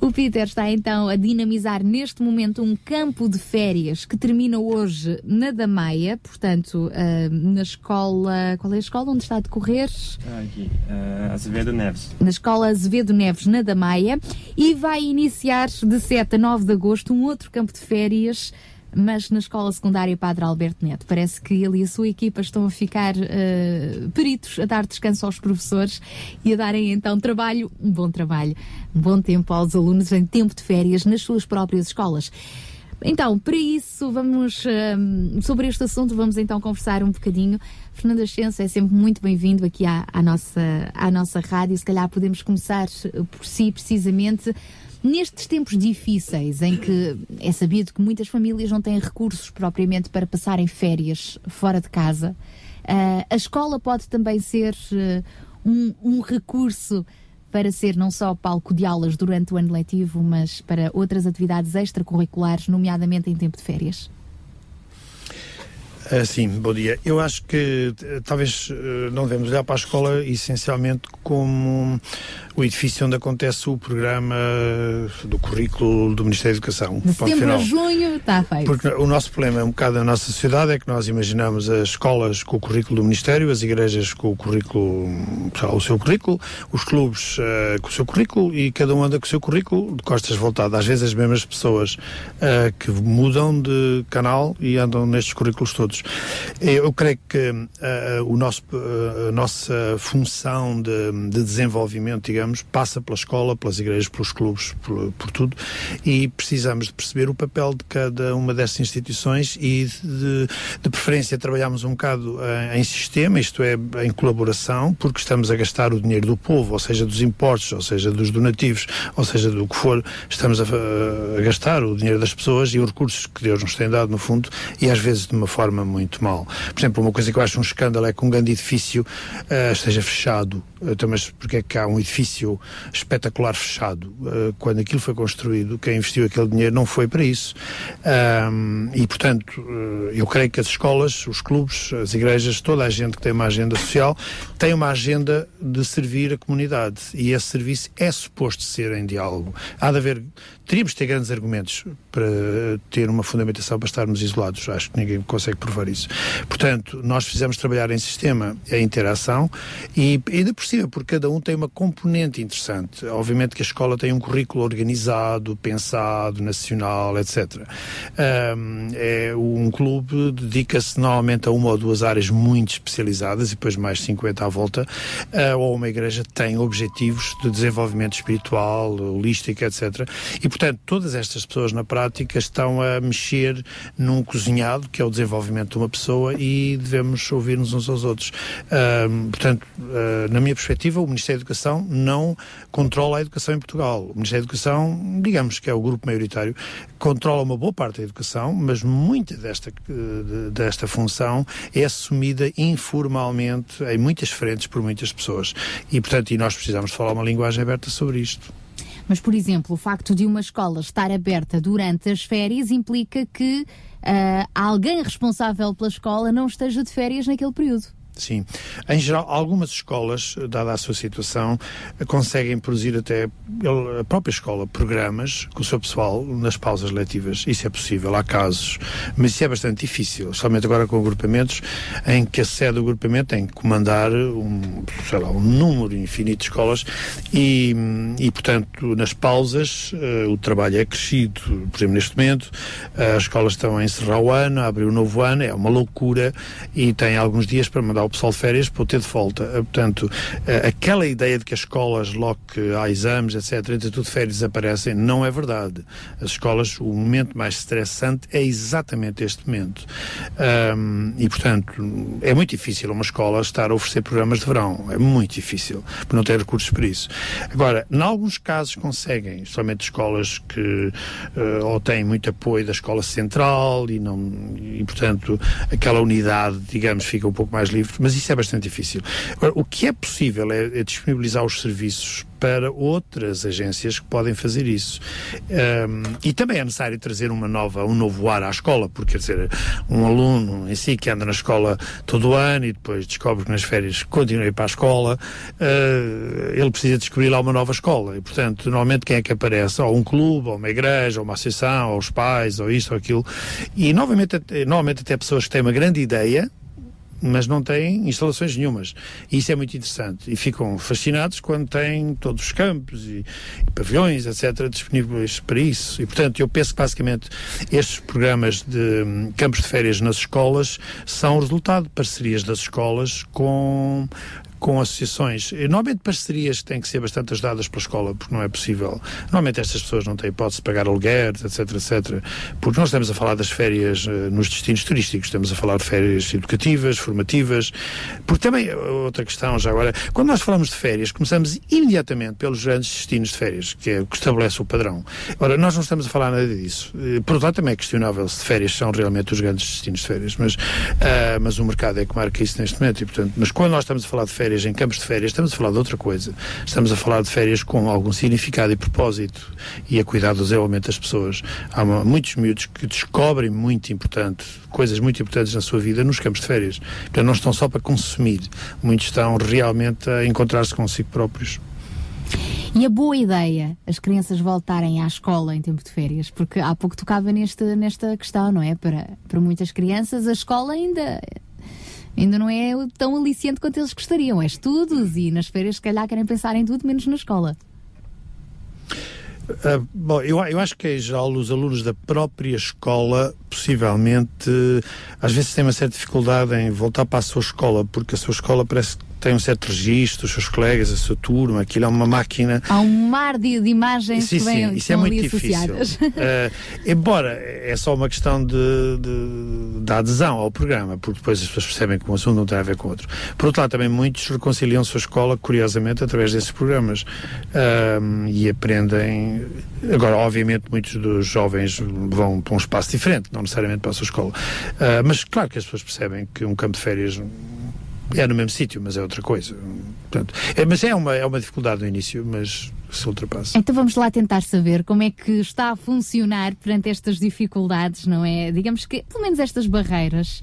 O Peter está então a dinamizar neste momento um campo de férias que termina hoje na Damaia, portanto, uh, na escola. Qual é a escola onde está a decorrer? Ah, aqui, uh, Azevedo Neves. Na escola Azevedo Neves, na Damaia, e vai iniciar de 7 a 9 de agosto um outro campo de férias mas na escola secundária Padre Alberto Neto. Parece que ele e a sua equipa estão a ficar uh, peritos a dar descanso aos professores e a darem então trabalho, um bom trabalho, um bom tempo aos alunos em tempo de férias nas suas próprias escolas. Então, para isso, vamos, uh, sobre este assunto, vamos então conversar um bocadinho. Fernando Ascenso é sempre muito bem-vindo aqui à, à, nossa, à nossa rádio. Se calhar podemos começar por si, precisamente. Nestes tempos difíceis, em que é sabido que muitas famílias não têm recursos propriamente para passarem férias fora de casa, uh, a escola pode também ser uh, um, um recurso para ser não só palco de aulas durante o ano letivo, mas para outras atividades extracurriculares, nomeadamente em tempo de férias? Uh, sim, bom dia. Eu acho que talvez uh, não devemos olhar para a escola essencialmente como o edifício onde acontece o programa do currículo do Ministério da Educação. De setembro a junho está feito. Porque o nosso problema, um bocado na nossa sociedade, é que nós imaginamos as escolas com o currículo do Ministério, as igrejas com o currículo, lá, o seu currículo, os clubes uh, com o seu currículo e cada um anda com o seu currículo de costas voltadas. Às vezes as mesmas pessoas que mudam de canal e andam nestes currículos todos. Todos. Eu creio que uh, o nosso, uh, a nossa função de, de, desenvolvimento, digamos, passa pela escola, pelas igrejas, pelos clubes, por, por, tudo, e precisamos de perceber o papel de cada uma dessas instituições e de, de preferência trabalharmos um bocado uh, em sistema, isto é, em colaboração, porque estamos a gastar o dinheiro do povo, ou seja, dos impostos, ou seja, dos donativos, ou seja, do que for, estamos a, a gastar o dinheiro das pessoas e os recursos que Deus nos tem dado, no fundo, e às vezes de uma forma muito mal. Por exemplo, uma coisa que eu acho um escândalo é que um grande edifício uh, esteja fechado. Então, mas porque é que há um edifício espetacular fechado? Uh, quando aquilo foi construído, quem investiu aquele dinheiro não foi para isso. Um, e, portanto, eu creio que as escolas, os clubes, as igrejas, toda a gente que tem uma agenda social, tem uma agenda de servir a comunidade. E esse serviço é suposto ser em diálogo. Há de haver teríamos de ter grandes argumentos para ter uma fundamentação para estarmos isolados. Acho que ninguém consegue provar isso. Portanto, nós fizemos trabalhar em sistema a interação e ainda por cima, porque cada um tem uma componente interessante. Obviamente que a escola tem um currículo organizado, pensado, nacional, etc. Um, é, um clube dedica-se normalmente a uma ou duas áreas muito especializadas e depois mais 50 à volta, uh, ou uma igreja tem objetivos de desenvolvimento espiritual, holístico, etc. E, portanto, todas estas pessoas na prática estão a mexer num cozinhado, que é o desenvolvimento de uma pessoa, e devemos ouvir-nos uns aos outros. Uh, portanto, uh, na minha perspectiva, o Ministério da Educação não controla a educação em Portugal. O Ministério da Educação, digamos que é o grupo maioritário, controla uma boa parte da educação, mas muita desta, desta função é assumida informalmente em muitas frentes por muitas pessoas. E, portanto, e nós precisamos falar uma linguagem aberta sobre isto. Mas, por exemplo, o facto de uma escola estar aberta durante as férias implica que uh, alguém responsável pela escola não esteja de férias naquele período. Sim. Em geral, algumas escolas, dada a sua situação, conseguem produzir até a própria escola programas com o seu pessoal nas pausas letivas. Isso é possível, há casos. Mas isso é bastante difícil, somente agora com agrupamentos em que a sede do agrupamento tem que comandar um, sei lá, um número infinito de escolas e, e portanto, nas pausas uh, o trabalho é crescido. Por exemplo, neste momento, uh, as escolas estão a encerrar o ano, a abrir o novo ano, é uma loucura e tem alguns dias para mandar o pessoal de férias para o ter de volta. Eh, portanto, eh, aquela ideia de que as escolas, logo que há exames, etc., tudo férias desaparecem, não é verdade. As escolas, o momento mais estressante é exatamente este momento. Um, e, portanto, é muito difícil uma escola estar a oferecer programas de verão. É muito difícil, por não ter recursos para isso. Agora, em alguns casos conseguem, somente escolas que uh, ou têm muito apoio da escola central e, não, e, portanto, aquela unidade, digamos, fica um pouco mais livre mas isso é bastante difícil. Agora, o que é possível é, é disponibilizar os serviços para outras agências que podem fazer isso. Um, e também é necessário trazer uma nova, um novo ar à escola, porque quer dizer, um aluno em si que anda na escola todo o ano e depois descobre que nas férias continua a ir para a escola, uh, ele precisa descobrir lá uma nova escola. E, portanto, normalmente quem é que aparece? Ou um clube, ou uma igreja, ou uma associação, ou os pais, ou isto ou aquilo. E novamente, normalmente até pessoas que têm uma grande ideia, mas não têm instalações nenhumas. E isso é muito interessante. E ficam fascinados quando têm todos os campos e, e pavilhões, etc., disponíveis para isso. E, portanto, eu penso que basicamente estes programas de um, campos de férias nas escolas são o resultado de parcerias das escolas com com associações. Normalmente parcerias têm que ser bastante ajudadas pela escola, porque não é possível. Normalmente estas pessoas não têm hipótese de pagar alugueres, etc, etc. Porque nós estamos a falar das férias uh, nos destinos turísticos, estamos a falar de férias educativas, formativas. Porque também, outra questão já agora, quando nós falamos de férias, começamos imediatamente pelos grandes destinos de férias, que é o que estabelece o padrão. Ora, nós não estamos a falar nada disso. Uh, por outro lado, também é questionável se de férias são realmente os grandes destinos de férias, mas, uh, mas o mercado é que marca isso neste momento. E, portanto, mas quando nós estamos a falar de férias, férias, em campos de férias, estamos a falar de outra coisa. Estamos a falar de férias com algum significado e propósito e a cuidar do desenvolvimento das pessoas. Há muitos miúdos que descobrem muito importante, coisas muito importantes na sua vida nos campos de férias. Portanto, não estão só para consumir, muitos estão realmente a encontrar-se consigo próprios. E a boa ideia, as crianças voltarem à escola em tempo de férias, porque há pouco tocava neste, nesta questão, não é? Para, para muitas crianças, a escola ainda ainda não é tão aliciente quanto eles gostariam. É estudos e nas férias, se calhar, querem pensar em tudo menos na escola. Ah, bom, eu, eu acho que em geral os alunos da própria escola possivelmente às vezes têm uma certa dificuldade em voltar para a sua escola porque a sua escola parece que tem um certo registro, os seus colegas, a sua turma, aquilo é uma máquina Há um mar de, de imagens Sim, que vêm sim, isso é muito difícil. Eh, embora é só uma questão de, de- da adesão ao programa, porque depois as pessoas percebem que um assunto não tem a ver com outro. Por outro lado, também muitos reconciliam sua escola, curiosamente, através desses programas Ahm, e aprendem. Agora, obviamente, muitos dos jovens vão para um espaço diferente, não necessariamente para a sua escola. Ah, mas claro que as pessoas percebem que um campo de férias é no mesmo sítio, mas é outra coisa. Portanto, é, mas é uma, é uma dificuldade no início, mas se ultrapassa. Então vamos lá tentar saber como é que está a funcionar perante estas dificuldades, não é? Digamos que, pelo menos estas barreiras,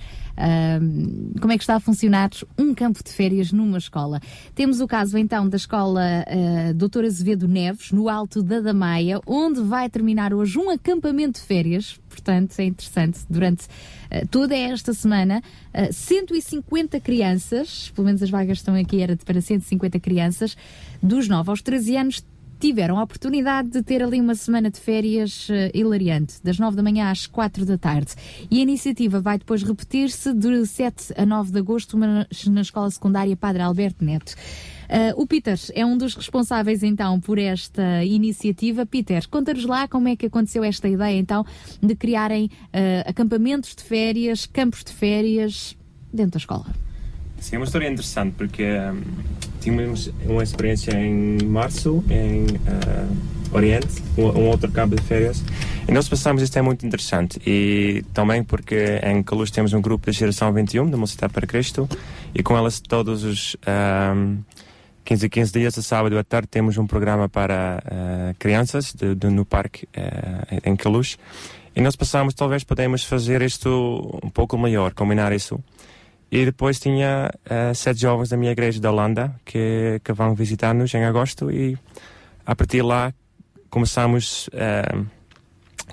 como é que está a funcionar um campo de férias numa escola? Temos o caso então da escola uh, Doutor Azevedo Neves, no Alto da Damaia, onde vai terminar hoje um acampamento de férias, portanto é interessante, durante uh, toda esta semana, uh, 150 crianças, pelo menos as vagas estão aqui, era para 150 crianças, dos 9 aos 13 anos, tiveram a oportunidade de ter ali uma semana de férias eh, hilariante, das 9 da manhã às 4 da tarde. E a iniciativa vai depois repetir-se de 7 a 9 de agosto na, na Escola Secundária Padre Alberto Neto. Eh, o Peter é um dos responsáveis então por esta iniciativa. Peter, conta-nos lá como é que aconteceu esta ideia então de criarem eh, acampamentos de férias, campos de férias dentro da escola. Sim, é uma história interessante porque hum, tínhamos uma experiência em março em ah, Oriente, um, um outro campo de férias, e nós pensamos isto é muito interessante. E também porque em Caluz temos um grupo da geração 21, da Mocidade para Cristo, e com elas todos os hum, 15 a 15 dias, a sábado à tarde, temos um programa para ah, crianças de, de- no parque ah, em Caluz. E nós pensamos, talvez podemos fazer isto um pouco melhor, combinar isso. E depois tinha eh, sete jovens da minha igreja da Holanda que, que vão visitar-nos em agosto e a partir de lá começamos a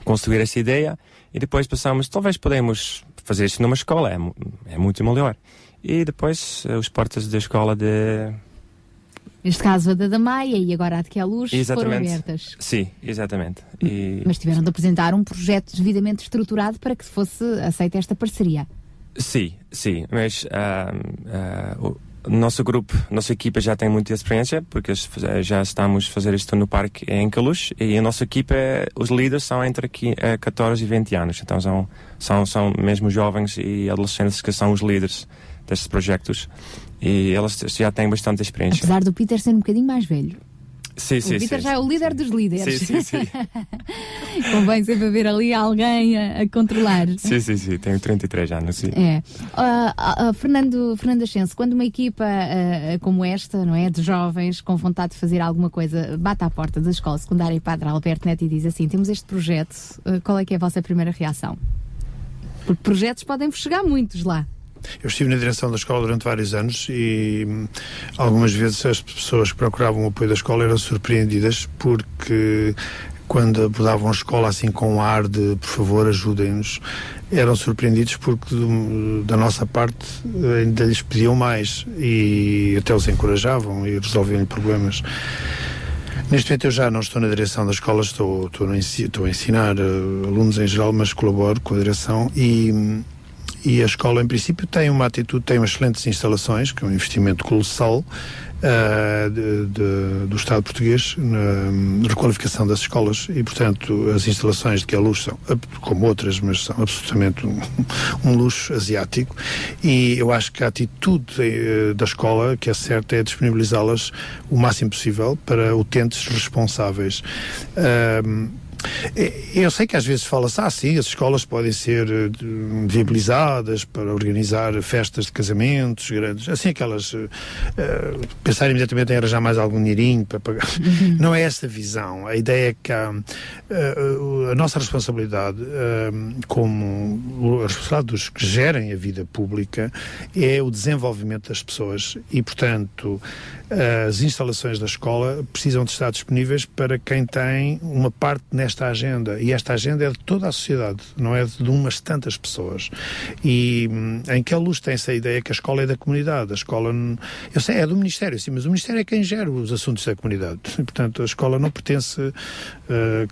construir essa ideia e depois pensamos, talvez podemos fazer isso numa escola, é, é muito melhor. E depois os portas da escola de... Neste caso a da Damaia e agora a de Queluz foram abertas. Sim, exatamente. E... Mas tiveram de apresentar um projeto devidamente estruturado para que fosse aceita esta parceria. Sim, sim, mas ah, ah, o nosso grupo, nossa equipa já tem muita experiência, porque es- já estamos a fazer isto no parque em Caluz, e a nossa equipa, os líderes são entre qui- eh, 14 e 20 anos, então são, são, são mesmo jovens e adolescentes que são os líderes destes projetos, e eles já têm bastante experiência. Apesar do Peter ser um bocadinho mais velho. Sim, sim, o Peter sim. já é o líder dos líderes. Sim, sim, sim. Convém sempre haver ali alguém a, a controlar. Sim, sim, sim, tenho 33 anos, sim. É. Ah, ah, Fernando, Fernando Ascenso, quando uma equipa ah, como esta, não é, de jovens com vontade de fazer alguma coisa, bate à porta da escola secundária Padre Alberto Neto e diz assim: temos este projeto, qual é que é a vossa primeira reação? Porque projetos podem chegar muitos lá. Eu estive na direção da escola durante vários anos e hum, algumas vezes as pessoas que procuravam o apoio da escola eram surpreendidas porque quando abordavam a escola assim com um ar de por favor ajudem-nos eram surpreendidos porque do- da nossa parte ainda lhes pediam mais e até os encorajavam e resolviam problemas. Neste momento eu já não estou na direção da escola, estou, estou a ensinar eh, alunos em geral, mas colaboro com a direção e, hum, e a escola em princípio tem uma atitude, tem excelentes instalações, que é um investimento colossal ah, de- de- do Estado português na requalificação das escolas e portanto as instalações de que a luz são, como outras, mas são absolutamente um, um luxo asiático e eu acho que a atitude eh, da escola que é certa é disponibilizá-las o máximo possível para utentes responsáveis. Eh, eu sei que às vezes fala-se, ah, sim, as escolas podem ser eh, viabilizadas para organizar festas de casamentos grandes, assim aquelas. eh, pensar imediatamente em arranjar mais algum dinheirinho para pagar. Não é essa a visão. A ideia é que há, eh, a nossa responsabilidade, como a responsabilidade dos que gerem a vida pública, é o desenvolvimento das pessoas e, portanto, as instalações da escola precisam de estar disponíveis para quem tem uma parte nesta esta agenda, e esta agenda é de toda a sociedade, não é de umas tantas pessoas. E hum, em que a luz tem essa ideia que a escola é da comunidade, a escola, eu sei, é do Ministério, sim, mas o Ministério é quem gera os assuntos da comunidade. E, portanto, a escola não pertence.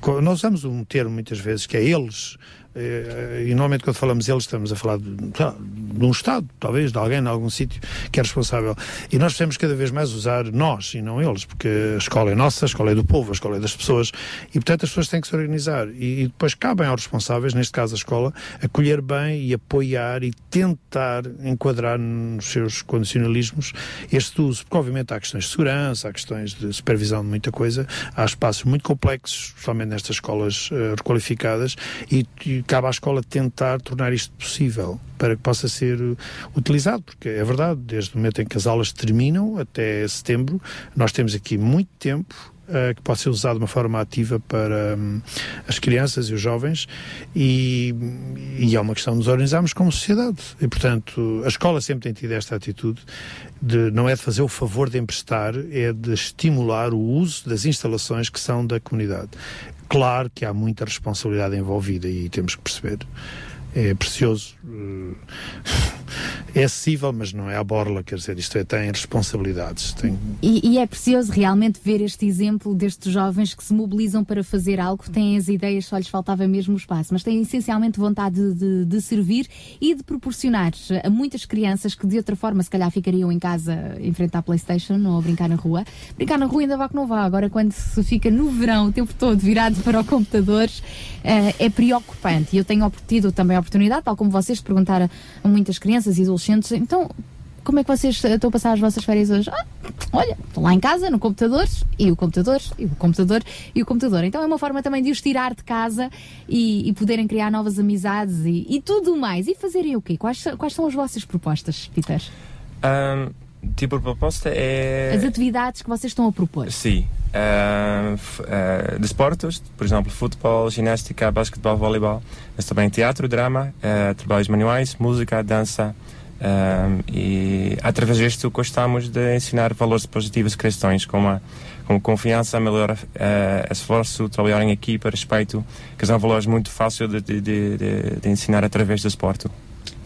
co- nós usamos um termo muitas vezes que é eles. Eh, e normalmente quando falamos eles estamos a falar de, de um Estado, talvez, de alguém em algum sítio que é responsável. E nós precisamos cada vez mais usar nós e não eles, porque a escola é nossa, a escola é do povo, a escola é das pessoas e portanto as pessoas têm que se organizar. E, e depois cabem aos responsáveis, neste caso a escola, acolher bem e apoiar e tentar enquadrar nos seus condicionalismos este uso, porque obviamente há questões de segurança, há questões de supervisão de muita coisa, há espaços muito complexos, especialmente nestas escolas eh, requalificadas, e, e cabe à escola tentar tornar isto possível para que possa ser uh, utilizado, porque é verdade, desde o momento em que as aulas terminam até setembro, nós temos aqui muito tempo uh, que pode ser usado de uma forma ativa para hum, as crianças e os jovens e, e é uma questão de nos organizarmos como sociedade. E, portanto, a escola sempre tem tido esta atitude de não é de fazer o favor de emprestar, é de estimular o uso das instalações que são da comunidade. Claro que há muita responsabilidade envolvida e temos que perceber. É precioso, é acessível, mas não é à borla, quer dizer, isto é, tem responsabilidades. Tem, E, e é precioso realmente ver este exemplo destes jovens que se mobilizam para fazer algo, têm as ideias, só lhes faltava mesmo espaço, mas têm essencialmente vontade de, de- servir e de proporcionar a muitas crianças que de outra forma se calhar ficariam em casa em frente à Playstation ou a brincar na rua. Brincar na rua ainda vá que não vá, agora quando se fica no verão o tempo todo virado para o computador eh, é preocupante. E eu tenho tido também oportunidade, tal como vocês, de perguntar a, muitas crianças e adolescentes, então como é que vocês eh, estão a passar as vossas férias hoje? Ah, olha, estou lá em casa, no computador, e o computador, e o computador, e o computador. Então é uma forma também de os tirar de casa e, e poderem criar novas amizades e, e tudo mais. E fazerem o quê? Quais, quais são as vossas propostas, Peter? Ahm, tipo de proposta é. As atividades que vocês estão a propor? Sim. F- ah, desportos, por exemplo, futebol, ginástica, basquetebol, voleibol, mas também teatro, drama, ah, trabalhos manuais, música, dança. e através disto gostamos de ensinar valores positivos cristãos, como, a, como confiança, melhor esforço, trabalhar em equipa, respeito, que são valores muito fáceis de, de, de, de- de ensinar através do esporte.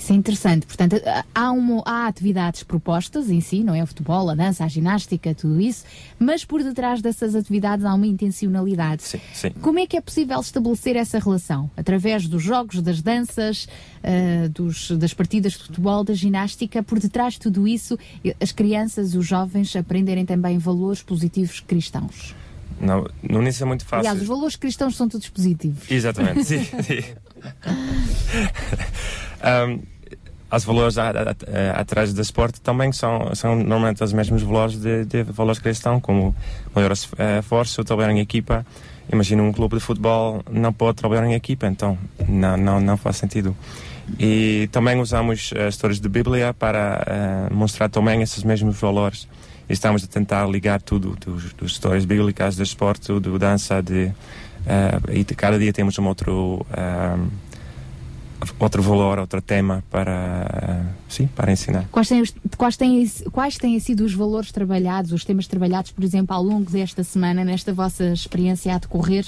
Isso é interessante. Portanto, há, uma- há atividades propostas em si, não é? O futebol, a dança, a ginástica, tudo isso, mas por detrás dessas atividades há uma intencionalidade. Sim, sim. Como é que é possível estabelecer essa relação? Através dos jogos, das danças, ah, dos- das partidas de futebol, da ginástica, por detrás de tudo isso, as crianças e os jovens aprenderem também valores positivos cristãos. Não, no início é muito fácil. Aliás, os valores cristãos são todos positivos. Exatamente, sim. sim. um, os valores a- atrás do esporte também são, são normalmente os mesmos valores de, de valores cristãos, como maior eh, esforço, trabalhar em equipa. Imagina um clube de futebol não pode trabalhar em equipa, então não, não, não faz sentido. E também usamos eh, histórias de Bíblia para eh, mostrar também esses mesmos valores. Estamos a tentar ligar tudo, dos, dos histórias bíblicas, do esporte, do dança, de, eh, e de cada dia temos um outro, eh, outro valor, outro tema para, sim, para ensinar. Quais têm, quais, têm, quais têm sido os valores trabalhados, os temas trabalhados, por exemplo, ao longo desta semana, nesta vossa experiência a decorrer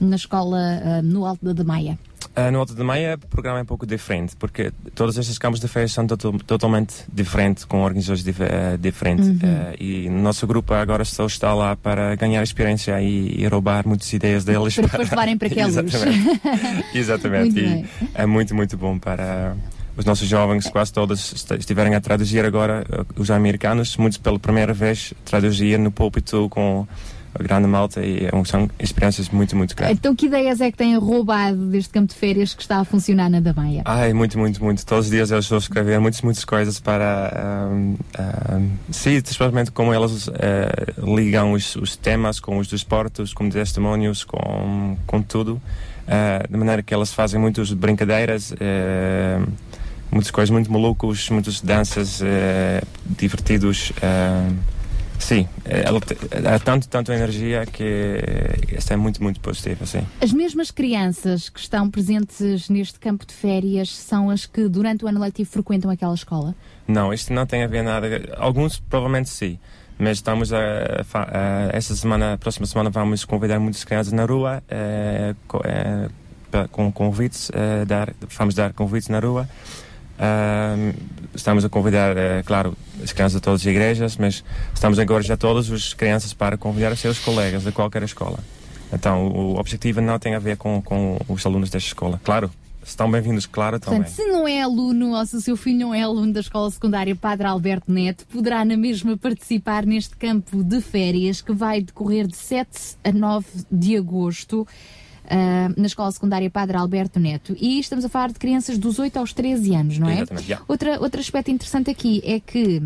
na escola ah, no Alto da Maia? Uh, no Alto de Maia, o programa é um pouco diferente, porque todos estes campos de férias são total- totalmente diferentes, com organizações dif eh, diferentes. Uhum. Uh, e o nosso grupo agora só está lá para ganhar experiência e, e roubar muitas ideias deles. Para depois levarem para aqueles. Exatamente. Exatamente. Muito E é muito, muito bom para os nossos jovens, quase todos est- estiverem a traduzir agora, uh, os americanos, muitos pela primeira vez, traduzir no púlpito com a grande malta e é um- são experiências muito, muito grandes. Então, que ideias é que têm roubado deste campo de férias que está a funcionar na da Maia? Ai, muito, muito, muito. Todos os dias eu estou a escrever muitas, muitas coisas para. sim, especialmente como elas eh, ligam os, os temas com os dos portos, com testemunhos, com, com tudo. eh, de maneira que elas fazem muitas brincadeiras, eh, muitas coisas muito malucas, muitas danças divertidos. eh, sim, eh, ela há tanto, tanto energia que esta é muito, muito positiva, sim. As mesmas crianças que estão presentes neste campo de férias são as que durante o ano letivo frequentam aquela escola? Não, isto não tem a ver nada. Alguns provavelmente sim, Mas estamos a, a- essa semana, próxima semana, vamos convidar muitas crianças na rua, eh, co- eh, pa- com convites, eh, dar, vamos dar convites na rua. Estamos a convidar, eh, claro, as crianças de todas as igrejas, mas estamos agora já todas as crianças para convidar os seus colegas de qualquer escola. Então, o, o objetivo não tem a ver com, com os alunos desta escola. Claro, estão bem-vindos, claro, também. Portanto, se não é aluno ou se o seu filho não é aluno da Escola Secundária Padre Alberto Neto, poderá na mesma participar neste campo de férias que vai decorrer de 7 a 9 de agosto. Ah, na Escola Secundária Padre Alberto Neto. E estamos a falar de crianças dos 8 aos 13 anos, não é? Exatamente, já. Outra, outro aspecto interessante aqui é que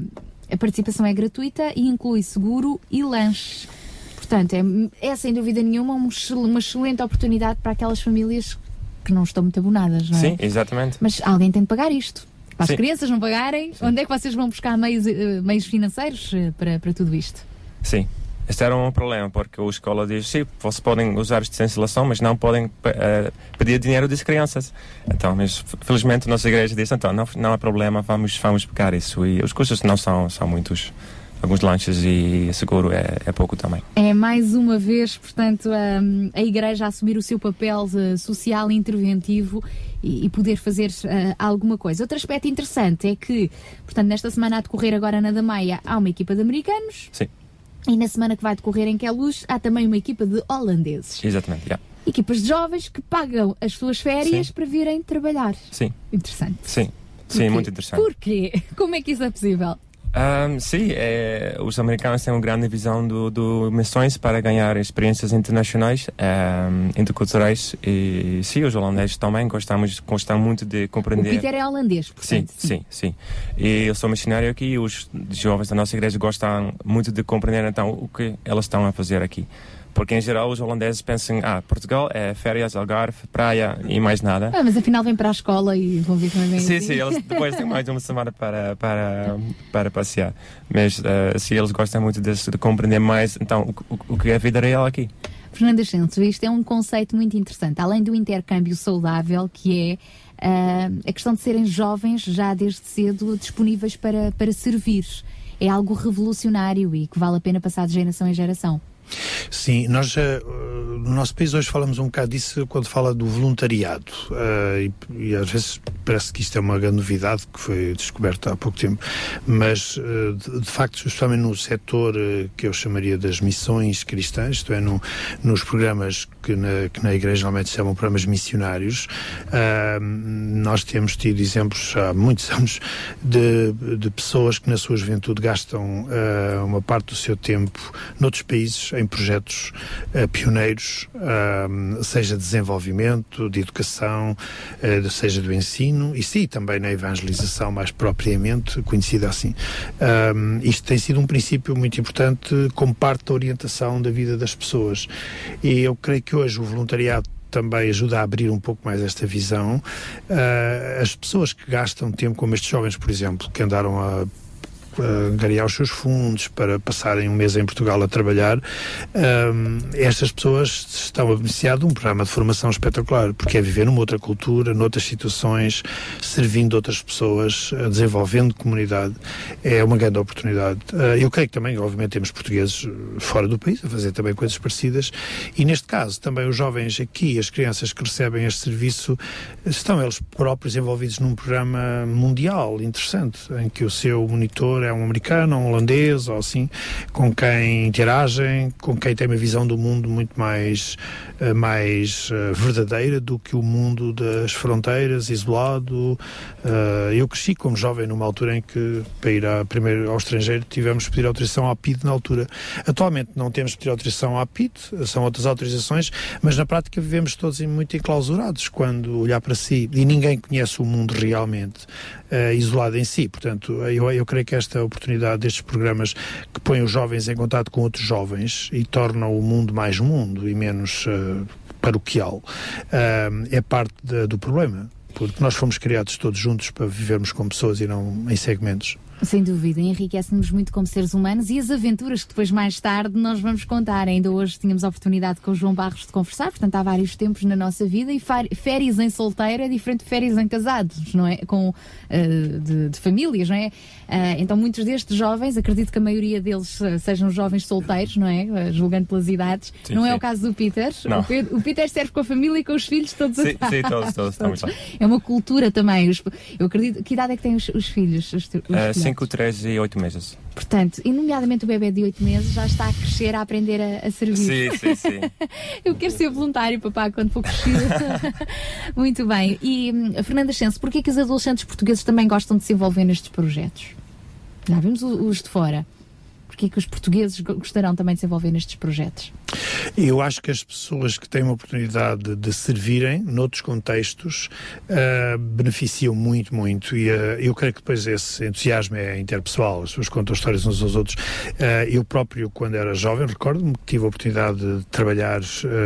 a participação é gratuita e inclui seguro e lanche. Portanto, é, é sem dúvida nenhuma um uma excelente oportunidade para aquelas famílias que não estão muito abonadas, não é? Sim, exatamente. Mas alguém tem de pagar isto. Para as Sim. crianças não pagarem, onde é que vocês vão buscar meios, eh, meios financeiros eh, para, para tudo isto? Sim. Este era um problema, porque a escola diz, sim, vocês podem usar esta instalação, mas não podem eh, pedir dinheiro das crianças. Então, mas felizmente a nossa igreja disse, então, não, não há problema, vamos, vamos pegar isso. E os custos não são, são muitos. Alguns lanches e seguro é, é pouco também. É mais uma vez, portanto, a, a Igreja a assumir o seu papel social interventivo e, e poder fazer eh, alguma coisa. Outro aspecto interessante é que, portanto, nesta semana a decorrer agora na Damaia há uma equipa de americanos Sim, e na semana que vai decorrer em Queluz há também uma equipa de holandeses. exatamente. yeah. Equipas de jovens que pagam as suas férias Sim. para virem trabalhar. Sim, Interessante. sim. Sim, Porquê? muito interessante. Porquê? Como é que isso é possível? Ahm, sim, é, os americanos têm uma grande visão do, do missões para ganhar experiências internacionais, ahm, interculturais e sim, os holandeses também gostamos, gostam muito de O compreender. Peter é holandês, Sim, portanto. sim, sim. E eu sou missionário aqui e os jovens da nossa igreja gostam muito de compreender então o que elas estão a fazer aqui. Porque em geral os holandeses pensam, ah, Portugal é férias, Algarve, praia e mais nada. Ah, mas afinal vem para a escola e vão ver como é bem Sim, sim, eles depois têm mais uma semana para, para, para passear. Mas eh, sim, eles gostam muito de, de compreender mais então, o, o, o que é a vida real aqui. Fernanda Santos, isto é um conceito muito interessante. Além do intercâmbio saudável, que é ah, a questão de serem jovens já desde cedo disponíveis para, para servir. É algo revolucionário e que vale a pena passar de geração em geração. Sim, nós eh, no nosso país hoje falamos um bocado disso quando fala do voluntariado. Eh, e, às vezes parece que isto é uma grande novidade que foi descoberta há pouco tempo, mas eh, de, facto, especialmente no setor que eu chamaria das missões cristãs, isto é, no, nos programas que na, que na igreja normalmente se chamam programas missionários, nós temos tido exemplos há muitos anos de, de pessoas que na sua juventude gastam uma parte do seu tempo noutros países em projetos ah, pioneiros, ah, seja de desenvolvimento, de educação, ah, seja do ensino e sim, também na evangelização mais propriamente conhecida assim. Isto tem sido um princípio muito importante como parte da orientação da vida das pessoas e eu creio que hoje o voluntariado também ajuda a abrir um pouco mais esta visão. Ah, as pessoas que gastam tempo, como estes jovens, por exemplo, que andaram a angariar os seus fundos para passarem um mês em Portugal a trabalhar, ahm, estas pessoas estão a beneficiar de um programa de formação espetacular, porque é viver numa outra cultura, noutras situações, servindo outras pessoas, eh, desenvolvendo comunidade. É uma grande oportunidade. Ah, eu creio que também, obviamente, temos portugueses eh, fora do país a fazer também coisas parecidas e, neste caso, também os jovens aqui, as crianças que recebem este serviço, estão eles próprios envolvidos num programa mundial interessante, em que o seu monitor é um americano, um holandês ou assim, com quem interagem, com quem tem uma visão do mundo muito mais, eh, mais eh, verdadeira do que o mundo das fronteiras, isolado. Eh, eu cresci como jovem numa altura em que, para ir a, primeiro ao estrangeiro, tivemos que pedir autorização à PID na altura. Atualmente não temos que pedir autorização à PID, são outras autorizações, mas na prática vivemos todos muito enclausurados quando olhar para si e ninguém conhece o mundo realmente isolado em si. Portanto, eu, eu creio que esta oportunidade destes programas que põem os jovens em contato com outros jovens e tornam o mundo mais mundo e menos eh, paroquial eh, é parte da- do problema. Porque nós fomos criados todos juntos para vivermos com pessoas e não em segmentos. Sem dúvida, enriquece-nos muito como seres humanos e as aventuras que depois, mais tarde, nós vamos contar. Ainda hoje tínhamos a oportunidade com o João Barros de conversar, portanto, há vários tempos na nossa vida e férias em solteiro é diferente de férias em casados, não é? Com, eh, de, de famílias, não é? Ah, então, muitos destes jovens, acredito que a maioria deles eh, sejam jovens solteiros, não é? Julgando pelas idades. Sim, não é sim. o caso do Peter. Não. O, Pe- o Peter serve com a família e com os filhos todos Sim, atrás. sim, todos, todos, lá. É uma cultura também. Eu acredito. Que idade é que têm os, os filhos? Os, os Uh, filhotes? 5, 3 e 8 meses. Portanto, e nomeadamente o bebê de 8 meses já está a crescer, a aprender a, a servir. Sim, sim, sim. Eu quero ser voluntário, papá, quando for crescido. Muito bem. E, hum, Fernanda Chance, porquê que os adolescentes portugueses também gostam de se envolver nestes projetos? Já vimos os de fora. Porquê que os portugueses go- gostarão também de se envolver nestes projetos? Eu acho que as pessoas que têm uma oportunidade de servirem noutros contextos ah, beneficiam muito, muito. E ah, eu creio que depois esse entusiasmo é interpessoal, as pessoas contam histórias uns aos outros. Ah, eu próprio, quando era jovem, recordo-me que tive a oportunidade de trabalhar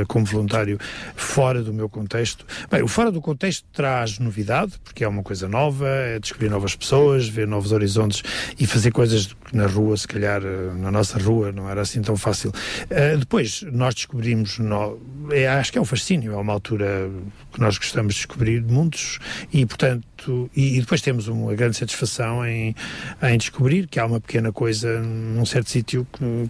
como voluntário fora do meu contexto. Bem, o fora do contexto traz novidade, porque é uma coisa nova, é descobrir novas pessoas, ver novos horizontes e fazer coisas que na rua, se calhar, na nossa rua, não era assim tão fácil. Ah, depois, nós descobrimos, no- é, acho que é um fascínio, é uma altura que nós gostamos de descobrir mundos e, portanto, e, e depois temos uma grande satisfação em, em descobrir que há uma pequena coisa num certo sítio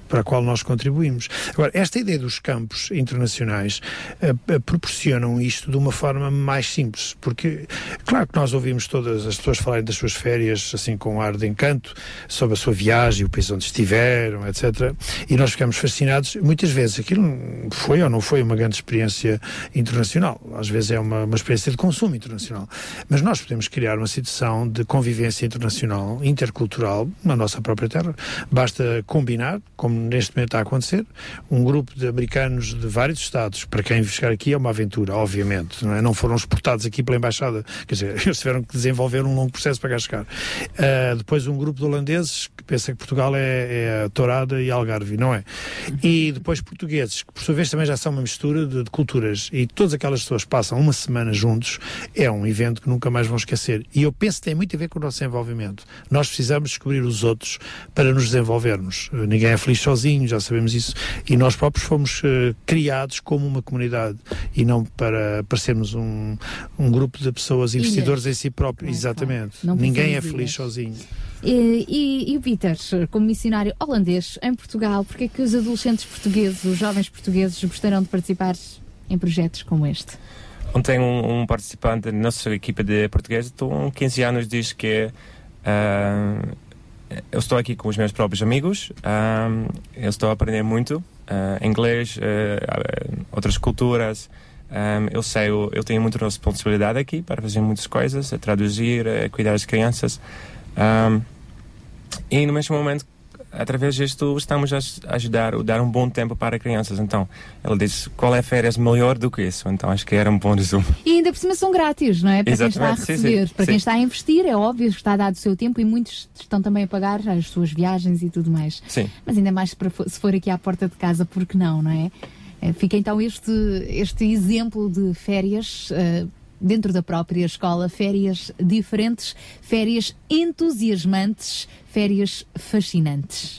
para a qual nós contribuímos. Agora, esta ideia dos campos internacionais eh, proporcionam isto de uma forma mais simples, porque, claro que nós ouvimos todas as pessoas falarem das suas férias, assim, com um ar de encanto, sobre a sua viagem, o país onde estiveram, etc. E nós ficamos fascinados. Muitas vezes aquilo foi ou não foi uma grande experiência internacional. Às vezes é uma, uma experiência de consumo internacional. Mas nós podemos criar uma situação de convivência internacional, intercultural, na nossa própria terra. Basta combinar, como neste momento está a acontecer, um grupo de americanos de vários estados. Para quem chegar aqui é uma aventura, obviamente. Não, é? não foram exportados aqui pela embaixada. Quer dizer, eles tiveram que desenvolver um longo processo para cá chegar. Ah, depois um grupo de holandeses que pensa que Portugal é, é a Tourada e Algarve, não é? E depois portugueses, que por sua vez também já são uma mistura de, de culturas. E todas aquelas pessoas passam uma semana juntos. É um evento que nunca mais vão esquecer. E eu penso que tem muito a ver com o nosso envolvimento. Nós precisamos descobrir os outros para nos desenvolvermos. Eh, Ninguém é feliz sozinho, já sabemos isso. E nós próprios fomos eh, criados como uma comunidade e não para parecermos um, um grupo de pessoas Ilhas. investidores em si próprios. Exatamente. Não Ninguém é feliz ilhas. sozinho. E, e, e o Peter, como missionário holandês em Portugal, porquê que os adolescentes portugueses, os jovens portugueses, gostarão de participar em projetos como este? Ontem um, um participante da nossa equipa de português, com 15 anos, diz que ah, eu estou aqui com os meus próprios amigos, ah, eu estou a aprender muito, ah, inglês, outras culturas, ah, eu sei, eu, eu tenho muita responsabilidade aqui para fazer muitas coisas, a traduzir, a cuidar das crianças. Ah, e no mesmo momento, através disto, estamos a aj- ajudar, a dar um bom tempo para crianças. Então, ele disse, qual é férias melhor do que isso? Então, acho que era um bom resumo. E ainda por cima são grátis, não é? Para quem está a Exatamente, sim, receber. sim, Para quem sim. está a investir, é óbvio que está a dar o seu tempo e muitos estão também a pagar as suas viagens e tudo mais. Sim. Mas ainda mais para se for aqui à porta de casa, porque não, não é? Eh, Fica então este, este exemplo de férias eh, dentro da própria escola, férias diferentes, férias entusiasmantes, férias fascinantes.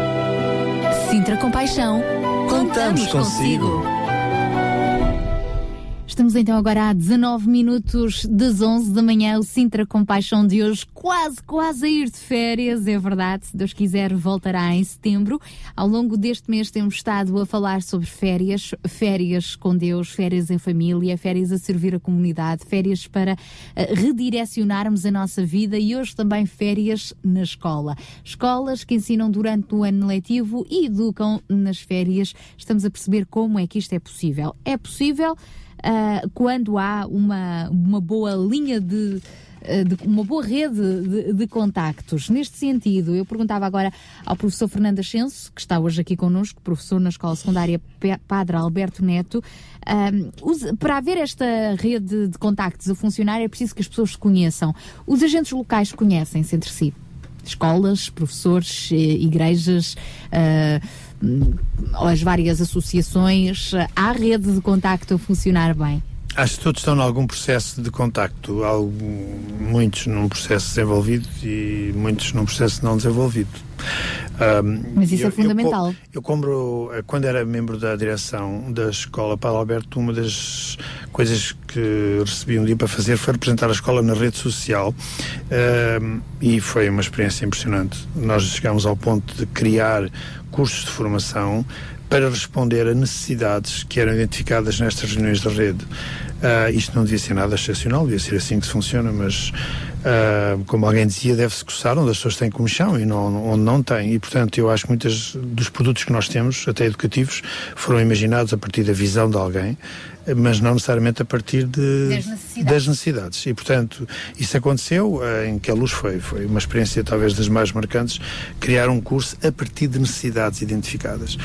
Sintra Compaixão, Contamos consigo. Estamos então agora a 19 minutos das 11 da manhã, o Sintra Compaixão de hoje, quase, quase a ir de férias, é verdade, se Deus quiser voltará em setembro. Ao longo deste mês temos estado a falar sobre férias, férias com Deus, férias em família, férias a servir a comunidade, férias para eh, redirecionarmos a nossa vida e hoje também férias na escola. Escolas que ensinam durante o ano letivo e educam nas férias. Estamos a perceber como é que isto é possível. É possível ah, quando há uma, uma boa linha de, ah, de- uma boa rede de, de contactos. Neste sentido, eu perguntava agora ao professor Fernando Ascenso, que está hoje aqui connosco, professor na Escola Secundária Padre Alberto Neto, ah, os- para haver esta rede de contactos a funcionar é preciso que as pessoas se conheçam. Os agentes locais conhecem-se entre si? Escolas, professores, eh, igrejas, ah, hum, as várias associações, há rede de contacto a funcionar bem? Acho que todos estão em algum processo de contacto, algum, muitos num processo desenvolvido e muitos num processo não desenvolvido. Ahm, Mas isso é eu- eu fundamental. co- Eu, compro, eh, quando era membro da direção da escola Paulo Alberto, uma das coisas que recebi um dia para fazer foi representar a escola na rede social ahm, e foi uma experiência impressionante. Nós chegámos ao ponto de criar cursos de formação para responder a necessidades que eram identificadas nestas reuniões de rede. Ah, isto não devia ser nada excepcional, devia ser assim que se funciona, mas ah, como alguém dizia, deve-se coçar onde as pessoas têm comichão e não, onde não têm. E, portanto, eu acho que muitos dos produtos que nós temos, até educativos, foram imaginados a partir da visão de alguém, mas não necessariamente a partir de, Das necessidades. das necessidades. E, portanto, isso aconteceu eh, em que a luz foi, foi uma experiência talvez das mais marcantes, criar um curso a partir de necessidades identificadas.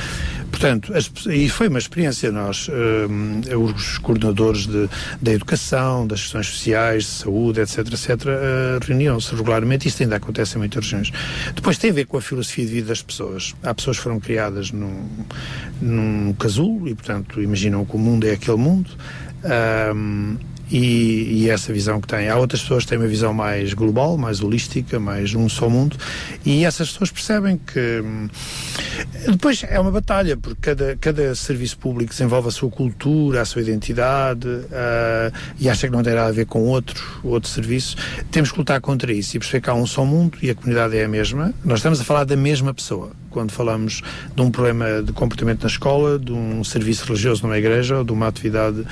Portanto, as e foi uma experiência, nós, eh, os coordenadores de, da educação, das questões sociais, de saúde, etc., etc., eh, reuniam-se regularmente, isto ainda acontece em muitas regiões. Depois tem a ver com a filosofia de vida das pessoas. Há pessoas que foram criadas num, num casulo e, portanto, imaginam que o mundo é aquele mundo. Ahm, e, e essa visão que têm. Há outras pessoas que têm uma visão mais global, mais holística, mais um só mundo, e essas pessoas percebem que hum, depois é uma batalha, porque cada, cada serviço público desenvolve a sua cultura, a sua identidade, ah, e acha que não tem nada a ver com outro, outro serviço. Temos que lutar contra isso e perceber que há um só mundo e a comunidade é a mesma. Nós estamos a falar da mesma pessoa quando falamos de um problema de comportamento na escola, de um serviço religioso numa igreja ou de uma atividade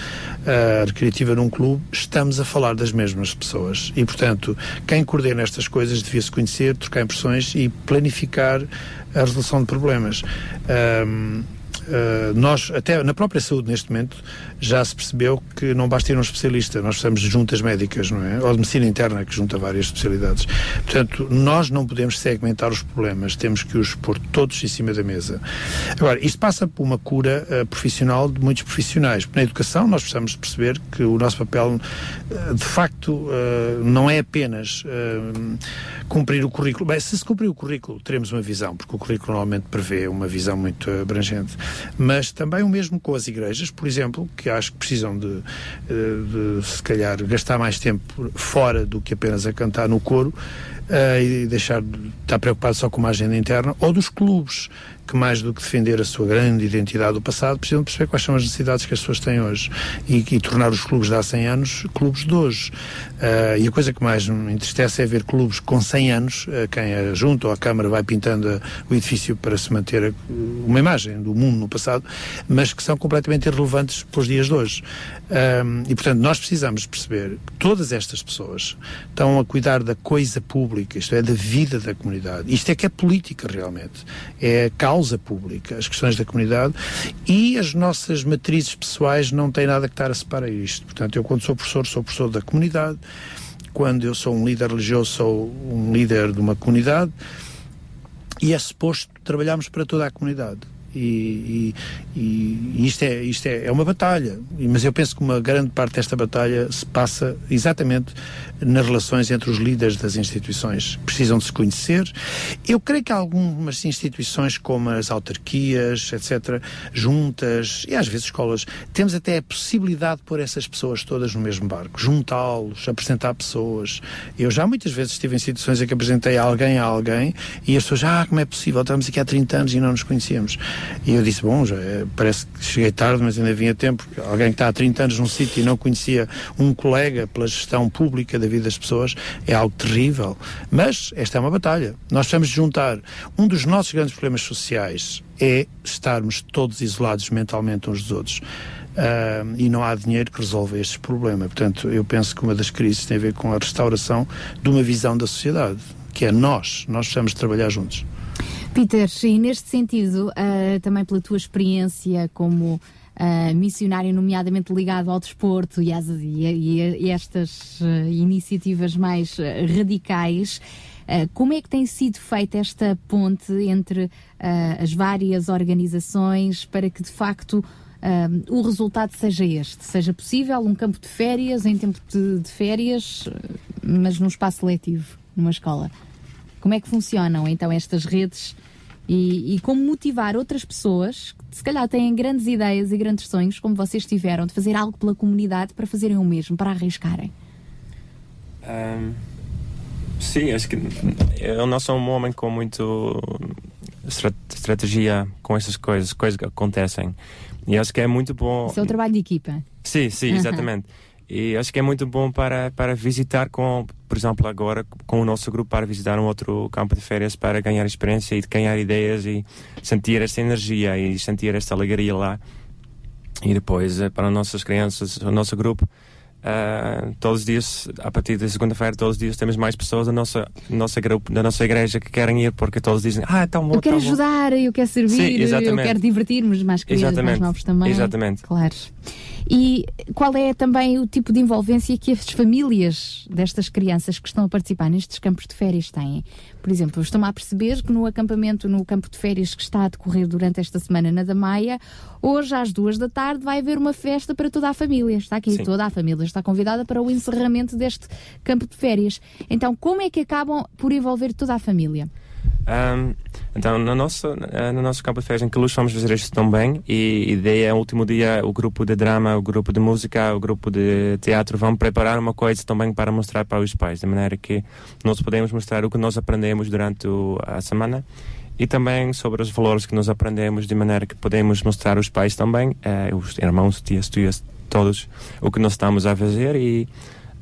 ah, recreativa num clube, estamos a falar das mesmas pessoas. E, portanto, quem coordena estas coisas devia se conhecer, trocar impressões e planificar a resolução de problemas. Ahm, Uh, nós, até na própria saúde, neste momento, já se percebeu que não basta ir um especialista, nós precisamos de juntas médicas, não é? Ou de medicina interna, que junta várias especialidades. Portanto, nós não podemos segmentar os problemas, temos que os pôr todos em cima da mesa. Agora, isto passa por uma cura uh, profissional de muitos profissionais. Na educação, nós precisamos perceber que o nosso papel, uh, de facto, uh, não é apenas cumprir o currículo. Bem, se se cumprir o currículo, teremos uma visão, porque o currículo normalmente prevê uma visão muito abrangente mas também o mesmo com as igrejas, por exemplo, que acho que precisam de, eh, de se calhar, gastar mais tempo fora do que apenas a cantar no coro eh, e deixar de estar preocupado só com uma agenda interna, ou dos clubes, que mais do que defender a sua grande identidade do passado, precisam perceber quais são as necessidades que as pessoas têm hoje e, e tornar os clubes de há 100 anos clubes de hoje. Eh, e a coisa que mais me entristece é ver clubes com 100 anos, eh, quem a junta ou a Câmara vai pintando a- o edifício para se manter a- uma imagem do mundo no passado, mas que são completamente irrelevantes para os dias de hoje. Ahm, e, portanto, nós precisamos perceber que todas estas pessoas estão a cuidar da coisa pública, isto é, da vida da comunidade. Isto é que é política, realmente. É a causa pública, as questões da comunidade e as nossas matrizes pessoais não têm nada que estar a separar isto. Portanto, eu, quando sou professor, sou professor da comunidade. Quando eu sou um líder religioso, sou um líder de uma comunidade e é suposto trabalharmos para toda a comunidade. E, e, e isto, é, isto é, é uma batalha. Mas eu penso que uma grande parte desta batalha se passa exatamente nas relações entre os líderes das instituições. Precisam de se conhecer. Eu creio que algumas instituições, como as autarquias, etc., juntas e às vezes escolas, temos até a possibilidade de pôr essas pessoas todas no mesmo barco, juntá-los, apresentar pessoas. Eu já muitas vezes estive em situações em que apresentei alguém a alguém e as pessoas, ah, como é possível? Estamos aqui há 30 anos e não nos conhecíamos. E eu disse, bom, já é- parece que cheguei tarde, mas ainda vinha tempo. Alguém que está há 30 anos num sítio e não conhecia um colega pela gestão pública da vida das pessoas é algo terrível. Mas esta é uma batalha. Nós precisamos juntar. Um dos nossos grandes problemas sociais é estarmos todos isolados mentalmente uns dos outros. Ah, e não há dinheiro que resolva este problema. Portanto, eu penso que uma das crises tem a ver com a restauração de uma visão da sociedade, que é nós. Nós precisamos trabalhar juntos. Peter, e neste sentido, ah, também pela tua experiência como ah, missionário, nomeadamente ligado ao desporto e, às, e, a- e estas ah, iniciativas mais ah, radicais, como é que tem sido feita esta ponte entre as várias organizações para que de facto o resultado seja este? Seja possível um campo de férias, em tempo de, de férias, mas num espaço letivo, numa escola? Como é que funcionam então estas redes e, e como motivar outras pessoas se calhar têm grandes ideias e grandes sonhos, como vocês tiveram, de fazer algo pela comunidade para fazerem o mesmo, para arriscarem? Ahm, sim, acho que eu não sou um homem com muito estra- estratégia com essas coisas, coisas que acontecem. E acho que é muito bom. Isso é o trabalho de equipa. Sim, sim, exatamente. E acho que é muito bom para, para visitar com, por exemplo, agora com o nosso grupo para visitar um outro campo de férias para ganhar experiência e ganhar ideias e sentir esta energia e sentir esta alegria lá. E depois, eh, para as nossas crianças, o nosso grupo, ah, todos os dias, a partir da segunda-feira, todos os dias temos mais pessoas da nossa, nossa grupo, da nossa igreja que querem ir porque todos dizem, ah, é tão bom, Eu quero tão bom." ajudar, eu quero servir, Sim, eu quero divertir-me, mais crianças, mais novos também. Exatamente. Claro. E qual é também o tipo de envolvência que as famílias destas crianças que estão a participar nestes campos de férias têm? Por exemplo, estão a perceber que no acampamento, no campo de férias que está a decorrer durante esta semana na Damaia, hoje às duas da tarde vai haver uma festa para toda a família. Está aqui, Sim. toda a família está convidada para o encerramento deste campo de férias. Então, como é que acabam por envolver toda a família? Ahm, então, na nossa, eh, no nosso campo de férias em que vamos fazer isto também. E ideia é, no último dia, o grupo de drama, o grupo de música, o grupo de teatro vão preparar uma coisa também para mostrar para os pais, de maneira que nós podemos mostrar o que nós aprendemos durante a semana e também sobre os valores que nós aprendemos, de maneira que podemos mostrar aos pais também, eh, os irmãos, tias, tias, todos, o que nós estamos a fazer e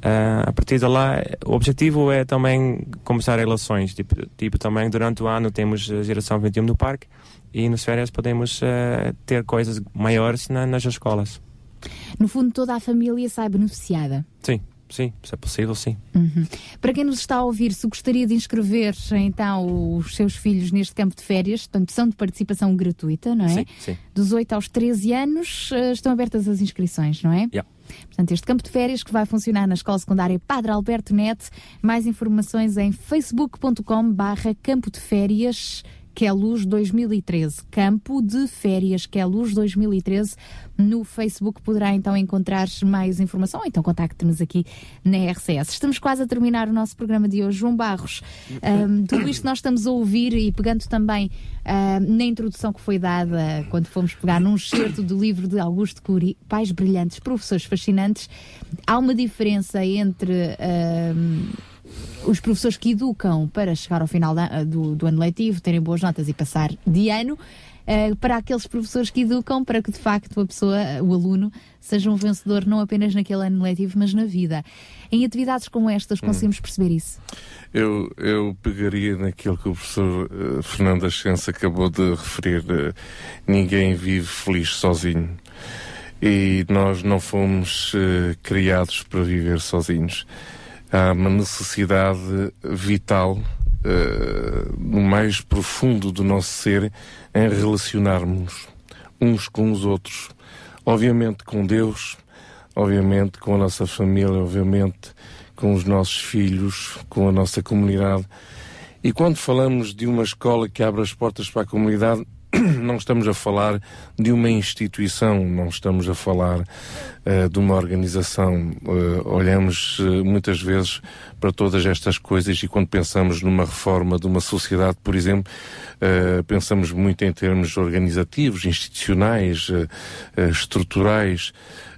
ah, a partir de lá, o objetivo é também começar relações. Tipo, tipo, também durante o ano temos a geração 21 no parque e nas férias podemos ah, ter coisas maiores na- nas escolas. No fundo, toda a família sai beneficiada. Sim, sim, se é possível, sim. Uhum. Para quem nos está a ouvir, se gostaria de inscrever então os seus filhos neste campo de férias, portanto, são de participação gratuita, não é? Sim, sim. Dos 8 aos 13 anos eh, estão abertas as inscrições, não é? Yeah. Portanto, este campo de férias que vai funcionar na Escola Secundária Padre Alberto Net. Mais informações em facebook.com barra campo de férias que é Luz 2013. Campo de Férias, que é Luz 2013. No Facebook poderá então encontrar mais informação, ou então contacte-nos aqui na RCS. Estamos quase a terminar o nosso programa de hoje. João Barros, ahm, tudo isto nós estamos a ouvir e pegando também ahm, na introdução que foi dada quando fomos pegar num excerto do livro de Augusto Cury, Pais Brilhantes, Professores Fascinantes, há uma diferença entre ahm, os professores que educam para chegar ao final da- do, do ano letivo, terem boas notas e passar de ano, eh, para aqueles professores que educam para que de facto a pessoa, o aluno, seja um vencedor não apenas naquele ano letivo, mas na vida. Em atividades como estas conseguimos perceber isso. Eu, eu pegaria naquilo que o professor eh, Fernando Ascenso acabou de referir. eh, ninguém vive feliz sozinho. E nós não fomos criados para viver sozinhos. Há uma necessidade vital eh, no mais profundo do nosso ser em relacionarmos uns com os outros. Obviamente com Deus, obviamente com a nossa família, obviamente com os nossos filhos, com a nossa comunidade. E quando falamos de uma escola que abre as portas para a comunidade, não estamos a falar de uma instituição, não estamos a falar eh, de uma organização. Eh, olhamos eh, muitas vezes para todas estas coisas e quando pensamos numa reforma de uma sociedade, por exemplo, pensamos muito em termos organizativos, institucionais, estruturais.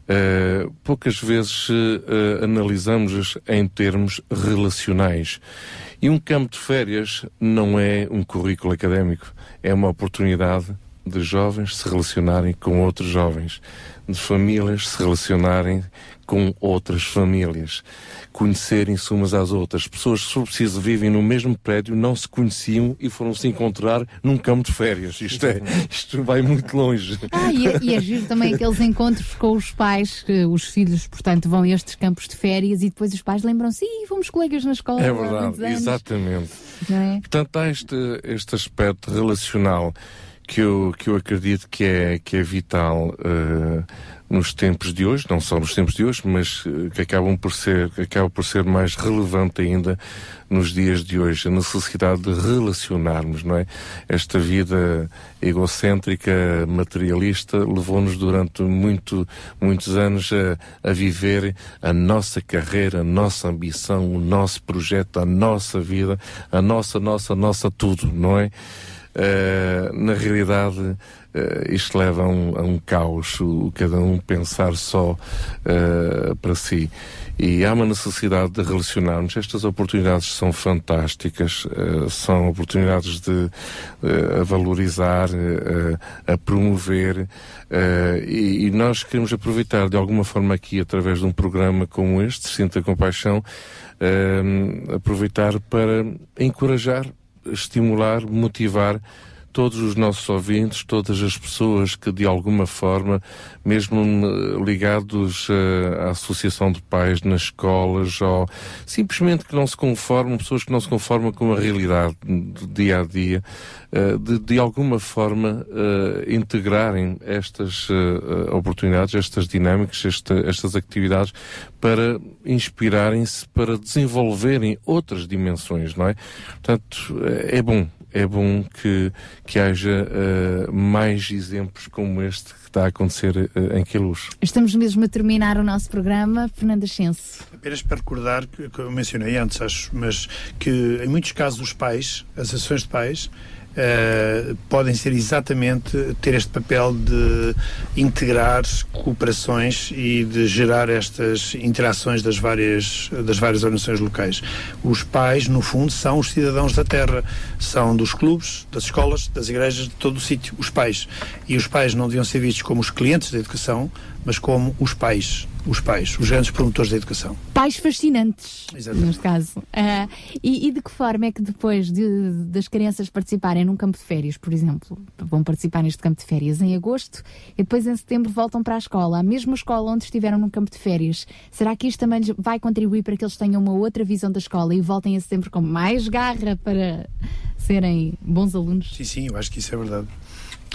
Uh, poucas vezes uh, analisamos em termos relacionais. E um campo de férias não é um currículo académico, é uma oportunidade de jovens se relacionarem com outros jovens, de famílias se relacionarem com outras famílias, conhecerem-se umas às outras. Pessoas, se for preciso, vivem no mesmo prédio, não se conheciam e foram se encontrar num campo de férias. Isto, é, isto vai muito longe. Ah, e, é- e é giro também aqueles encontros com os pais, que os filhos, portanto, vão a estes campos de férias e depois os pais lembram-se, ih, fomos colegas na escola. É verdade, anos." exatamente. É? Portanto, há este, este aspecto relacional que eu, que eu acredito que é, que é vital eh, nos tempos de hoje, não só nos tempos de hoje, mas eh, que acabam por ser, acaba por ser mais relevante ainda nos dias de hoje, a necessidade de relacionarmos, não é? Esta vida egocêntrica, materialista, levou-nos durante muito, muitos anos a, a viver a nossa carreira, a nossa ambição, o nosso projeto, a nossa vida, a nossa, nossa, nossa tudo, não é? Eh, na realidade, eh, isto leva a um, a um caos, o, cada um pensar só eh, para si. E há uma necessidade de relacionarmos. Estas oportunidades são fantásticas, eh, são oportunidades de a valorizar, a promover, e, e nós queremos aproveitar de alguma forma aqui, através de um programa como este, Sinta Compaixão, aproveitar para encorajar estimular, motivar todos os nossos ouvintes, todas as pessoas que de alguma forma, mesmo eh, ligados eh, à associação de pais nas escolas ou simplesmente que não se conformam, pessoas que não se conformam com a realidade do dia a dia, de, de alguma forma eh, integrarem estas oportunidades, estas dinâmicas, esta- estas atividades para inspirarem-se, para desenvolverem outras dimensões, não é? Portanto, é bom, é bom que, que haja eh, mais exemplos como este que está a acontecer eh, em Queluz. Estamos mesmo a terminar o nosso programa. Fernanda Ascenso. Apenas para recordar, que, que eu mencionei antes, acho, mas que em muitos casos os pais, as associações de pais, eh, podem ser exatamente ter este papel de integrar cooperações e de gerar estas interações das várias, das várias organizações locais. Os pais, no fundo, são os cidadãos da terra, são dos clubes, das escolas, das igrejas, de todo o sítio, os pais. E os pais não deviam ser vistos como os clientes da educação, mas como os pais, os pais, os grandes promotores da educação. Pais fascinantes, Exatamente. neste caso. Ah, e, e de que forma é que depois de- das crianças participarem num campo de férias, por exemplo, vão participar neste campo de férias em agosto e depois em setembro voltam para a escola, a mesma escola onde estiveram num campo de férias, será que isto também vai contribuir para que eles tenham uma outra visão da escola e voltem em setembro com mais garra para serem bons alunos? Sim, sim, eu acho que isso é verdade.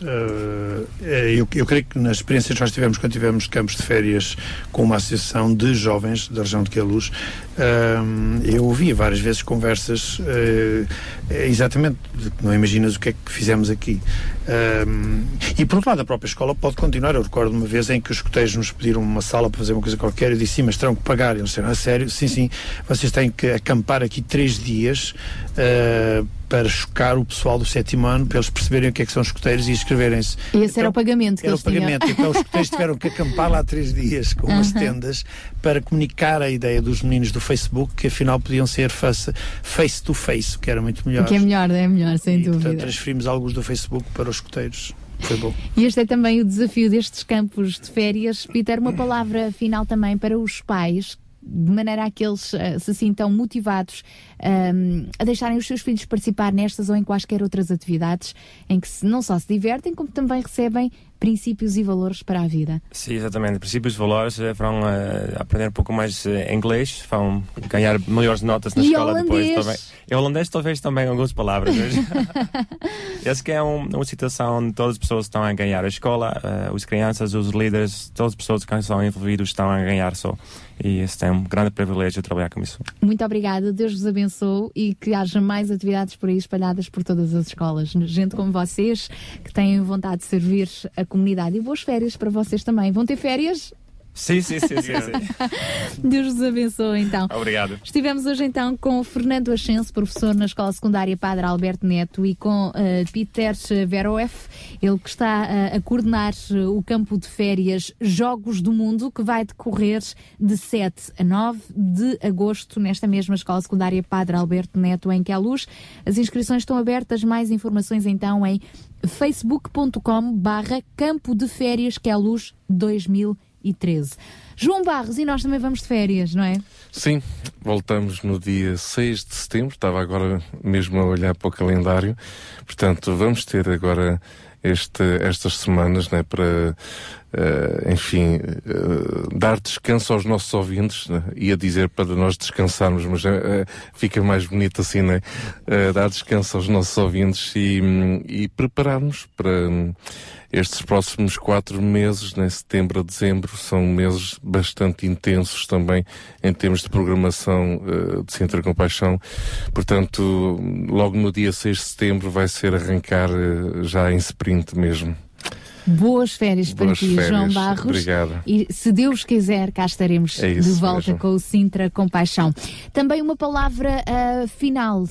Uh, eh, eu, eu creio que nas experiências que nós tivemos quando tivemos campos de férias com uma associação de jovens da região de Queluz, um, eu ouvi várias vezes conversas uh, exatamente não imaginas o que é que fizemos aqui. Um, e por outro lado, a própria escola pode continuar. Eu recordo uma vez em que os escoteiros nos pediram uma sala para fazer uma coisa qualquer. Eu disse sim, mas terão que pagar. Eles disseram, a sério? Sim, sim, vocês têm que acampar aqui três dias. Para chocar o pessoal do sétimo ano, para eles perceberem o que é que são escoteiros e inscreverem-se. E esse era o pagamento que Era o eles tinham. pagamento. Então os escoteiros tiveram que acampar lá três dias com umas Aham. tendas para comunicar a ideia dos meninos do Facebook que afinal podiam ser face, face to face, o que era muito melhor. Que é melhor, é melhor, sem e, dúvida. portanto, transferimos alguns do Facebook para os escoteiros. Foi bom. E este é também o desafio destes campos de férias. Peter, uma palavra final também para os pais, de maneira a que eles eh, se sintam motivados ahm, a deixarem os seus filhos participar nestas ou em quaisquer outras atividades em que se- não só se divertem, como também recebem princípios e valores para a vida. Sim, exatamente. Princípios e valores eh, vão eh, aprender um pouco mais eh, inglês, vão ganhar melhores notas na E escola holandês? depois também. E holandês talvez também algumas palavras. Acho que é um- uma situação onde todas as pessoas estão a ganhar. A escola, eh, as crianças, os líderes, todas as pessoas que estão envolvidas estão a ganhar só. E este é um grande privilégio trabalhar com isso. Muito obrigada, Deus vos abençoe e que haja mais atividades por aí espalhadas por todas as escolas. Gente como vocês que têm vontade de servir a comunidade. E boas férias para vocês também. Vão ter férias? Sim, sim, sim, sim. sim. Deus vos abençoe então. Obrigado. Estivemos hoje então com o Fernando Ascenso, professor na Escola Secundária Padre Alberto Neto, e com eh, Peter Veroef, ele que está eh, a coordenar eh, o campo de férias Jogos do Mundo, que vai decorrer de 7 a 9 de agosto nesta mesma Escola Secundária Padre Alberto Neto, em Queluz. As inscrições estão abertas, mais informações então em facebook.com barra Campo de Férias Queluz 2013. João Barros, e nós também vamos de férias, não é? Sim, voltamos no dia 6 de setembro, estava agora mesmo a olhar para o calendário, portanto vamos ter agora este, estas semanas né, para, eh, enfim, eh, dar descanso aos nossos ouvintes, né, ia dizer para nós descansarmos, mas eh, fica mais bonito assim, né? Dar descanso aos nossos ouvintes e, hum, e prepararmos para hum, estes próximos quatro meses, né, setembro a dezembro, são meses bastante intensos também em termos de programação de Centro Compaixão. Portanto, logo no dia 6 de setembro vai ser arrancar já em sprint mesmo. Boas férias para Boas ti, férias. João Barros. Obrigado. E se Deus quiser, cá estaremos É de volta mesmo. com o Sintra Compaixão. Também uma palavra ah, final.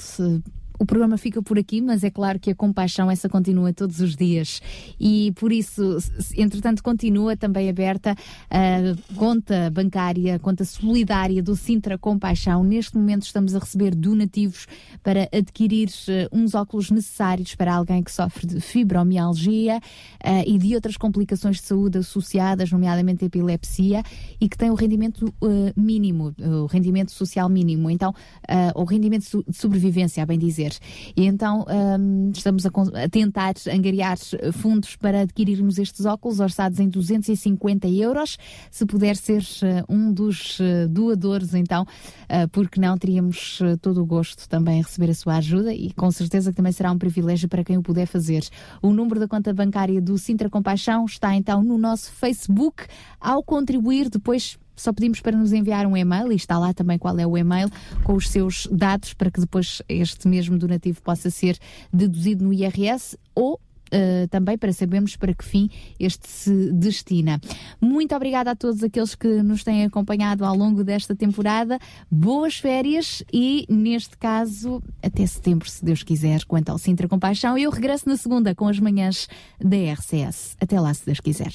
O programa fica por aqui, mas é claro que a compaixão essa continua todos os dias e por isso, entretanto, continua também aberta a conta bancária, conta solidária do Sintra Compaixão. Neste momento estamos a receber donativos para adquirir eh, uns óculos necessários para alguém que sofre de fibromialgia eh, e de outras complicações de saúde associadas, nomeadamente epilepsia, e que tem o rendimento eh, mínimo, o rendimento social mínimo, então, eh, o rendimento de sobrevivência, a bem dizer. E então hum, estamos a, a tentar angariar fundos para adquirirmos estes óculos, orçados em 250 euros. Se puder ser eh, um dos eh, doadores, então, eh, porque não teríamos todo o gosto também em receber a sua ajuda e com certeza que também será um privilégio para quem o puder fazer. O número da conta bancária do Sintra Compaixão está então no nosso Facebook. Ao contribuir, depois só pedimos para nos enviar um e-mail e está lá também qual é o e-mail com os seus dados para que depois este mesmo donativo possa ser deduzido no IRS ou Uh, também para sabermos para que fim este se destina. Muito obrigada a todos aqueles que nos têm acompanhado ao longo desta temporada. Boas férias e, neste caso, até setembro, se Deus quiser, quanto ao Sintra Compaixão. Eu regresso na segunda com as manhãs da RCS. Até lá, se Deus quiser.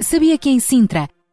Sabia que em Sintra,